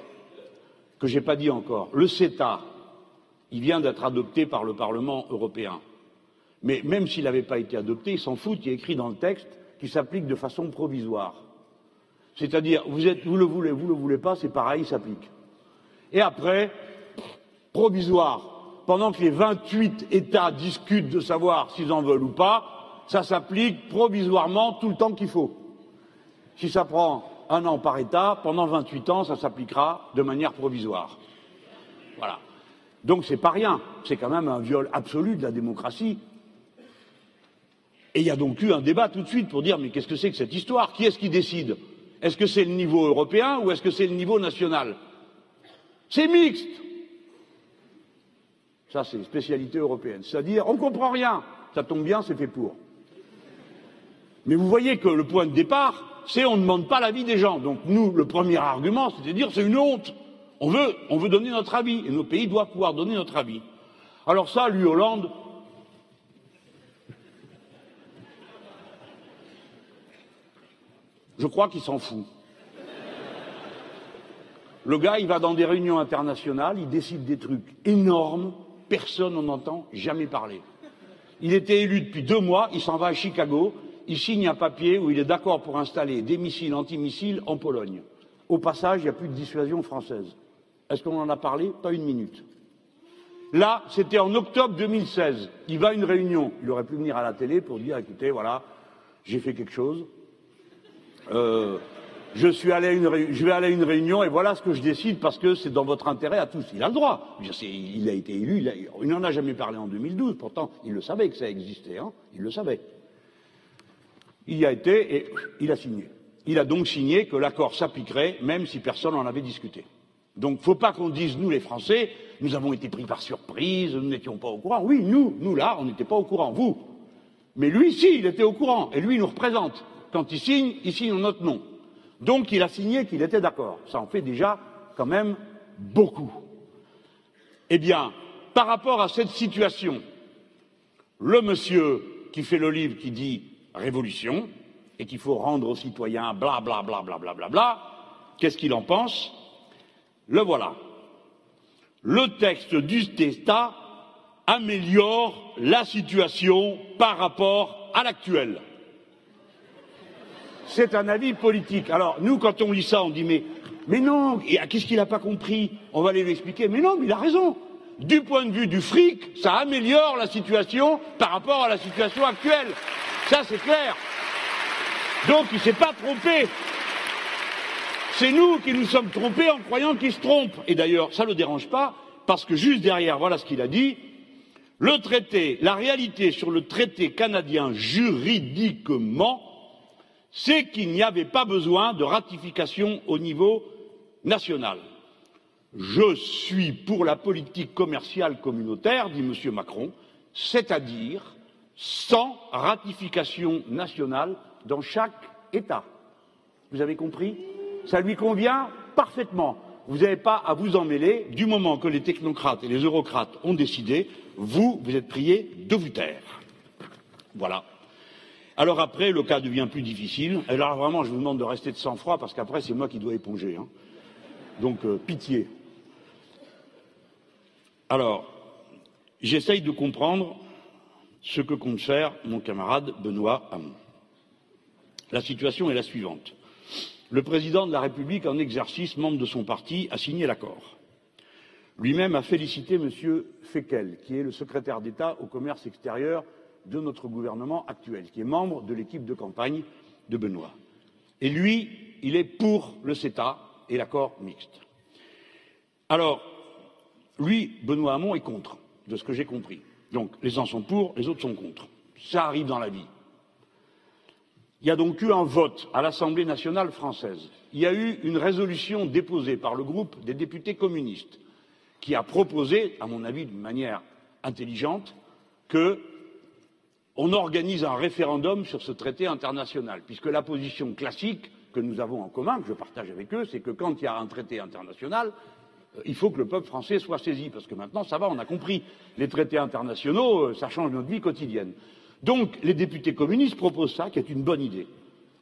que je n'ai pas dit encore. Le CETA, il vient d'être adopté par le Parlement européen. Mais même s'il n'avait pas été adopté, il s'en fout, il est écrit dans le texte qu'il s'applique de façon provisoire. C'est-à-dire, vous, êtes, vous le voulez, vous ne le voulez pas, c'est pareil, il s'applique. Et après, provisoire, pendant que les 28 États discutent de savoir s'ils en veulent ou pas, ça s'applique provisoirement tout le temps qu'il faut. Si ça prend un an par État, pendant 28 ans, ça s'appliquera de manière provisoire. Voilà. Donc c'est pas rien, c'est quand même un viol absolu de la démocratie. Et il y a donc eu un débat tout de suite pour dire mais qu'est-ce que c'est que cette histoire? Qui est-ce qui décide? Est-ce que c'est le niveau européen ou est-ce que c'est le niveau national? C'est mixte. Ça, c'est une spécialité européenne. C'est-à-dire, on comprend rien. Ça tombe bien, c'est fait pour. Mais vous voyez que le point de départ, c'est on ne demande pas l'avis des gens. Donc nous, le premier argument, c'est de dire c'est une honte. On veut, on veut donner notre avis et nos pays doivent pouvoir donner notre avis. Alors ça, lui, Hollande, je crois qu'il s'en fout. Le gars, il va dans des réunions internationales, il décide des trucs énormes, personne n'en entend jamais parler. Il était élu depuis deux mois, il s'en va à Chicago, il signe un papier où il est d'accord pour installer des missiles antimissiles en Pologne. Au passage, il n'y a plus de dissuasion française. Est-ce qu'on en a parlé? Pas une minute. Là, c'était en octobre 2016. Il va à une réunion. Il aurait pu venir à la télé pour dire écoutez, voilà, j'ai fait quelque chose. Euh, je, suis allé à une je vais aller à une réunion et voilà ce que je décide parce que c'est dans votre intérêt à tous. Il a le droit. Il a été élu. Il n'en a, jamais parlé en 2012. Pourtant, il le savait que ça existait. Hein il le savait. Il y a été et il a signé. Il a donc signé que l'accord s'appliquerait même si personne n'en avait discuté. Donc il ne faut pas qu'on dise, nous les Français, nous avons été pris par surprise, nous n'étions pas au courant. Oui, nous, nous là, on n'était pas au courant, vous. Mais lui, si, il était au courant, et lui, il nous représente. Quand il signe, il signe en notre nom. Donc il a signé qu'il était d'accord. Ça en fait déjà quand même beaucoup. Eh bien, par rapport à cette situation, le monsieur qui fait le livre qui dit révolution et qu'il faut rendre aux citoyens bla bla bla bla bla bla bla, qu'est-ce qu'il en pense? Le voilà. Le texte du TESTA améliore la situation par rapport à l'actuelle. C'est un avis politique. Alors, nous, quand on lit ça, on dit mais, mais non, qu'est-ce qu'il n'a pas compris? On va aller lui expliquer. Mais non, mais il a raison. Du point de vue du fric, ça améliore la situation par rapport à la situation actuelle. Ça, c'est clair. Donc, il ne s'est pas trompé. C'est nous qui nous sommes trompés en croyant qu'il se trompe. Et d'ailleurs, ça ne le dérange pas, parce que juste derrière, voilà ce qu'il a dit. Le traité, la réalité sur le traité canadien juridiquement, c'est qu'il n'y avait pas besoin de ratification au niveau national. Je suis pour la politique commerciale communautaire, dit M. Macron, c'est-à-dire sans ratification nationale dans chaque État. Vous avez compris? Ça lui convient parfaitement. Vous n'avez pas à vous en mêler du moment que les technocrates et les eurocrates ont décidé, vous, vous êtes priés de vous taire. Voilà. Alors après, le cas devient plus difficile. Alors vraiment, je vous demande de rester de sang-froid parce qu'après, c'est moi qui dois éponger. Hein. Donc, euh, pitié. Alors, j'essaye de comprendre ce que compte faire mon camarade Benoît Hamon. La situation est la suivante. Le président de la République en exercice, membre de son parti, a signé l'accord. Lui-même a félicité M. Fekel, qui est le secrétaire d'État au commerce extérieur de notre gouvernement actuel, qui est membre de l'équipe de campagne de Benoît. Et lui, il est pour le CETA et l'accord mixte. Alors, lui, Benoît Hamon, est contre, de ce que j'ai compris. Donc, les uns sont pour, les autres sont contre. Ça arrive dans la vie. Il y a donc eu un vote à l'Assemblée nationale française. Il y a eu une résolution déposée par le groupe des députés communistes qui a proposé, à mon avis d'une manière intelligente, qu'on organise un référendum sur ce traité international, puisque la position classique que nous avons en commun, que je partage avec eux, c'est que quand il y a un traité international, euh, il faut que le peuple français soit saisi, parce que maintenant, ça va, on a compris. Les traités internationaux, euh, ça change notre vie quotidienne. Donc, les députés communistes proposent ça, qui est une bonne idée.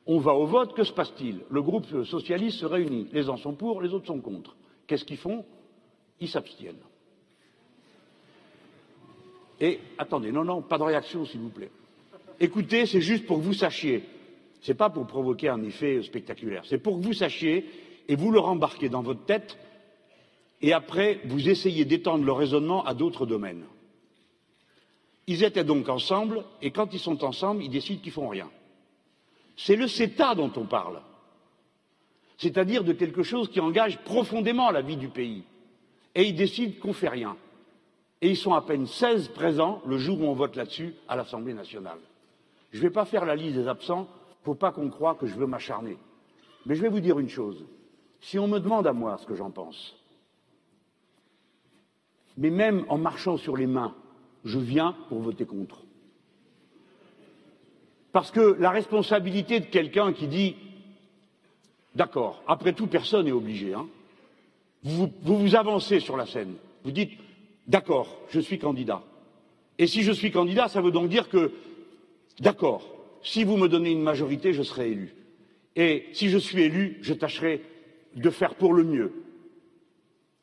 On va au vote, que se passe-t-il? Le groupe socialiste se réunit. Les uns sont pour, les autres sont contre. Qu'est-ce qu'ils font? Ils s'abstiennent. Et attendez, non, non, pas de réaction, s'il vous plaît. Écoutez, c'est juste pour que vous sachiez. Ce n'est pas pour provoquer un effet spectaculaire. C'est pour que vous sachiez et vous le rembarquez dans votre tête et après vous essayez d'étendre le raisonnement à d'autres domaines. Ils étaient donc ensemble, et quand ils sont ensemble, ils décident qu'ils font rien. C'est le CETA dont on parle, c'est-à-dire de quelque chose qui engage profondément la vie du pays. Et ils décident qu'on ne fait rien. Et ils sont à peine 16 présents le jour où on vote là-dessus à l'Assemblée nationale. Je ne vais pas faire la liste des absents, faut pas qu'on croie que je veux m'acharner. Mais je vais vous dire une chose. Si on me demande à moi ce que j'en pense, mais même en marchant sur les mains, je viens pour voter contre. Parce que la responsabilité de quelqu'un qui dit D'accord, après tout, personne n'est obligé. Hein. Vous vous avancez sur la scène. Vous dites D'accord, je suis candidat. Et si je suis candidat, ça veut donc dire que D'accord, si vous me donnez une majorité, je serai élu. Et si je suis élu, je tâcherai de faire pour le mieux.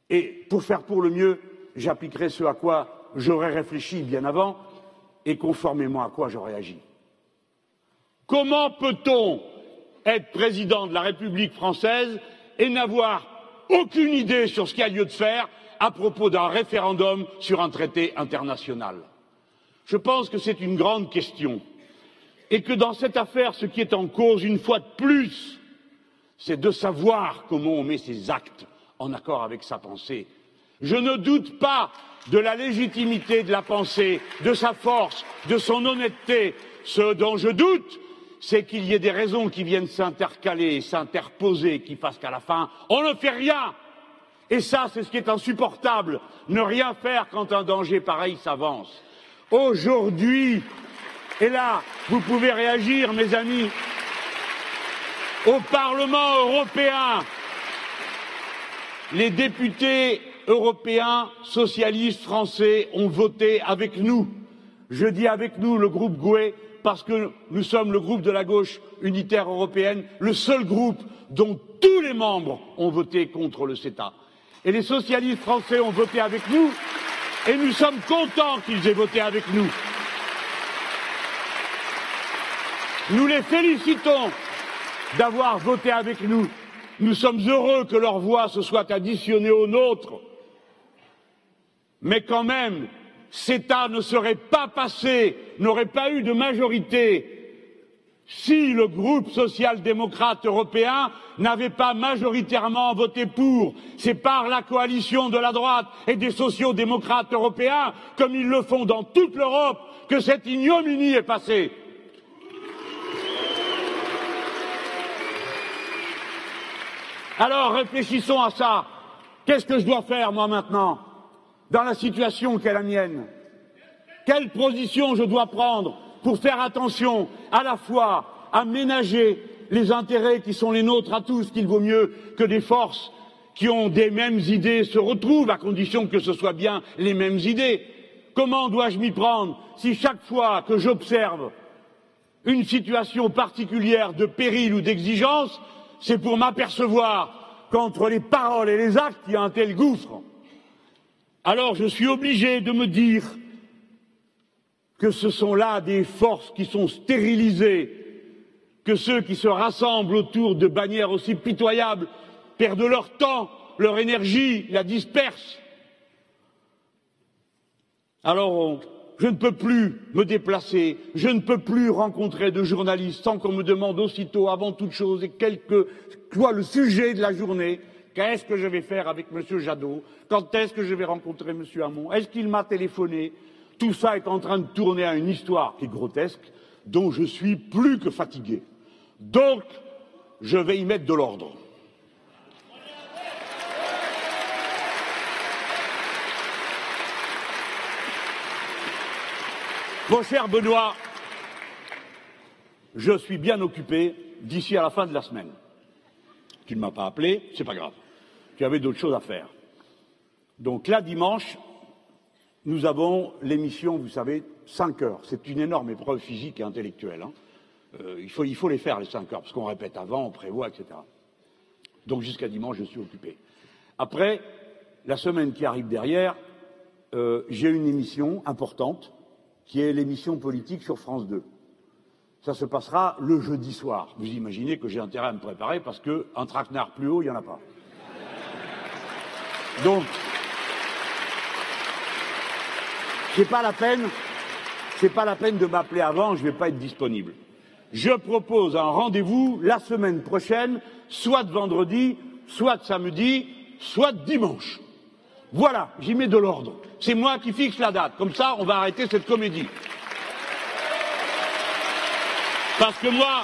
Et pour faire pour le mieux, j'appliquerai ce à quoi j'aurais réfléchi bien avant et conformément à quoi j'aurais agi. Comment peut-on être président de la République française et n'avoir aucune idée sur ce qu'il y a lieu de faire à propos d'un référendum sur un traité international Je pense que c'est une grande question et que dans cette affaire, ce qui est en cause, une fois de plus, c'est de savoir comment on met ses actes en accord avec sa pensée je ne doute pas de la légitimité de la pensée, de sa force, de son honnêteté. Ce dont je doute, c'est qu'il y ait des raisons qui viennent s'intercaler, s'interposer, qui fassent qu'à la fin, on ne fait rien. Et ça, c'est ce qui est insupportable. Ne rien faire quand un danger pareil s'avance. Aujourd'hui, et là, vous pouvez réagir, mes amis, au Parlement européen, les députés européens, socialistes, français ont voté avec nous. Je dis avec nous le groupe GUE parce que nous sommes le groupe de la gauche unitaire européenne, le seul groupe dont tous les membres ont voté contre le CETA. Et les socialistes français ont voté avec nous et nous sommes contents qu'ils aient voté avec nous. Nous les félicitons d'avoir voté avec nous. Nous sommes heureux que leur voix se soit additionnée aux nôtres mais quand même, CETA ne serait pas passé, n'aurait pas eu de majorité si le groupe social-démocrate européen n'avait pas majoritairement voté pour. C'est par la coalition de la droite et des sociaux-démocrates européens, comme ils le font dans toute l'Europe, que cette ignominie est passée. Alors réfléchissons à ça. Qu'est-ce que je dois faire, moi, maintenant, dans la situation qui est la mienne? Quelle position je dois prendre? Pour faire attention à la fois à ménager les intérêts qui sont les nôtres à tous, qu'il vaut mieux que des forces qui ont des mêmes idées se retrouvent, à condition que ce soit bien les mêmes idées. Comment dois-je m'y prendre si chaque fois que j'observe une situation particulière de péril ou d'exigence, c'est pour m'apercevoir qu'entre les paroles et les actes, il y a un tel gouffre? Alors je suis obligé de me dire que ce sont là des forces qui sont stérilisées, que ceux qui se rassemblent autour de bannières aussi pitoyables perdent leur temps, leur énergie, la dispersent. Alors, je ne peux plus me déplacer, je ne peux plus rencontrer de journalistes sans qu'on me demande aussitôt, avant toute chose, et quel que soit le sujet de la journée, qu'est-ce que je vais faire avec M. Jadot, quand est-ce que je vais rencontrer M. Hamon, est-ce qu'il m'a téléphoné, tout ça est en train de tourner à une histoire qui est grotesque, dont je suis plus que fatigué. Donc, je vais y mettre de l'ordre. Mon cher Benoît, je suis bien occupé d'ici à la fin de la semaine. Tu ne m'as pas appelé, c'est pas grave. Tu avais d'autres choses à faire. Donc là, dimanche, nous avons l'émission, vous savez, 5 heures. C'est une énorme épreuve physique et intellectuelle. Hein. Euh, il, faut, il, faut, les faire, les 5 heures, parce qu'on répète avant, on prévoit, etc. Donc jusqu'à dimanche, je suis occupé. Après, la semaine qui arrive derrière, euh, j'ai une émission importante, qui est l'émission politique sur France 2. Ça se passera le jeudi soir. Vous imaginez que j'ai intérêt à me préparer parce qu'un traquenard plus haut, il n'y en a pas. Donc, C'est pas la peine, c'est pas la peine de m'appeler avant, je ne vais pas être disponible. Je propose un rendez-vous la semaine prochaine, soit de vendredi, soit de samedi, soit de dimanche. Voilà, j'y mets de l'ordre. C'est moi qui fixe la date. Comme ça, on va arrêter cette comédie. Parce que moi,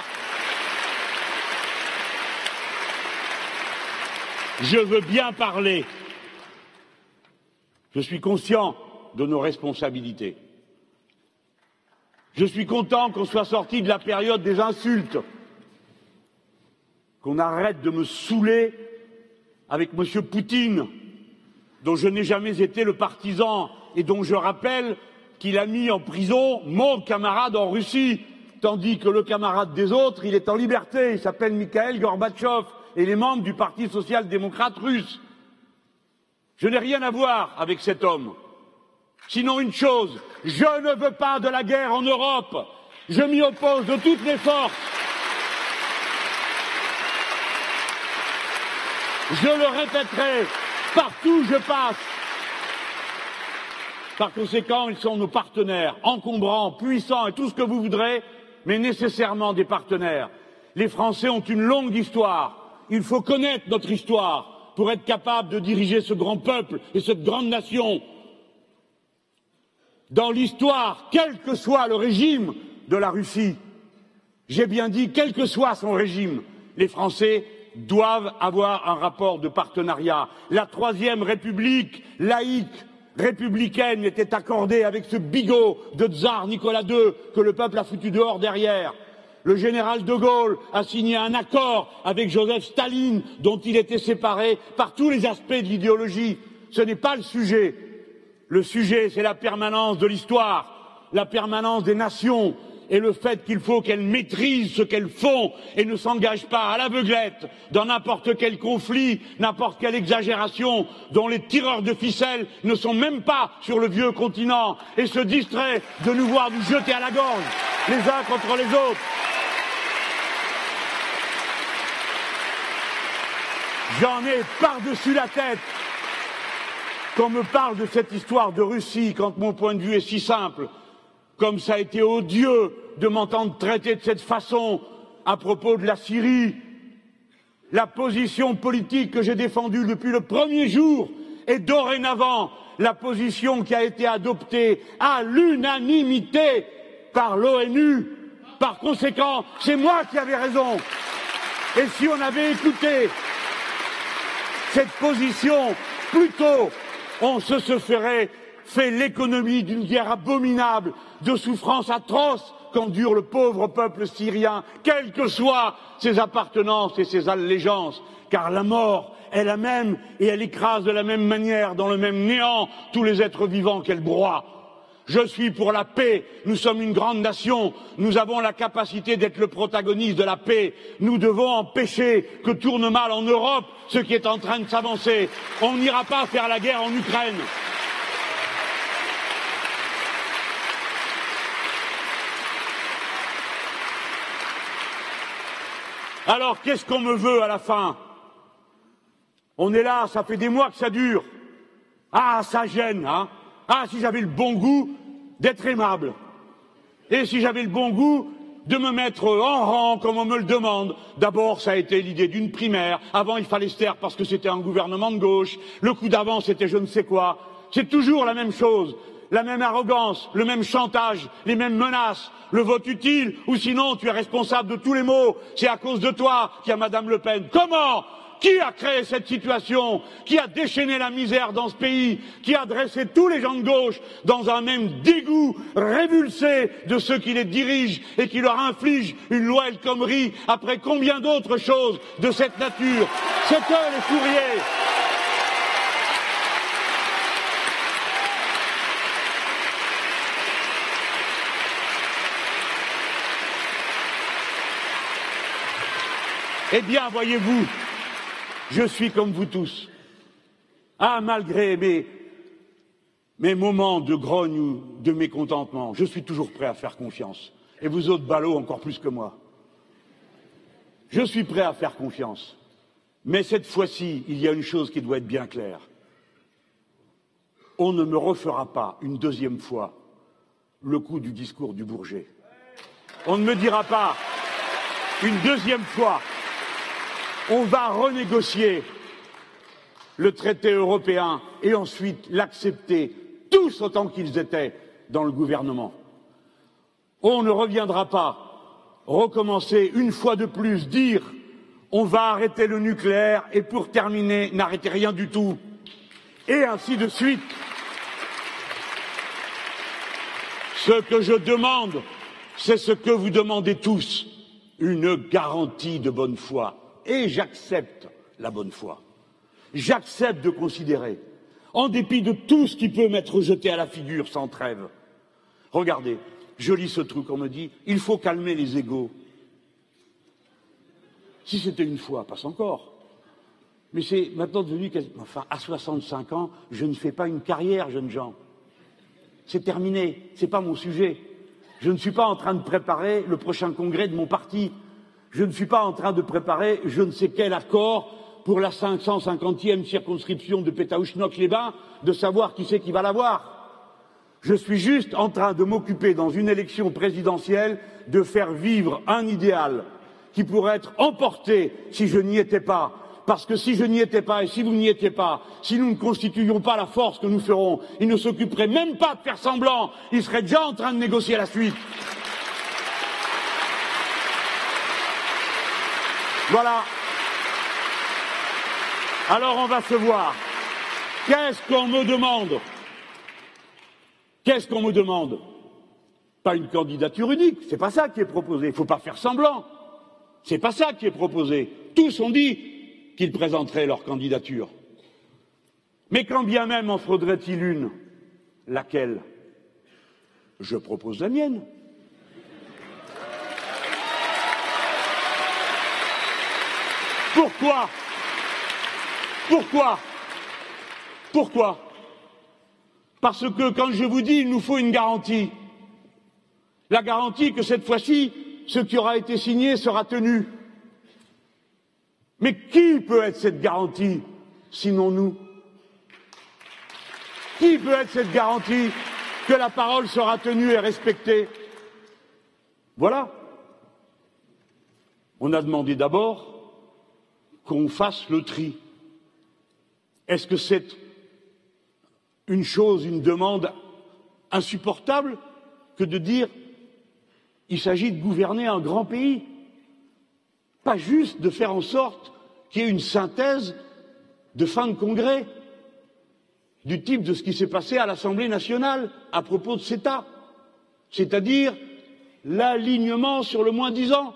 je veux bien parler. Je suis conscient de nos responsabilités. Je suis content qu'on soit sorti de la période des insultes, qu'on arrête de me saouler avec M. Poutine, dont je n'ai jamais été le partisan et dont je rappelle qu'il a mis en prison mon camarade en Russie, tandis que le camarade des autres, il est en liberté, il s'appelle Mikhail Gorbatchev et les membres du Parti social-démocrate russe. Je n'ai rien à voir avec cet homme. Sinon une chose, je ne veux pas de la guerre en Europe. Je m'y oppose de toutes mes forces. Je le répéterai partout où je passe. Par conséquent, ils sont nos partenaires, encombrants, puissants et tout ce que vous voudrez, mais nécessairement des partenaires. Les Français ont une longue histoire. Il faut connaître notre histoire pour être capable de diriger ce grand peuple et cette grande nation dans l'histoire, quel que soit le régime de la Russie, j'ai bien dit, quel que soit son régime, les Français doivent avoir un rapport de partenariat. La troisième république laïque, républicaine, était accordée avec ce bigot de tsar Nicolas II que le peuple a foutu dehors derrière. Le général de Gaulle a signé un accord avec Joseph Staline dont il était séparé par tous les aspects de l'idéologie. Ce n'est pas le sujet. Le sujet, c'est la permanence de l'histoire, la permanence des nations et le fait qu'il faut qu'elles maîtrisent ce qu'elles font et ne s'engagent pas à l'aveuglette dans n'importe quel conflit, n'importe quelle exagération dont les tireurs de ficelles ne sont même pas sur le vieux continent et se distraient de nous voir nous jeter à la gorge les uns contre les autres. J'en ai par-dessus la tête qu'on me parle de cette histoire de Russie quand mon point de vue est si simple, comme ça a été odieux de m'entendre traiter de cette façon à propos de la Syrie. La position politique que j'ai défendue depuis le premier jour est dorénavant la position qui a été adoptée à l'unanimité par l'ONU. Par conséquent, c'est moi qui avais raison. Et si on avait écouté cette position plus tôt, on se ferait fait l'économie d'une guerre abominable, de souffrances atroces qu'endure le pauvre peuple syrien, quelles que soient ses appartenances et ses allégeances, car la mort est la même et elle écrase de la même manière, dans le même néant, tous les êtres vivants qu'elle broie. Je suis pour la paix. Nous sommes une grande nation. Nous avons la capacité d'être le protagoniste de la paix. Nous devons empêcher que tourne mal en Europe ce qui est en train de s'avancer. On n'ira pas faire la guerre en Ukraine. Alors qu'est-ce qu'on me veut à la fin? On est là, ça fait des mois que ça dure. Ah, ça gêne, hein Ah, si j'avais le bon goût d'être aimable. Et si j'avais le bon goût de me mettre en rang comme on me le demande. D'abord, ça a été l'idée d'une primaire. Avant, il fallait se taire parce que c'était un gouvernement de gauche. Le coup d'avant, c'était je ne sais quoi. C'est toujours la même chose la même arrogance, le même chantage, les mêmes menaces, le vote utile, ou sinon tu es responsable de tous les maux. C'est à cause de toi qu'il y a Madame Le Pen. Comment qui a créé cette situation Qui a déchaîné la misère dans ce pays Qui a dressé tous les gens de gauche dans un même dégoût révulsé de ceux qui les dirigent et qui leur infligent une loi El Khomri après combien d'autres choses de cette nature? C'est eux les fourriers. Eh bien, voyez-vous, je suis comme vous tous. Ah, malgré mes, mes moments de grogne ou de mécontentement, je suis toujours prêt à faire confiance. Et vous autres ballots encore plus que moi. Je suis prêt à faire confiance. Mais cette fois-ci, il y a une chose qui doit être bien claire. On ne me refera pas une deuxième fois le coup du discours du Bourget. On ne me dira pas une deuxième fois on va renégocier le traité européen et ensuite l'accepter tous autant qu'ils étaient dans le gouvernement. On ne reviendra pas recommencer une fois de plus dire on va arrêter le nucléaire et pour terminer n'arrêter rien du tout et ainsi de suite. Ce que je demande, c'est ce que vous demandez tous, une garantie de bonne foi et j'accepte la bonne foi. J'accepte de considérer, en dépit de tout ce qui peut m'être jeté à la figure sans trêve. Regardez, je lis ce truc, on me dit, il faut calmer les égaux. Si c'était une fois, passe encore. Mais c'est maintenant devenu, enfin, à 65 ans, je ne fais pas une carrière, jeunes gens. C'est terminé, c'est pas mon sujet. Je ne suis pas en train de préparer le prochain congrès de mon parti je ne suis pas en train de préparer je ne sais quel accord pour la 550e circonscription de Pétaouchnok-les-Bains, de savoir qui c'est qui va l'avoir. Je suis juste en train de m'occuper dans une élection présidentielle de faire vivre un idéal qui pourrait être emporté si je n'y étais pas. Parce que si je n'y étais pas et si vous n'y étiez pas, si nous ne constituions pas la force que nous ferons, ils ne s'occuperaient même pas de faire semblant, ils seraient déjà en train de négocier la suite. Voilà. Alors on va se voir. Qu'est-ce qu'on me demande? Qu'est-ce qu'on me demande? Pas une candidature unique, c'est pas ça qui est proposé. Il ne faut pas faire semblant. C'est pas ça qui est proposé. Tous ont dit qu'ils présenteraient leur candidature. Mais quand bien même en faudrait-il une, laquelle? Je propose la mienne. Pourquoi Pourquoi Pourquoi Parce que quand je vous dis il nous faut une garantie, la garantie que cette fois-ci, ce qui aura été signé sera tenu. Mais qui peut être cette garantie sinon nous? Qui peut être cette garantie que la parole sera tenue et respectée? Voilà. On a demandé d'abord qu'on fasse le tri. Est-ce que c'est une chose, une demande insupportable que de dire il s'agit de gouverner un grand pays, pas juste de faire en sorte qu'il y ait une synthèse de fin de congrès du type de ce qui s'est passé à l'Assemblée nationale à propos de CETA, c'est-à-dire l'alignement sur le moins dix ans.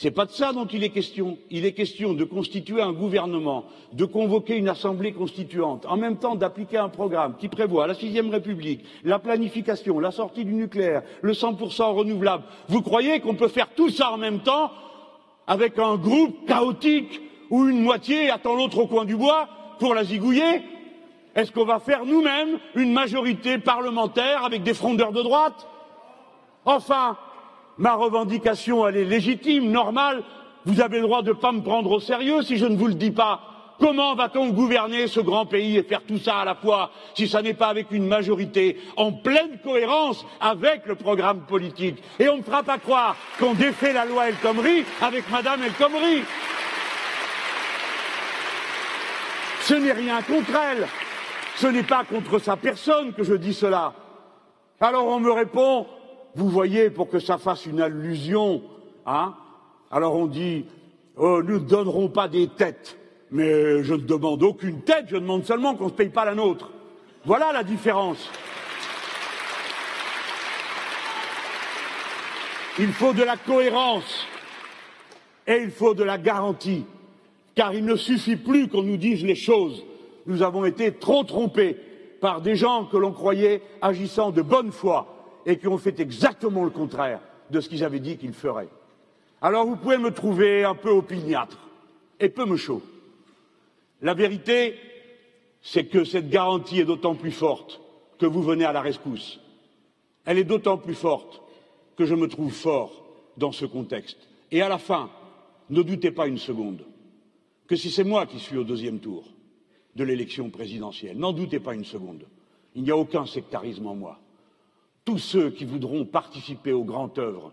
C'est pas de ça dont il est question. Il est question de constituer un gouvernement, de convoquer une assemblée constituante, en même temps d'appliquer un programme qui prévoit la sixième République, la planification, la sortie du nucléaire, le 100% renouvelable. Vous croyez qu'on peut faire tout ça en même temps avec un groupe chaotique où une moitié attend l'autre au coin du bois pour la zigouiller? Est-ce qu'on va faire nous-mêmes une majorité parlementaire avec des frondeurs de droite? Enfin, Ma revendication, elle est légitime, normale. Vous avez le droit de ne pas me prendre au sérieux si je ne vous le dis pas. Comment va-t-on gouverner ce grand pays et faire tout ça à la fois si ce n'est pas avec une majorité en pleine cohérence avec le programme politique? Et on ne fera pas croire qu'on défait la loi El Khomri avec Madame El Khomri. Ce n'est rien contre elle. Ce n'est pas contre sa personne que je dis cela. Alors on me répond vous voyez, pour que ça fasse une allusion, hein, alors on dit oh, nous ne donnerons pas des têtes. Mais je ne demande aucune tête, je demande seulement qu'on ne se paye pas la nôtre. Voilà la différence. Il faut de la cohérence et il faut de la garantie, car il ne suffit plus qu'on nous dise les choses. Nous avons été trop trompés par des gens que l'on croyait agissant de bonne foi et qui ont fait exactement le contraire de ce qu'ils avaient dit qu'ils feraient. Alors vous pouvez me trouver un peu opiniâtre et peu me chaud. La vérité, c'est que cette garantie est d'autant plus forte que vous venez à la rescousse. Elle est d'autant plus forte que je me trouve fort dans ce contexte. Et à la fin, ne doutez pas une seconde que si c'est moi qui suis au deuxième tour de l'élection présidentielle, n'en doutez pas une seconde. Il n'y a aucun sectarisme en moi tous ceux qui voudront participer aux grandes œuvres,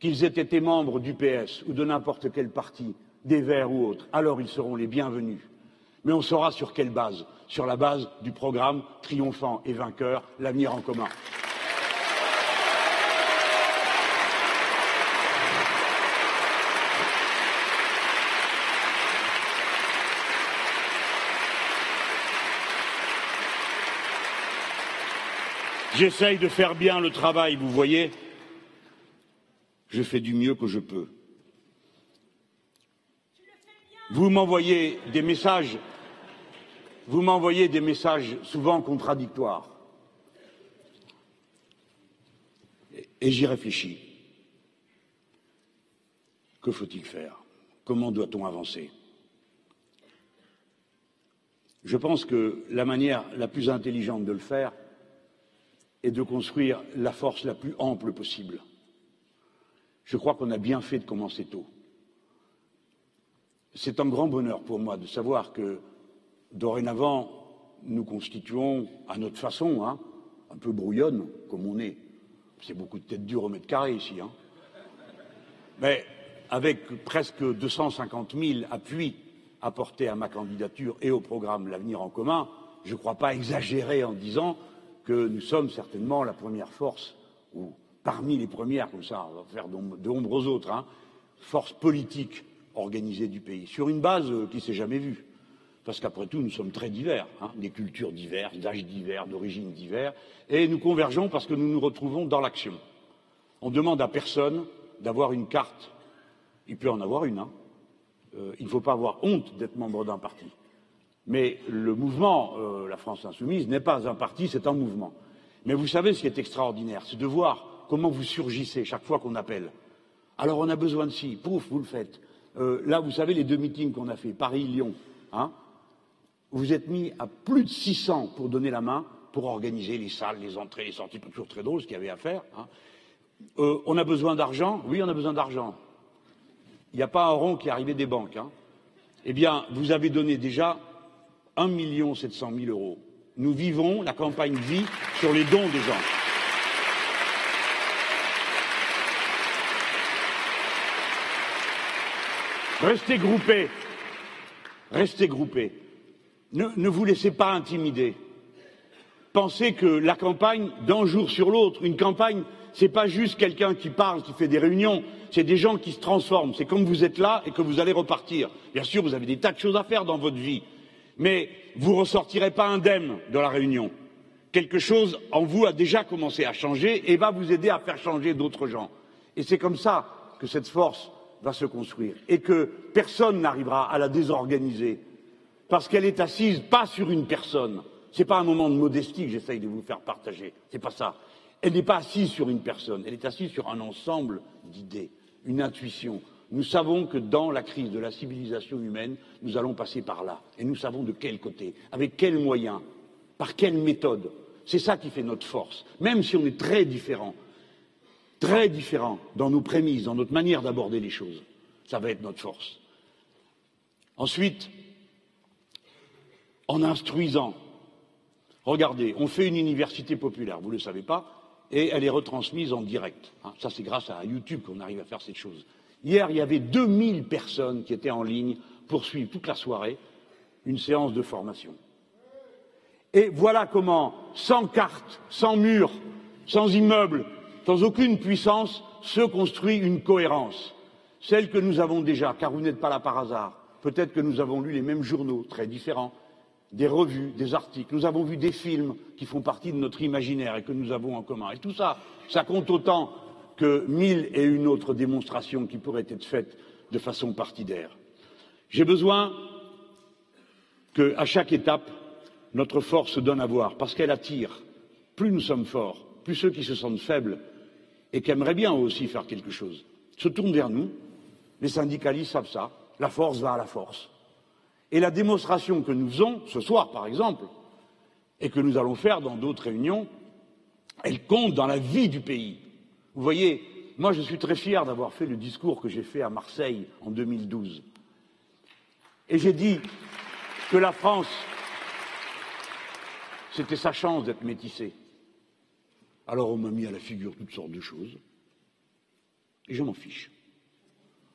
qu'ils aient été membres du PS ou de n'importe quel parti, des Verts ou autres, alors ils seront les bienvenus. Mais on saura sur quelle base Sur la base du programme triomphant et vainqueur, l'avenir en commun. J'essaye de faire bien le travail, vous voyez. Je fais du mieux que je peux. Vous m'envoyez des messages, vous m'envoyez des messages souvent contradictoires. Et j'y réfléchis. Que faut-il faire? Comment doit-on avancer? Je pense que la manière la plus intelligente de le faire, et de construire la force la plus ample possible. Je crois qu'on a bien fait de commencer tôt. C'est un grand bonheur pour moi de savoir que dorénavant, nous constituons à notre façon, hein, un peu brouillonne comme on est. C'est beaucoup de têtes dures au mètre carré ici. Hein. Mais avec presque 250 000 appuis apportés à ma candidature et au programme L'avenir en commun, je ne crois pas exagérer en disant que nous sommes certainement la première force, ou parmi les premières, comme ça, on va faire d'ombre aux autres, hein, force politique organisée du pays, sur une base euh, qui ne s'est jamais vue. Parce qu'après tout, nous sommes très divers, hein, des cultures diverses, d'âges divers, d'origines diverses, et nous convergeons parce que nous nous retrouvons dans l'action. On demande à personne d'avoir une carte. Il peut en avoir une. Hein. Euh, il ne faut pas avoir honte d'être membre d'un parti. Mais le mouvement, euh, la France insoumise, n'est pas un parti, c'est un mouvement. Mais vous savez ce qui est extraordinaire, c'est de voir comment vous surgissez chaque fois qu'on appelle. Alors on a besoin de ci, pouf, vous le faites. Euh, là, vous savez les deux meetings qu'on a fait, Paris-Lyon, hein vous êtes mis à plus de 600 pour donner la main, pour organiser les salles, les entrées, les sorties, toujours très drôle ce qu'il y avait à faire. Hein. Euh, on a besoin d'argent? Oui, on a besoin d'argent. Il n'y a pas un rond qui est arrivé des banques. Hein. Eh bien, vous avez donné déjà 1 700 000 euros Nous vivons, la campagne vit sur les dons des gens. Restez groupés. Restez groupés. Ne, vous laissez pas intimider. Pensez que la campagne, d'un jour sur l'autre, une campagne, c'est pas juste quelqu'un qui parle, qui fait des réunions, c'est des gens qui se transforment. C'est comme vous êtes là et que vous allez repartir. Bien sûr, vous avez des tas de choses à faire dans votre vie, mais vous ressortirez pas indemne de la réunion. Quelque chose en vous a déjà commencé à changer et va vous aider à faire changer d'autres gens. Et c'est comme ça que cette force va se construire et que personne n'arrivera à la désorganiser parce qu'elle est assise pas sur une personne. Ce n'est pas un moment de modestie que j'essaye de vous faire partager. C'est pas ça. Elle n'est pas assise sur une personne. Elle est assise sur un ensemble d'idées, une intuition. Nous savons que dans la crise de la civilisation humaine, nous allons passer par là. Et nous savons de quel côté, avec quels moyens, par quelle méthode. C'est ça qui fait notre force. Même si on est très différents, très différents dans nos prémices, dans notre manière d'aborder les choses, ça va être notre force. Ensuite, en instruisant, regardez, on fait une université populaire, vous ne le savez pas, et elle est retransmise en direct. Hein, ça, c'est grâce à YouTube qu'on arrive à faire cette chose. Hier, il y avait 2000 personnes qui étaient en ligne pour suivre toute la soirée une séance de formation. Et voilà comment, sans carte, sans mur, sans immeuble, sans aucune puissance, se construit une cohérence. Celle que nous avons déjà, car vous n'êtes pas là par hasard. Peut-être que nous avons lu les mêmes journaux, très différents, des revues, des articles. Nous avons vu des films qui font partie de notre imaginaire et que nous avons en commun. Et tout ça, ça compte autant que mille et une autres démonstrations qui pourraient être faites de façon partidaire. J'ai besoin qu'à chaque étape, notre force donne à voir, parce qu'elle attire. Plus nous sommes forts, plus ceux qui se sentent faibles et qui aimeraient bien aussi faire quelque chose se tournent vers nous. Les syndicalistes savent ça. La force va à la force. Et la démonstration que nous faisons ce soir, par exemple, et que nous allons faire dans d'autres réunions, elle compte dans la vie du pays. Vous voyez, moi je suis très fier d'avoir fait le discours que j'ai fait à Marseille en 2012. Et j'ai dit que la France, c'était sa chance d'être métissée. Alors on m'a mis à la figure toutes sortes de choses. Et je m'en fiche.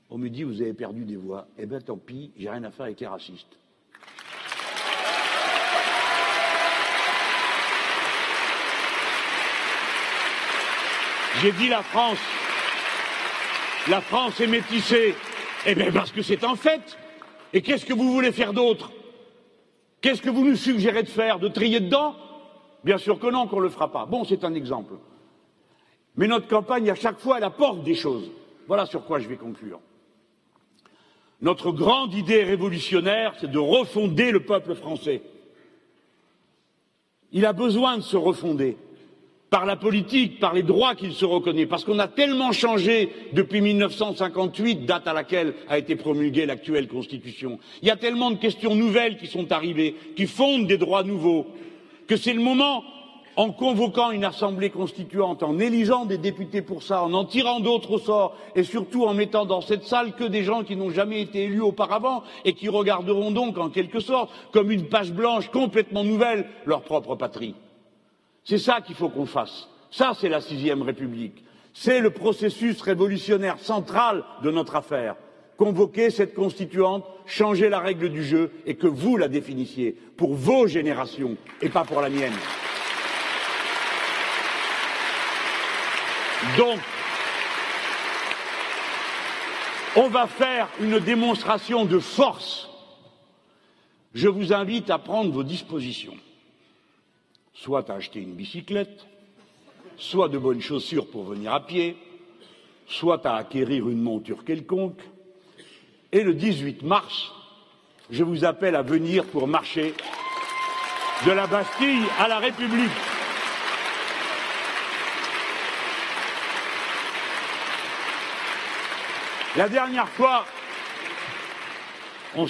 On me dit, vous avez perdu des voix. Eh bien, tant pis, j'ai rien à faire avec les racistes. J'ai dit la France. La France est métissée. Eh bien, parce que c'est un fait. Et qu'est-ce que vous voulez faire d'autre? Qu'est-ce que vous nous suggérez de faire De trier dedans? Bien sûr que non, qu'on ne le fera pas. Bon, c'est un exemple. Mais notre campagne, à chaque fois, elle apporte des choses. Voilà sur quoi je vais conclure. Notre grande idée révolutionnaire, c'est de refonder le peuple français. Il a besoin de se refonder par la politique, par les droits qu'il se reconnaît, parce qu'on a tellement changé depuis 1958, date à laquelle a été promulguée l'actuelle Constitution. Il y a tellement de questions nouvelles qui sont arrivées, qui fondent des droits nouveaux, que c'est le moment en convoquant une assemblée constituante, en élisant des députés pour ça, en en tirant d'autres au sort, et surtout en mettant dans cette salle que des gens qui n'ont jamais été élus auparavant et qui regarderont donc, en quelque sorte, comme une page blanche complètement nouvelle, leur propre patrie. C'est ça qu'il faut qu'on fasse. Ça, c'est la sixième République. C'est le processus révolutionnaire central de notre affaire. Convoquer cette constituante, changer la règle du jeu et que vous la définissiez pour vos générations et pas pour la mienne. Donc, on va faire une démonstration de force. Je vous invite à prendre vos dispositions, soit à acheter une bicyclette, soit de bonnes chaussures pour venir à pied, soit à acquérir une monture quelconque. Et le 18 mars, je vous appelle à venir pour marcher de la Bastille à la République. La dernière fois, on,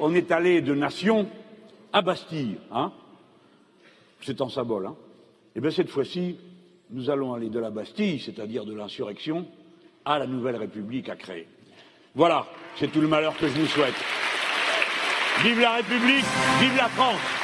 on est allé de Nation à Bastille, hein c'est en symbole. Hein Et eh bien cette fois-ci, nous allons aller de la Bastille, c'est-à-dire de l'insurrection, à la nouvelle République à créer. Voilà, c'est tout le malheur que je vous souhaite. Vive la République, vive la France